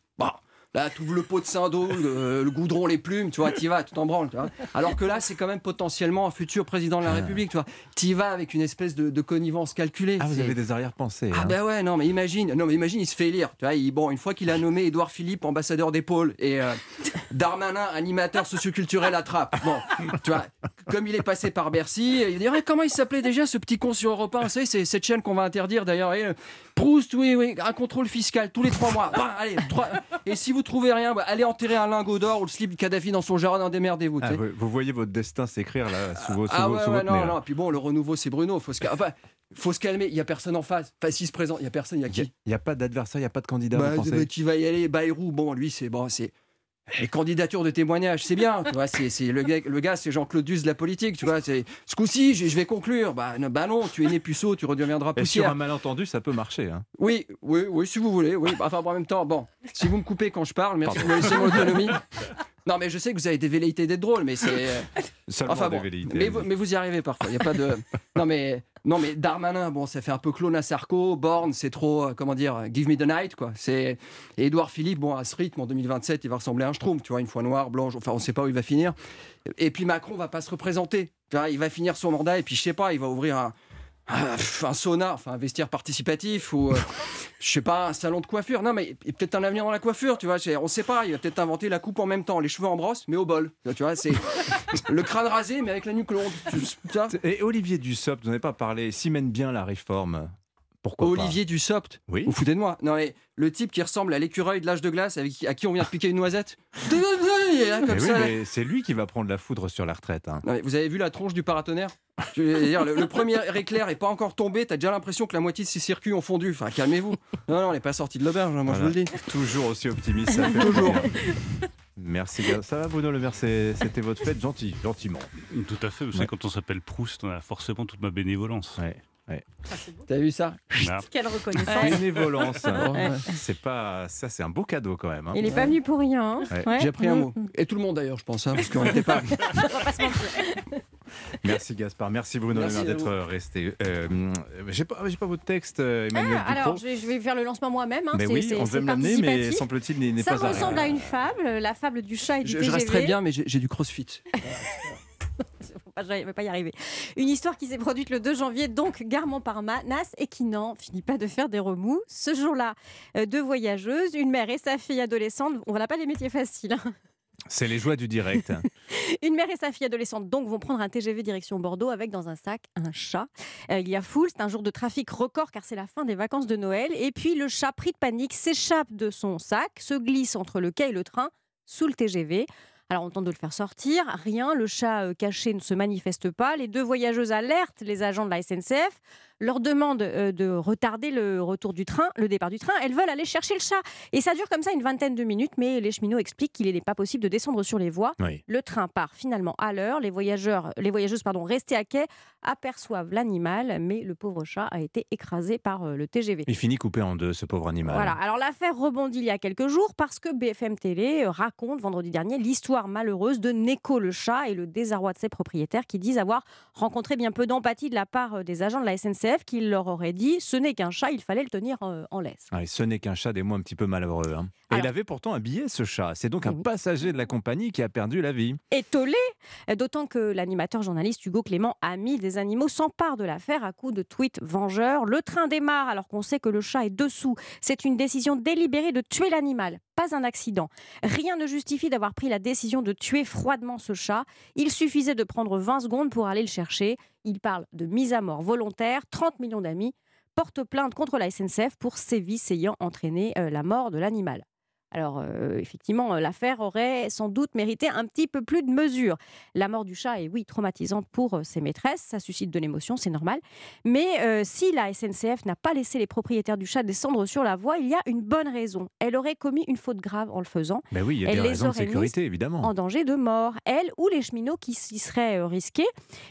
[SPEAKER 57] Là, tu ouvres le pot de Saint-Do, le, goudron, les plumes, tu vois, t'y vas, tu t'en branles. Tu vois. Alors que là, c'est quand même potentiellement un futur président de la ah. République, tu vois. T'y vas avec une espèce de, connivence calculée.
[SPEAKER 1] Ah, vous avez des arrière-pensées.
[SPEAKER 57] Ah, hein. ben ouais, non, mais imagine, non, mais imagine, il se fait élire. Tu vois, bon, une fois qu'il a nommé Édouard Philippe ambassadeur d'épaule et euh, Darmanin animateur socioculturel à Trappe. Bon, tu vois, comme il est passé par Bercy, il dirait comment il s'appelait déjà ce petit con sur Europe 1 Vous savez, c'est cette chaîne qu'on va interdire d'ailleurs. Et, euh, Proust, oui, oui, un contrôle fiscal tous les trois mois. Bah, allez, trois- Et si vous trouvez rien, bah, allez enterrer un lingot d'or ou le slip de Kadhafi dans son jardin, démerdez-vous.
[SPEAKER 1] Ah, vous, vous voyez votre destin s'écrire là sous, vos, sous
[SPEAKER 57] Ah
[SPEAKER 1] vos-
[SPEAKER 57] ouais,
[SPEAKER 1] sous
[SPEAKER 57] ouais,
[SPEAKER 1] votre
[SPEAKER 57] non,
[SPEAKER 1] nez,
[SPEAKER 57] non. Puis bon, le renouveau, c'est Bruno. Faut se, enfin, faut se calmer. Il y a personne en face. Enfin, s'il se présente, il y a personne. Il y a qui
[SPEAKER 1] Il n'y a pas d'adversaire, il n'y a pas de candidat.
[SPEAKER 57] bah, bah, Qui va y aller? Bayrou, bon, lui, c'est bon, c'est. Les candidatures de témoignage, c'est bien, tu vois, c'est, c'est le gars, le gars c'est Jean-Claude Duss de la politique, tu vois, c'est ce coup-ci, je, je vais conclure. Bah, non, bah non, tu es né puceau, tu redeviendras
[SPEAKER 1] Et sur
[SPEAKER 57] poussière.
[SPEAKER 1] un malentendu, ça peut marcher. hein.
[SPEAKER 57] Oui, oui, oui, si vous voulez, oui. Enfin, en même temps, bon, si vous me coupez quand je parle, merci me laisser mon autonomie. Non, mais je sais que vous avez des velléités d'être drôle, mais c'est. euh, *laughs*
[SPEAKER 1] Seulement
[SPEAKER 57] enfin
[SPEAKER 1] des
[SPEAKER 57] bon,
[SPEAKER 1] velléités,
[SPEAKER 57] mais vous, mais vous y arrivez parfois. Il y a pas de. *laughs* Non, mais non, mais Darmanin, bon, ça fait un peu clone à Sarko. Borne, c'est trop, euh, comment dire, give me the night, quoi. C'est. Et Édouard Philippe, bon, à ce rythme, en 2027, il va ressembler à un Schtroumpf, tu vois, une fois noir, blanche. Enfin, on sait pas où il va finir. Et puis Macron va pas se représenter. Tu vois, il va finir son mandat et puis je sais pas, il va ouvrir un. Un- un sauna, enfin un vestiaire participatif ou euh, *laughs* je sais pas un salon de coiffure. Non mais il y a peut-être un avenir dans la coiffure, tu vois. On sait pas. Il va peut-être inventer la coupe en même temps, les cheveux en brosse mais au bol. Tu vois, c'est *laughs* le crâne rasé mais avec la nuque longue. Tu- tu vois
[SPEAKER 1] Et Olivier Dussopt, vous n'en avez pas parlé, s'il mène bien la réforme. Pourquoi
[SPEAKER 57] Olivier Dussopt.
[SPEAKER 1] Oui.
[SPEAKER 57] Vous foutez de moi. Non mais le type qui ressemble à l'écureuil de l'âge de glace avec qui- à qui on vient de piquer une noisette. *laughs* Comme
[SPEAKER 1] oui, mais c'est lui qui va prendre la foudre sur la retraite. hein.
[SPEAKER 57] Non, mais vous avez vu la tronche du paratonnerre Je veux dire, le, le premier éclair est pas encore tombé, t'as déjà l'impression que la moitié de ses circuits ont fondu. Enfin, calmez-vous. Non, non, on n'est pas sorti de l'auberge, hein, moi je vous le dis.
[SPEAKER 1] Toujours aussi optimiste. ça *laughs* fait
[SPEAKER 57] Toujours.
[SPEAKER 1] Merci. Ça va, Bruno Le Maire C'était votre fête, gentil, gentiment.
[SPEAKER 54] Tout à fait. Vous savez, quand on s'appelle Proust, on a forcément toute ma bénévolence.
[SPEAKER 1] Ouais, ouais.
[SPEAKER 57] T'as vu ça?
[SPEAKER 54] Ah.
[SPEAKER 55] Quelle reconnaissance.
[SPEAKER 1] Bénévolence.
[SPEAKER 57] Ouais.
[SPEAKER 1] C'est pas, ça, c'est un beau cadeau quand même. hein.
[SPEAKER 55] Il n'est pas venu pour rien. hein.
[SPEAKER 1] Ouais.
[SPEAKER 55] Ouais.
[SPEAKER 57] J'ai appris un
[SPEAKER 55] Mm.
[SPEAKER 57] mot. Et tout le monde d'ailleurs, je pense, hein, parce qu'on n'était pas. *laughs*
[SPEAKER 1] Merci Gaspard, merci Bruno d'être resté. Euh, j'ai pas, j'ai pas votre texte, euh, Emmanuel
[SPEAKER 55] Ah, alors,
[SPEAKER 1] Ducrot.
[SPEAKER 55] je vais, je vais faire le lancement moi-même. hein.
[SPEAKER 1] Mais oui, on devait me l'amener, mais semble-t-il, il n'est
[SPEAKER 55] Ça
[SPEAKER 1] pas
[SPEAKER 55] ressemble à une fable, la fable du chat et du
[SPEAKER 57] Je,
[SPEAKER 55] TGV.
[SPEAKER 57] je reste très bien, mais j'ai du crossfit. *laughs*
[SPEAKER 55] je ne vais pas y arriver. Une histoire qui s'est produite le 2 janvier, donc gare Montparnasse et qui n'en finit pas de faire des remous. Ce jour-là, euh, deux voyageuses, une mère et sa fille adolescente, on va pas les métiers faciles. hein.
[SPEAKER 1] C'est les joies du direct. *laughs*
[SPEAKER 55] Une mère et sa fille adolescente donc vont prendre un TGV direction Bordeaux avec dans un sac un chat. Euh, il y a foule, c'est un jour de trafic record car c'est la fin des vacances de Noël. Et puis le chat pris de panique s'échappe de son sac, se glisse entre le quai et le train sous le TGV. Alors on tente de le faire sortir, rien, le chat euh, caché ne se manifeste pas. Les deux voyageuses alertent les agents de la SNCF, leur demandent euh, de retarder le retour du train, le départ du train. Elles veulent aller chercher le chat. Et ça dure comme ça une vingtaine de minutes, mais les cheminots expliquent qu'il n'est pas possible de descendre sur les voies.
[SPEAKER 1] Oui.
[SPEAKER 55] Le train part finalement à l'heure. Les voyageurs, les voyageuses pardon, restées à quai aperçoivent l'animal, mais le pauvre chat a été écrasé par euh, le TGV.
[SPEAKER 1] Il finit coupé en deux, ce pauvre animal.
[SPEAKER 55] Voilà. Alors l'affaire rebondit il y a quelques jours parce que BFM Télé euh, raconte vendredi dernier l'histoire malheureuse de Neko le chat et le désarroi de ses propriétaires qui disent avoir rencontré bien peu d'empathie de la part des agents de la SNCF qui leur auraient dit ce n'est qu'un chat, il fallait le tenir euh, en laisse.
[SPEAKER 1] Ouais, ce n'est qu'un chat des mots un petit peu malheureux. hein. Et il avait pourtant un billet, ce chat. C'est donc un passager de la compagnie qui a perdu la vie.
[SPEAKER 55] étolé, euh, d'autant que l'animateur journaliste Hugo Clément, ami des animaux, s'empare de l'affaire à coups de tweets vengeurs. Le train démarre alors qu'on sait que le chat est dessous. C'est une décision délibérée de tuer l'animal, pas un accident. Rien ne justifie d'avoir pris la décision de tuer froidement ce chat. Il suffisait de prendre 20 secondes pour aller le chercher. Il parle de mise à mort volontaire, 30 millions d'amis portent plainte contre la SNCF pour sévices ayant entraîné euh, la mort de l'animal. Alors, euh, effectivement, euh, l'affaire aurait sans doute mérité un petit peu plus de mesure. La mort du chat est, oui, traumatisante pour euh, ses maîtresses, ça suscite de l'émotion, c'est normal. Mais euh, si la SNCF n'a pas laissé les propriétaires du chat descendre sur la voie, il y a une bonne raison. Elle aurait commis une faute grave en le faisant.
[SPEAKER 1] Ben oui, il y a
[SPEAKER 55] Elle
[SPEAKER 1] des
[SPEAKER 55] les
[SPEAKER 1] raisons de
[SPEAKER 55] aurait
[SPEAKER 1] sécurité, évidemment.
[SPEAKER 55] En danger de mort. Elle ou les cheminots qui s'y seraient risqués.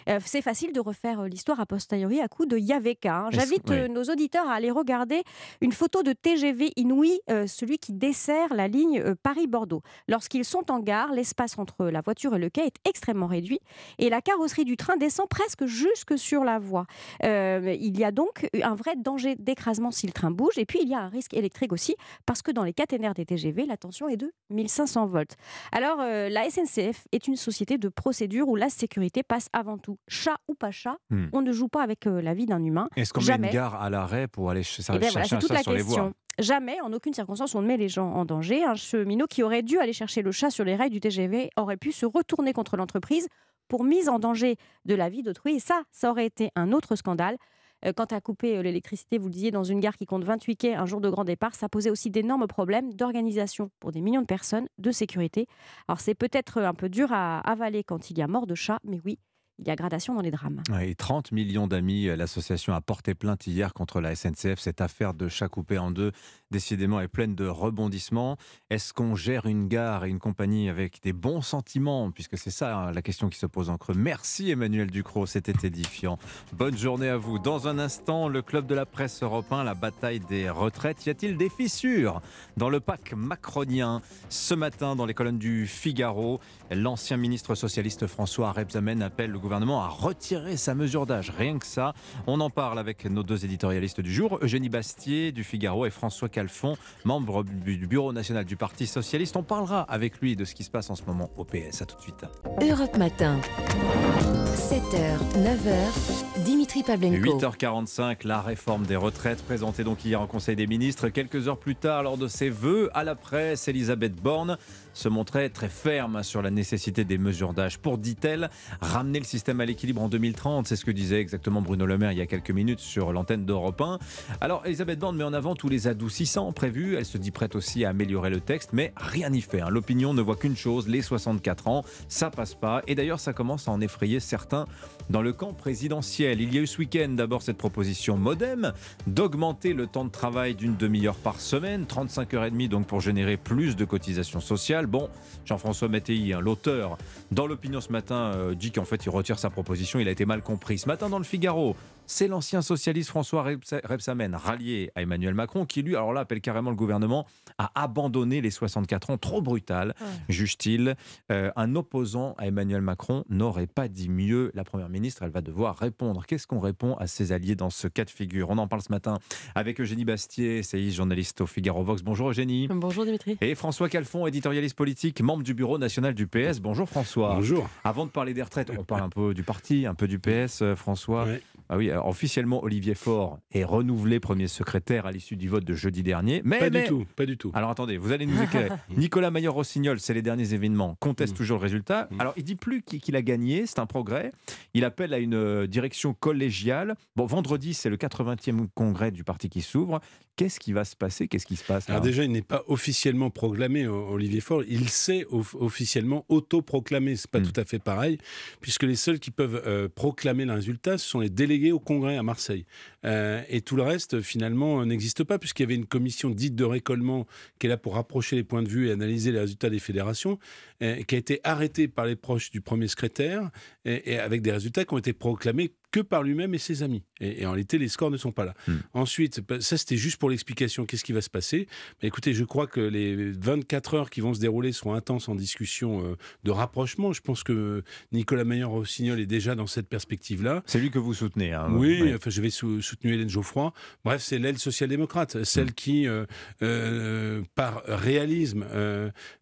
[SPEAKER 55] Euh, c'est facile de refaire l'histoire a posteriori à coup de Yaveka. hein. J'invite
[SPEAKER 1] oui.
[SPEAKER 55] nos auditeurs à aller regarder une photo de TGV Inouï, celui qui dessert la ligne euh, Paris-Bordeaux. Lorsqu'ils sont en gare, l'espace entre la voiture et le quai est extrêmement réduit et la carrosserie du train descend presque jusque sur la voie. Euh, il y a donc un vrai danger d'écrasement si le train bouge et puis il y a un risque électrique aussi parce que dans les caténaires des TGV, la tension est de 1500 volts. Alors euh, la SNCF est une société de procédure où la sécurité passe avant tout. Chat ou pas chat,
[SPEAKER 1] Hmm.
[SPEAKER 55] on ne joue pas avec euh, la vie d'un humain.
[SPEAKER 1] Est-ce qu'on met une gare à l'arrêt pour aller ch-
[SPEAKER 55] Eh
[SPEAKER 1] chercher
[SPEAKER 55] voilà,
[SPEAKER 1] un chat sur les voies?
[SPEAKER 55] Jamais, en aucune circonstance, on ne met les gens en danger. Un cheminot qui aurait dû aller chercher le chat sur les rails du TGV aurait pu se retourner contre l'entreprise, pour mise en danger de la vie d'autrui. Et ça, ça aurait été un autre scandale. Euh, quant à couper euh, l'électricité, vous le disiez, dans une gare qui compte 28 quais un jour de grand départ, ça posait aussi d'énormes problèmes d'organisation pour des millions de personnes, de sécurité. Alors c'est peut-être un peu dur à avaler quand il y a mort de chat, mais oui, il y a gradation dans les drames.
[SPEAKER 1] Et 30 millions d'amis, euh, l'association a porté plainte hier contre la SNCF. Cette affaire de chat coupé en deux, décidément, est pleine de rebondissements. Est-ce qu'on gère une gare et une compagnie avec des bons sentiments? Puisque c'est ça hein, la question qui se pose en creux. Merci Emmanuel Ducrot, c'était édifiant. Bonne journée à vous. Dans un instant, le club de la presse européen, la bataille des retraites. Y a-t-il des fissures dans le pack macronien? Ce matin, dans les colonnes du Figaro, l'ancien ministre socialiste François Rebsamen appelle le gouvernement à retirer sa mesure d'âge. Rien que ça. On en parle avec nos deux éditorialistes du jour, Eugénie Bastier du Figaro et François Calfon, membre du Bureau national du Parti socialiste. On parlera avec lui de ce qui se passe en ce moment au PS. À tout de suite.
[SPEAKER 21] Europe Matin. 7h, 9h, Dimitri Pavlenko.
[SPEAKER 1] 8h45, la réforme des retraites présentée donc hier en Conseil des ministres. Quelques heures plus tard, lors de ses vœux à la presse, Elisabeth Borne se montrait très ferme sur la nécessité des mesures d'âge pour, dit-elle, ramener le système à l'équilibre en 2030. C'est ce que disait exactement Bruno Le Maire il y a quelques minutes sur l'antenne d'Europe 1. Alors, Elisabeth Borne met en avant tous les adoucissants prévus. Elle se dit prête aussi à améliorer le texte, mais rien n'y fait. Hein. L'opinion ne voit qu'une chose, les 64 ans, ça passe pas. Et d'ailleurs, ça commence à en effrayer certains dans le camp présidentiel. Il y a eu ce week-end d'abord cette proposition modem d'augmenter le temps de travail d'une demi-heure par semaine, 35h30 donc pour générer plus de cotisations sociales. Bon, Jean-François Mattei, hein, l'auteur, dans l'opinion ce matin, euh, dit qu'en fait il retire sa proposition, il a été mal compris. Ce matin dans le Figaro, c'est l'ancien socialiste François Rebsamen, rallié à Emmanuel Macron, qui lui, alors là, appelle carrément le gouvernement à abandonner les 64 ans, trop brutal, juge-t-il. Euh, un opposant à Emmanuel Macron n'aurait pas dit mieux. La Première ministre, elle va devoir répondre. Qu'est-ce qu'on répond à ses alliés dans ce cas de figure? On en parle ce matin avec Eugénie Bastier, séiste journaliste au Figaro Vox. Bonjour Eugénie.
[SPEAKER 44] Bonjour Dimitri.
[SPEAKER 1] Et François Calfon, éditorialiste politique, membre du bureau national du PS. Bonjour François.
[SPEAKER 58] Bonjour.
[SPEAKER 1] Avant de parler des retraites, on parle un peu du parti, un peu du PS, euh, François. Ah oui, officiellement, Olivier Faure est renouvelé premier secrétaire à l'issue du vote de jeudi dernier. Mais,
[SPEAKER 58] pas du tout, pas du tout.
[SPEAKER 1] Alors attendez, vous allez nous éclairer. *laughs* Nicolas Maillot-Rossignol, c'est les derniers événements, conteste mm. toujours le résultat. Mm. Alors il dit plus qu'il a gagné, c'est un progrès. Il appelle à une euh, direction collégiale. Bon, vendredi, c'est le 80e congrès du parti qui s'ouvre. Qu'est-ce qui va se passer? Qu'est-ce qui se passe
[SPEAKER 58] Alors déjà, il n'est pas officiellement proclamé, Olivier Faure. Il s'est officiellement autoproclamé. C'est pas mm. tout à fait pareil, puisque les seuls qui peuvent euh, proclamer le résultat, ce sont les délégués au congrès à Marseille. Euh, et tout le reste, finalement, n'existe pas, puisqu'il y avait une commission dite de récollement qui est là pour rapprocher les points de vue et analyser les résultats des fédérations, euh, qui a été arrêtée par les proches du premier secrétaire, et avec des résultats qui ont été proclamés que par lui-même et ses amis. Et, en réalité, les scores ne sont pas là. Hmm. Ensuite, bah, ça c'était juste pour l'explication, qu'est-ce qui va se passer Mais Écoutez, je crois que les 24 heures qui vont se dérouler seront intenses en discussion euh, de rapprochement. Je pense que Nicolas Maillard-Rossignol est déjà dans cette perspective-là.
[SPEAKER 1] C'est lui que vous soutenez. Hein,
[SPEAKER 58] oui, enfin, je vais soutenir Hélène Geoffroy. Bref, c'est l'aile social-démocrate, celle hmm. qui, euh, euh, par réalisme,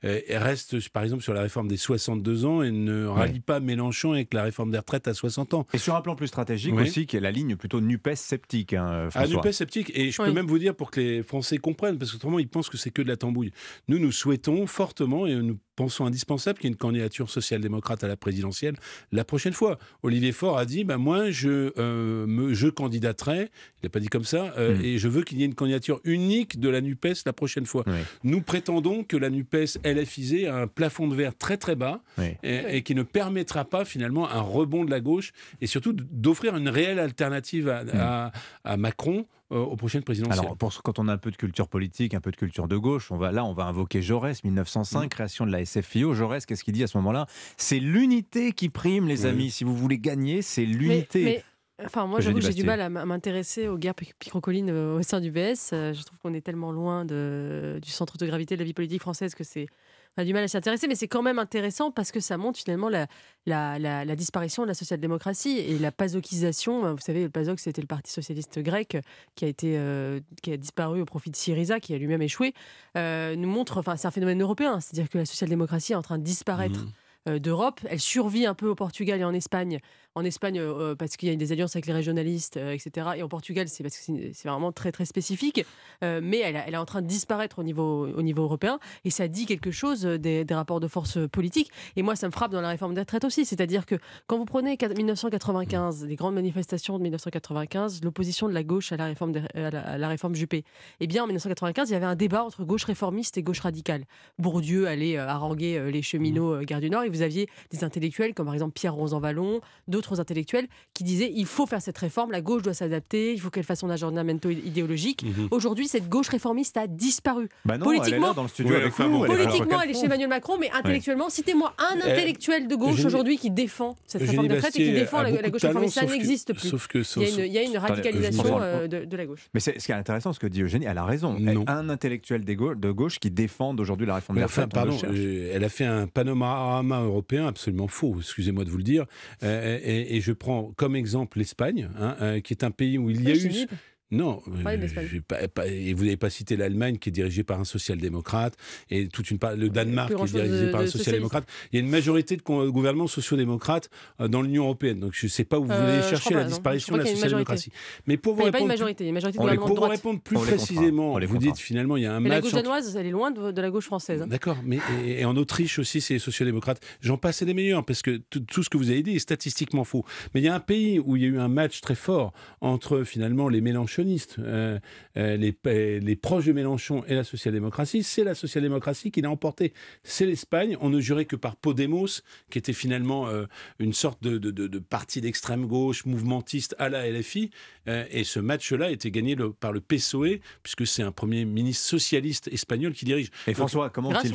[SPEAKER 58] reste par exemple sur la réforme des 62 ans et ne rallie pas Mélenchon avec la réforme des retraites à 60 ans.
[SPEAKER 1] Et sur un plan plus stratégique aussi, qui est la ligne plutôt NUPES sceptique. Hein,
[SPEAKER 58] ah, NUPES sceptique. Et je peux même vous dire pour que les Français comprennent, parce qu'autrement, ils pensent que c'est que de la tambouille. Nous, nous souhaitons fortement, et nous pensons indispensable qu'il y ait une candidature social-démocrate à la présidentielle la prochaine fois. Olivier Faure a dit bah, Moi, je, euh, me, je candidaterai, il n'a pas dit comme ça, euh, mm. et je veux qu'il y ait une candidature unique de la NUPES la prochaine fois. Nous prétendons que la NUPES LFISée a un plafond de verre très très bas et, qui ne permettra pas finalement un rebond de la gauche et surtout d'offrir une réelle alternative à, mm. à Macron euh, aux prochaines présidentielles.
[SPEAKER 1] Alors, pour, quand on a un peu de culture politique, un peu de culture de gauche, on va, là, on va invoquer Jaurès, 1905, mm. création de la SFIO. Jaurès, qu'est-ce qu'il dit à ce moment-là? C'est l'unité qui prime, les amis. Si vous voulez gagner, c'est l'unité.
[SPEAKER 44] Enfin, moi, j'avoue que j'ai du mal à m'intéresser aux guerres picrocolines euh, au sein du BS. Euh, je trouve qu'on est tellement loin de, du centre de gravité de la vie politique française que c'est a du mal à s'y intéresser, mais c'est quand même intéressant parce que ça montre finalement la, la, disparition de la social-démocratie et la pazokisation. Vous savez, le PASOK, c'était le Parti socialiste grec qui a, été, euh, qui a disparu au profit de Syriza, qui a lui-même échoué, euh, nous montre, enfin, c'est un phénomène européen, c'est-à-dire que la social-démocratie est en train de disparaître. Mmh. Euh, d'Europe. Elle survit un peu au Portugal et en Espagne En Espagne, euh, parce qu'il y a des alliances avec les régionalistes, etc. Et en Portugal, c'est parce que c'est vraiment très très spécifique. mais elle, elle, est en train de disparaître au niveau, au niveau européen. Et ça dit quelque chose des, des, rapports de force politiques. Et moi, ça me frappe dans la réforme des retraites aussi. C'est-à-dire que quand vous prenez 1995, les grandes manifestations de 1995, l'opposition de la gauche à la réforme, à la, réforme Juppé, eh bien, en 1995, il y avait un débat entre gauche réformiste et gauche radicale. Bourdieu allait haranguer les cheminots mmh. Gare du Nord et vous aviez des intellectuels comme par exemple Pierre Rosanvallon, d'autres intellectuels qui disaient il faut faire cette réforme, la gauche doit s'adapter, il faut qu'elle fasse son aggiornamento idéologique. Mmh. Aujourd'hui, cette gauche réformiste a disparu.
[SPEAKER 1] Bah politiquement, elle est dans le studio avec
[SPEAKER 44] politiquement, elle est chez Emmanuel Macron, mais intellectuellement, citez-moi un eh, intellectuel de gauche aujourd'hui qui défend cette réforme de retraite et qui défend la, gauche réformiste. Ça n'existe plus. Sauf que, il, y a une, radicalisation euh, de, la gauche.
[SPEAKER 1] Mais ce qui est intéressant, ce que dit Eugénie, elle a raison. Un intellectuel de gauche qui défend aujourd'hui la réforme des retraites.
[SPEAKER 58] Pardon, elle a fait un panorama européen absolument faux, excusez-moi de vous le dire. Euh, et, je prends comme exemple l'Espagne, hein, euh, qui est un pays où il y a eu... Non, pas, et vous n'avez pas cité l'Allemagne qui est dirigée par un social-démocrate et toute une le Danemark qui est dirigé par un social-démocrate. Il y a une majorité de gouvernements sociaux-démocrates euh, dans l'Union européenne. Donc je ne sais pas où vous voulez euh, chercher la disparition de la social-démocratie.
[SPEAKER 44] Mais pour vous répondre,
[SPEAKER 58] pour vous répondre plus précisément, vous dites finalement il y a un
[SPEAKER 44] mais
[SPEAKER 58] match.
[SPEAKER 44] La gauche danoise, elle est loin de, la gauche française. Hein.
[SPEAKER 58] D'accord, mais et, en Autriche aussi, c'est les sociaux-démocrates. J'en passe des meilleurs parce que tout ce que vous avez dit est statistiquement faux. Mais il y a un pays où il y a eu un match très fort entre finalement les mélanchonistes. Euh, euh, les, les, proches de Mélenchon et la social-démocratie, c'est la social-démocratie qui l'a emporté. C'est l'Espagne. On ne jurait que par Podemos, qui était finalement euh, une sorte de, de, parti d'extrême gauche, mouvementiste à la LFI. Et ce match-là était gagné par le PSOE, puisque c'est un premier ministre socialiste espagnol qui dirige.
[SPEAKER 1] Et François, comment, fait,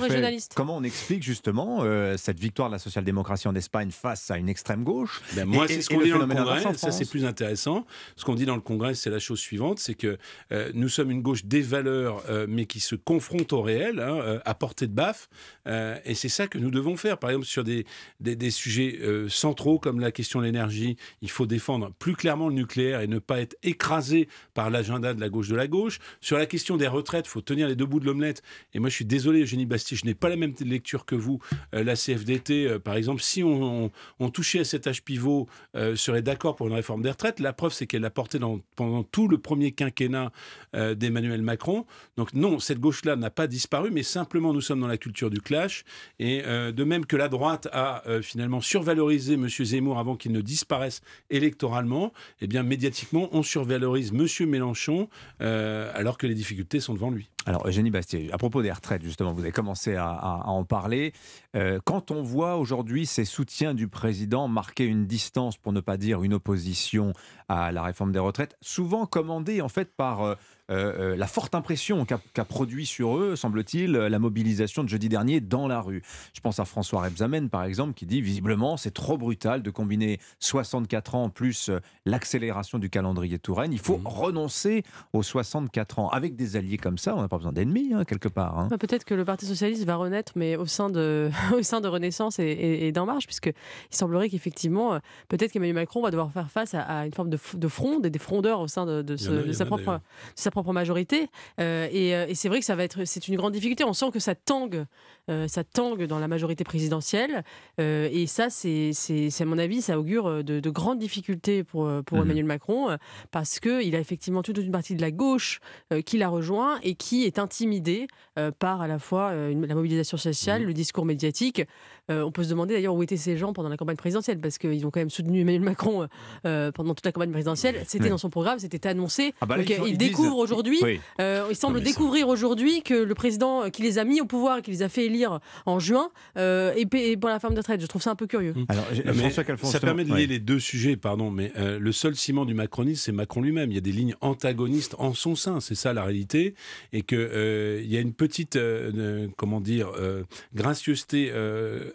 [SPEAKER 1] comment on explique justement cette victoire de la social-démocratie en Espagne face à une extrême gauche
[SPEAKER 58] ben, Moi, c'est ce qu'on dit dans le Congrès. Ça, c'est plus intéressant. Ce qu'on dit dans le Congrès, c'est la chose suivante c'est que euh, nous sommes une gauche des valeurs, euh, mais qui se confronte au réel, hein, euh, à portée de baffe. et c'est ça que nous devons faire. Par exemple, sur des, des, sujets centraux comme la question de l'énergie, il faut défendre plus clairement le nucléaire et ne pas être écrasé par l'agenda de la gauche de la gauche. Sur la question des retraites, il faut tenir les deux bouts de l'omelette. Et moi, je suis désolé, Eugénie Bastille, je n'ai pas la même lecture que vous. la CFDT, par exemple, si on, touchait à cet âge pivot, serait d'accord pour une réforme des retraites. La preuve, c'est qu'elle l'a porté dans, pendant tout le premier quinquennat euh, d'Emmanuel Macron. Donc non, cette gauche-là n'a pas disparu, mais simplement nous sommes dans la culture du clash. Et euh, de même que la droite a euh, finalement survalorisé M. Zemmour avant qu'il ne disparaisse électoralement, eh bien médiatiquement, on survalorise M. Mélenchon alors que les difficultés sont devant lui.
[SPEAKER 1] Alors Eugénie Bastier, à propos des retraites, justement, vous avez commencé à, à en parler. quand on voit aujourd'hui ces soutiens du président marquer une distance, pour ne pas dire une opposition à la réforme des retraites, souvent commandée en fait par euh, euh, euh, la forte impression qu'a produit sur eux, semble-t-il, la mobilisation de jeudi dernier dans la rue. Je pense à François Rebsamen, par exemple, qui dit visiblement c'est trop brutal de combiner 64 ans plus l'accélération du calendrier Touraine. Il faut mmh. renoncer aux 64 ans. Avec des alliés comme ça, on n'a pas besoin d'ennemis, hein, quelque part. Hein.
[SPEAKER 44] Bah, peut-être que le Parti Socialiste va renaître, mais au sein de, *laughs* au sein de Renaissance et, d'En Marche, puisqu'il semblerait qu'effectivement, peut-être qu'Emmanuel Macron va devoir faire face à, une forme de, de fronde et des frondeurs au sein de, sa, propre, sa propre majorité. Euh, euh, et, c'est vrai que ça va être, c'est une grande difficulté. On sent que ça tangue, euh, ça tangue dans la majorité présidentielle. et ça, c'est, à mon avis, ça augure de, grandes difficultés pour, pour mhm. Emmanuel Macron, parce qu'il a effectivement toute une partie de la gauche qui l'a rejoint et qui est intimidée par à la fois la mobilisation sociale, mhm. le discours médiatique. On peut se demander d'ailleurs où étaient ces gens pendant la campagne présidentielle, parce qu'ils ont quand même soutenu Emmanuel Macron pendant toute la campagne présidentielle. C'était dans son programme, c'était annoncé. Ah bah il découvre aujourd'hui, euh, il semble découvrir aujourd'hui que le président euh, qui les a mis au pouvoir et qui les a fait élire en juin euh, est pour la femme de traite. Je trouve ça un peu curieux.
[SPEAKER 58] Alors, ça permet de lier les deux sujets, pardon, mais le seul ciment du macronisme, c'est Macron lui-même. Il y a des lignes antagonistes en son sein, c'est ça la réalité, et que il y a une petite, comment dire, gracieuseté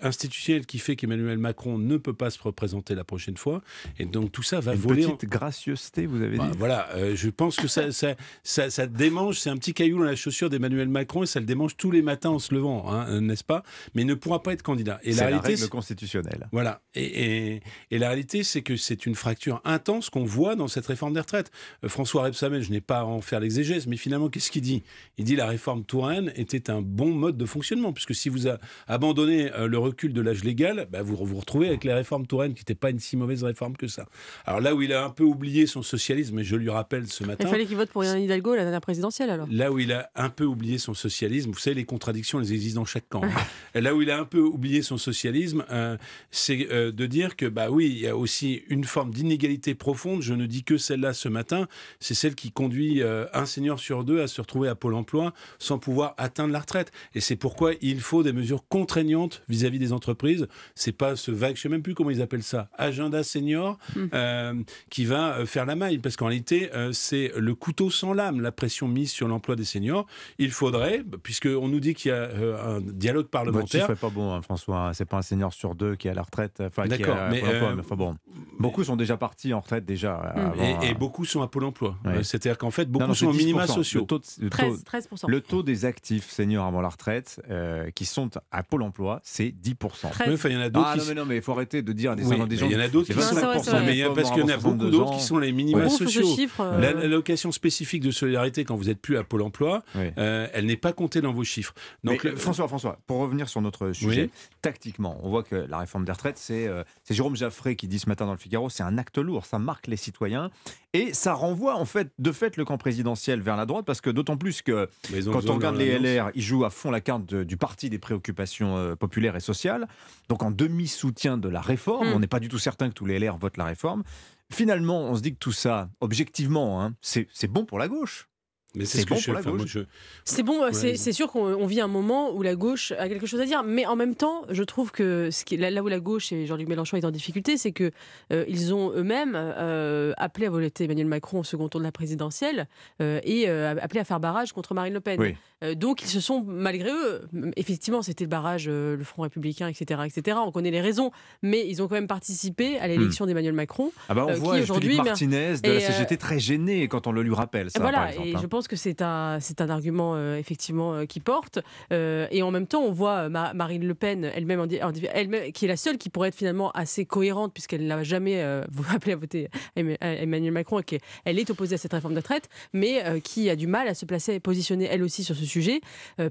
[SPEAKER 58] institutionnelle qui fait qu'Emmanuel Macron ne peut pas se représenter la prochaine fois, et donc tout ça va voler.
[SPEAKER 1] Petite gracieuseté, vous avez
[SPEAKER 58] bah,
[SPEAKER 1] dit.
[SPEAKER 58] Voilà, je pense que ça, ça, ça, démange, c'est un petit caillou dans la chaussure d'Emmanuel Macron et ça le démange tous les matins en se levant, hein, n'est-ce pas? Mais il ne pourra pas être candidat.
[SPEAKER 1] Et la, réalité, règle constitutionnelle.
[SPEAKER 58] Voilà. Et, et, la réalité, c'est que c'est une fracture intense qu'on voit dans cette réforme des retraites. Euh, François Rebsamen, je n'ai pas à en faire l'exégèse, mais finalement, qu'est-ce qu'il dit? Il dit la réforme Touraine était un bon mode de fonctionnement, puisque si vous abandonnez euh, le recul de l'âge légal, bah, vous vous retrouvez avec les réformes Touraine, qui n'était pas une si mauvaise réforme que ça. Alors là où il a un peu oublié son socialisme, et je lui rappelle ce matin.
[SPEAKER 44] Il fallait qu'il vote pour Yann Hidalgo la dernière présidentielle alors.
[SPEAKER 58] Là où il a un peu oublié son socialisme, vous savez, les contradictions, elles existent dans chaque camp. hein. *laughs* là où il a un peu oublié son socialisme, euh, c'est euh, de dire que, bah oui, il y a aussi une forme d'inégalité profonde. Je ne dis que celle-là ce matin. C'est celle qui conduit euh, un senior sur deux à se retrouver à Pôle emploi sans pouvoir atteindre la retraite. Et c'est pourquoi il faut des mesures contraignantes vis-à-vis des entreprises. C'est pas ce vague, je sais même plus comment ils appellent ça, agenda senior,
[SPEAKER 44] Hmm.
[SPEAKER 58] euh, qui va euh, faire la maille. Parce qu'en réalité, euh, c'est le couteau sans lame, la pression mise sur l'emploi des seniors. Il faudrait, puisqu'on nous dit qu'il y a euh, un dialogue
[SPEAKER 1] Votre
[SPEAKER 58] parlementaire.
[SPEAKER 1] chiffre est pas bon, hein, François. C'est pas un senior sur deux qui est à la retraite.
[SPEAKER 58] D'accord, mais, euh,
[SPEAKER 1] enfin bon. Beaucoup sont déjà partis en retraite déjà. avant,
[SPEAKER 58] Et, et beaucoup sont à Pôle emploi.
[SPEAKER 1] Ouais.
[SPEAKER 58] C'est-à-dire qu'en fait, beaucoup
[SPEAKER 1] non,
[SPEAKER 58] sont en minima
[SPEAKER 1] 10%.
[SPEAKER 58] sociaux.
[SPEAKER 1] Le taux, de- le
[SPEAKER 44] 13,
[SPEAKER 1] taux-
[SPEAKER 44] 13%.
[SPEAKER 1] le taux des actifs seniors avant la retraite euh, qui sont à Pôle emploi, c'est 10%.
[SPEAKER 58] Oui, il y en a d'autres
[SPEAKER 1] Ah
[SPEAKER 58] qui
[SPEAKER 1] non,
[SPEAKER 58] s-
[SPEAKER 1] mais non, mais il faut arrêter de dire des,
[SPEAKER 58] Oui,
[SPEAKER 1] des
[SPEAKER 58] mais
[SPEAKER 1] gens.
[SPEAKER 58] il y en a d'autres qui sont
[SPEAKER 1] 25%.
[SPEAKER 58] mais il y a- parce qu'il y en a beaucoup d'autres qui sont les minima sociaux.
[SPEAKER 44] chiffre, euh,
[SPEAKER 58] La- L'allocation spécifique de solidarité quand vous n'êtes plus à Pôle emploi, euh, elle n'est pas comptée dans vos chiffres. Donc,
[SPEAKER 1] Mais,
[SPEAKER 58] le-
[SPEAKER 1] François, François, pour revenir sur notre sujet,
[SPEAKER 58] Oui.
[SPEAKER 1] tactiquement, on voit que la réforme des retraites, c'est euh, c'est Jérôme Jaffré qui dit ce matin dans le Figaro, c'est un acte lourd, ça marque les citoyens et ça renvoie en fait de fait le camp présidentiel vers la droite parce que d'autant plus que quand on regarde les. LR, ils jouent à fond la carte de- du parti des préoccupations euh, populaires et sociales, donc en demi-soutien de la réforme,
[SPEAKER 44] Hmm.
[SPEAKER 1] on n'est pas du tout certain que tous les LR votent la réforme. Finalement, on se dit que tout ça, objectivement, hein, c'est c'est bon pour la gauche.
[SPEAKER 58] Mais c'est ce que
[SPEAKER 1] bon
[SPEAKER 58] je-
[SPEAKER 1] pour la
[SPEAKER 58] enfin, je-
[SPEAKER 44] C'est bon,
[SPEAKER 58] Ouais,
[SPEAKER 44] c'est sûr qu'on on vit un moment où la gauche a quelque chose à dire, mais en même temps, je trouve que ce qui, là, là où la gauche et Jean-Luc Mélenchon est en difficulté, c'est que euh, ils ont eux-mêmes euh, appelé à voter Emmanuel Macron au second tour de la présidentielle euh, et euh, appelé à faire barrage contre Marine Le Pen.
[SPEAKER 1] Oui.
[SPEAKER 44] Euh, donc ils se sont, malgré eux, effectivement, c'était le barrage, euh, le Front républicain, etc., etc. On connaît les raisons, mais ils ont quand même participé à l'élection d'Emmanuel Macron.
[SPEAKER 1] Ah bah on
[SPEAKER 44] euh,
[SPEAKER 1] voit Philippe Martinez de
[SPEAKER 44] Et,
[SPEAKER 1] la
[SPEAKER 44] euh,
[SPEAKER 1] CGT très gêné quand on le lui rappelle. Ça,
[SPEAKER 44] voilà,
[SPEAKER 1] par exemple,
[SPEAKER 44] et
[SPEAKER 1] hein.
[SPEAKER 44] je pense que c'est un, c'est un argument euh, effectivement euh, qui porte. Euh, et en même temps, on voit Ma- Marine Le Pen elle-même, elle-même, qui est la seule qui pourrait être finalement assez cohérente puisqu'elle n'a jamais euh, *laughs* appelé à voter Emmanuel Macron et qu'elle est opposée à cette réforme de retraite, mais qui a du mal à se placer, positionner elle aussi sur ce sujet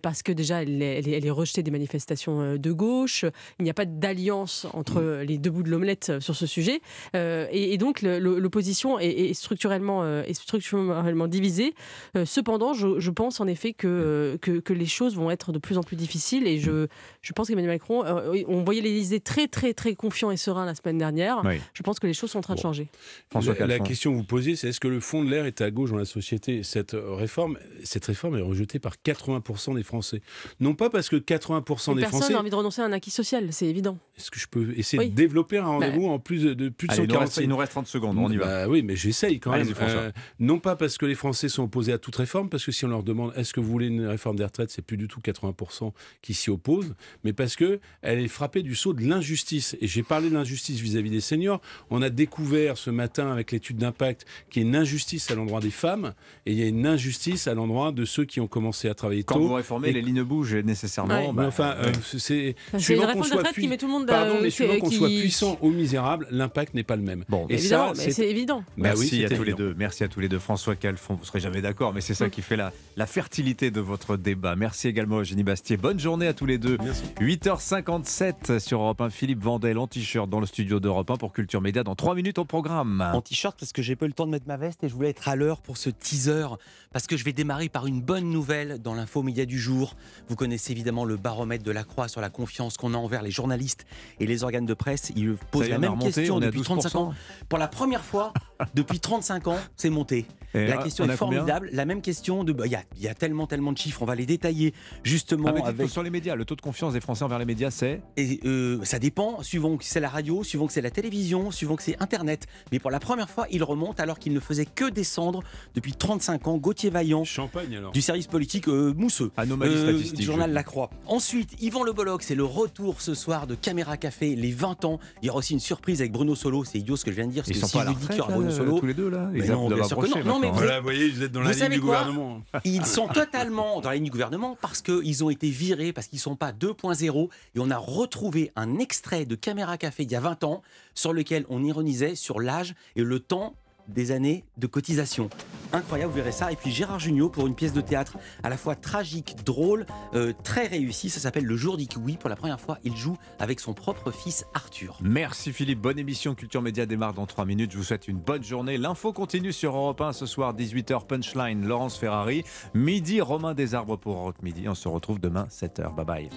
[SPEAKER 44] parce que déjà elle est, elle est- elle est rejetée des manifestations de gauche. Il n'y a pas d'alliance entre euh, les deux bouts de l'omelette sur ce sujet. Et, et donc l'opposition est, est structurellement, est structurellement divisée. Euh, cependant, je, je pense en effet que, euh, que, que les choses vont être de plus en plus difficiles et je, je pense qu'Emmanuel Macron, euh, on voyait l'Élysée très très très confiant et serein la semaine dernière.
[SPEAKER 1] Oui.
[SPEAKER 44] Je pense que les choses sont en train de changer.
[SPEAKER 1] François
[SPEAKER 58] la, la question que vous posez, c'est est-ce que le fond de l'air est à gauche dans la société Cette réforme, cette réforme est rejetée par 80% des Français? Non pas parce que 80% des
[SPEAKER 44] Personne
[SPEAKER 58] Français.
[SPEAKER 44] n'a envie de renoncer à un acquis social, c'est évident.
[SPEAKER 58] Est-ce que je peux essayer
[SPEAKER 44] Oui.
[SPEAKER 58] de développer un rendez-vous en plus de, de plus de
[SPEAKER 1] Allez, il nous reste-
[SPEAKER 58] 145
[SPEAKER 1] il nous reste 30 secondes, on y va.
[SPEAKER 58] Bah oui, mais j'essaye quand même. Euh, non pas parce que les Français sont opposés à toute réforme, parce que si on leur demande est-ce que vous voulez une réforme des retraites, c'est plus du tout 80% qui s'y opposent, mais parce que elle est frappée du saut de l'injustice. Et j'ai parlé de l'injustice vis-à-vis des seniors. On a découvert ce matin avec l'étude d'impact qu'il y a une injustice à l'endroit des femmes et il y a une injustice à l'endroit de ceux qui ont commencé à travailler
[SPEAKER 1] Quand
[SPEAKER 58] tôt.
[SPEAKER 1] vous réformez,
[SPEAKER 58] Et-
[SPEAKER 1] les lignes bougent nécessairement.
[SPEAKER 44] Ouais.
[SPEAKER 1] bah,
[SPEAKER 58] mais enfin, euh, c'est
[SPEAKER 44] C'est une
[SPEAKER 58] suivant qu'on soit pui-
[SPEAKER 44] met tout le monde,
[SPEAKER 58] Pardon,
[SPEAKER 44] euh,
[SPEAKER 58] mais suivant
[SPEAKER 44] qui-
[SPEAKER 58] qu'on soit puissant ou misérable, l'impact n'est pas le même.
[SPEAKER 1] Bon,
[SPEAKER 58] Et
[SPEAKER 44] Évidemment,
[SPEAKER 58] ça,
[SPEAKER 44] mais c'est évident.
[SPEAKER 58] Bah oui,
[SPEAKER 1] Merci à
[SPEAKER 58] c'est
[SPEAKER 1] tous les deux. Merci à tous les deux. François Calfon, vous serez jamais d'accord, mais c'est ça qui fait la, la fertilité de votre débat. Merci également Eugénie Bastier. Bonne journée à tous les deux. 8h57 sur Europe 1. Philippe Vandel en t-shirt dans le studio d'Europe 1 pour Culture Média dans 3 minutes au programme.
[SPEAKER 59] en t-shirt parce que j'ai pas eu le temps de mettre ma veste et je voulais être à l'heure pour ce teaser parce que je vais démarrer par une bonne nouvelle dans l'info média du jour. Vous connaissez évidemment le baromètre de la Croix sur la confiance qu'on a envers les journalistes et les organes de presse. Ils posent la même
[SPEAKER 1] remonté,
[SPEAKER 59] question
[SPEAKER 1] on est à
[SPEAKER 59] depuis 35 ans.
[SPEAKER 1] 12%.
[SPEAKER 59] Pour la première fois *laughs* depuis 35 ans, c'est monté.
[SPEAKER 1] Et
[SPEAKER 59] la
[SPEAKER 1] là,
[SPEAKER 59] question
[SPEAKER 1] on
[SPEAKER 59] est formidable. La même question de. bah, Il y, a, il y a tellement, tellement de chiffres. On va les détailler justement
[SPEAKER 1] Ah,
[SPEAKER 59] avec.
[SPEAKER 1] Sur les médias, le taux de confiance des Français envers les médias, c'est
[SPEAKER 59] Et euh, ça dépend, suivant que c'est la radio, suivant que c'est la télévision, suivant que c'est Internet. Mais pour la première fois, il remonte alors qu'il ne faisait que descendre depuis 35 ans. Gauthier Vaillant,
[SPEAKER 58] Champagne alors.
[SPEAKER 59] du service politique euh, mousseux.
[SPEAKER 1] Anomalie
[SPEAKER 59] Euh,
[SPEAKER 1] statistique.
[SPEAKER 59] du journal
[SPEAKER 1] je-
[SPEAKER 59] La Croix. Ensuite, Yvan Le Bolloc, c'est le retour ce soir de Caméra Café, les 20 ans. Il y aura aussi une surprise avec Bruno Solo. C'est idiot ce que je viens de dire.
[SPEAKER 1] Ils
[SPEAKER 59] que
[SPEAKER 1] sont
[SPEAKER 59] si
[SPEAKER 1] pas à la retraite,
[SPEAKER 59] Solo.
[SPEAKER 1] tous les deux, là
[SPEAKER 59] Mais
[SPEAKER 1] Ils
[SPEAKER 59] non, bien sûr que non. Non, mais
[SPEAKER 1] maintenant.
[SPEAKER 59] vous
[SPEAKER 58] Voilà, vous voyez, vous êtes dans la ligne du gouvernement. *laughs*
[SPEAKER 59] Ils sont totalement dans la ligne du gouvernement parce qu'ils ont été virés, parce qu'ils ne sont pas 2.0. Et on a retrouvé un extrait de Caméra Café il y a 20 ans sur lequel on ironisait sur l'âge et le temps des années de cotisation. Incroyable, vous verrez ça. Et puis Gérard Jugnot pour une pièce de théâtre à la fois tragique, drôle, euh, très réussie. Ça s'appelle Le jour du kiwi. Pour la première fois, il joue avec son propre fils Arthur.
[SPEAKER 1] Merci Philippe. Bonne émission. Culture Média démarre dans 3 minutes. Je vous souhaite une bonne journée. L'info continue sur Europe 1 ce soir, 18h. Punchline, Laurence Ferrari. Midi, Romain Desarbres pour Europe Midi. On se retrouve demain, 7h. Bye bye.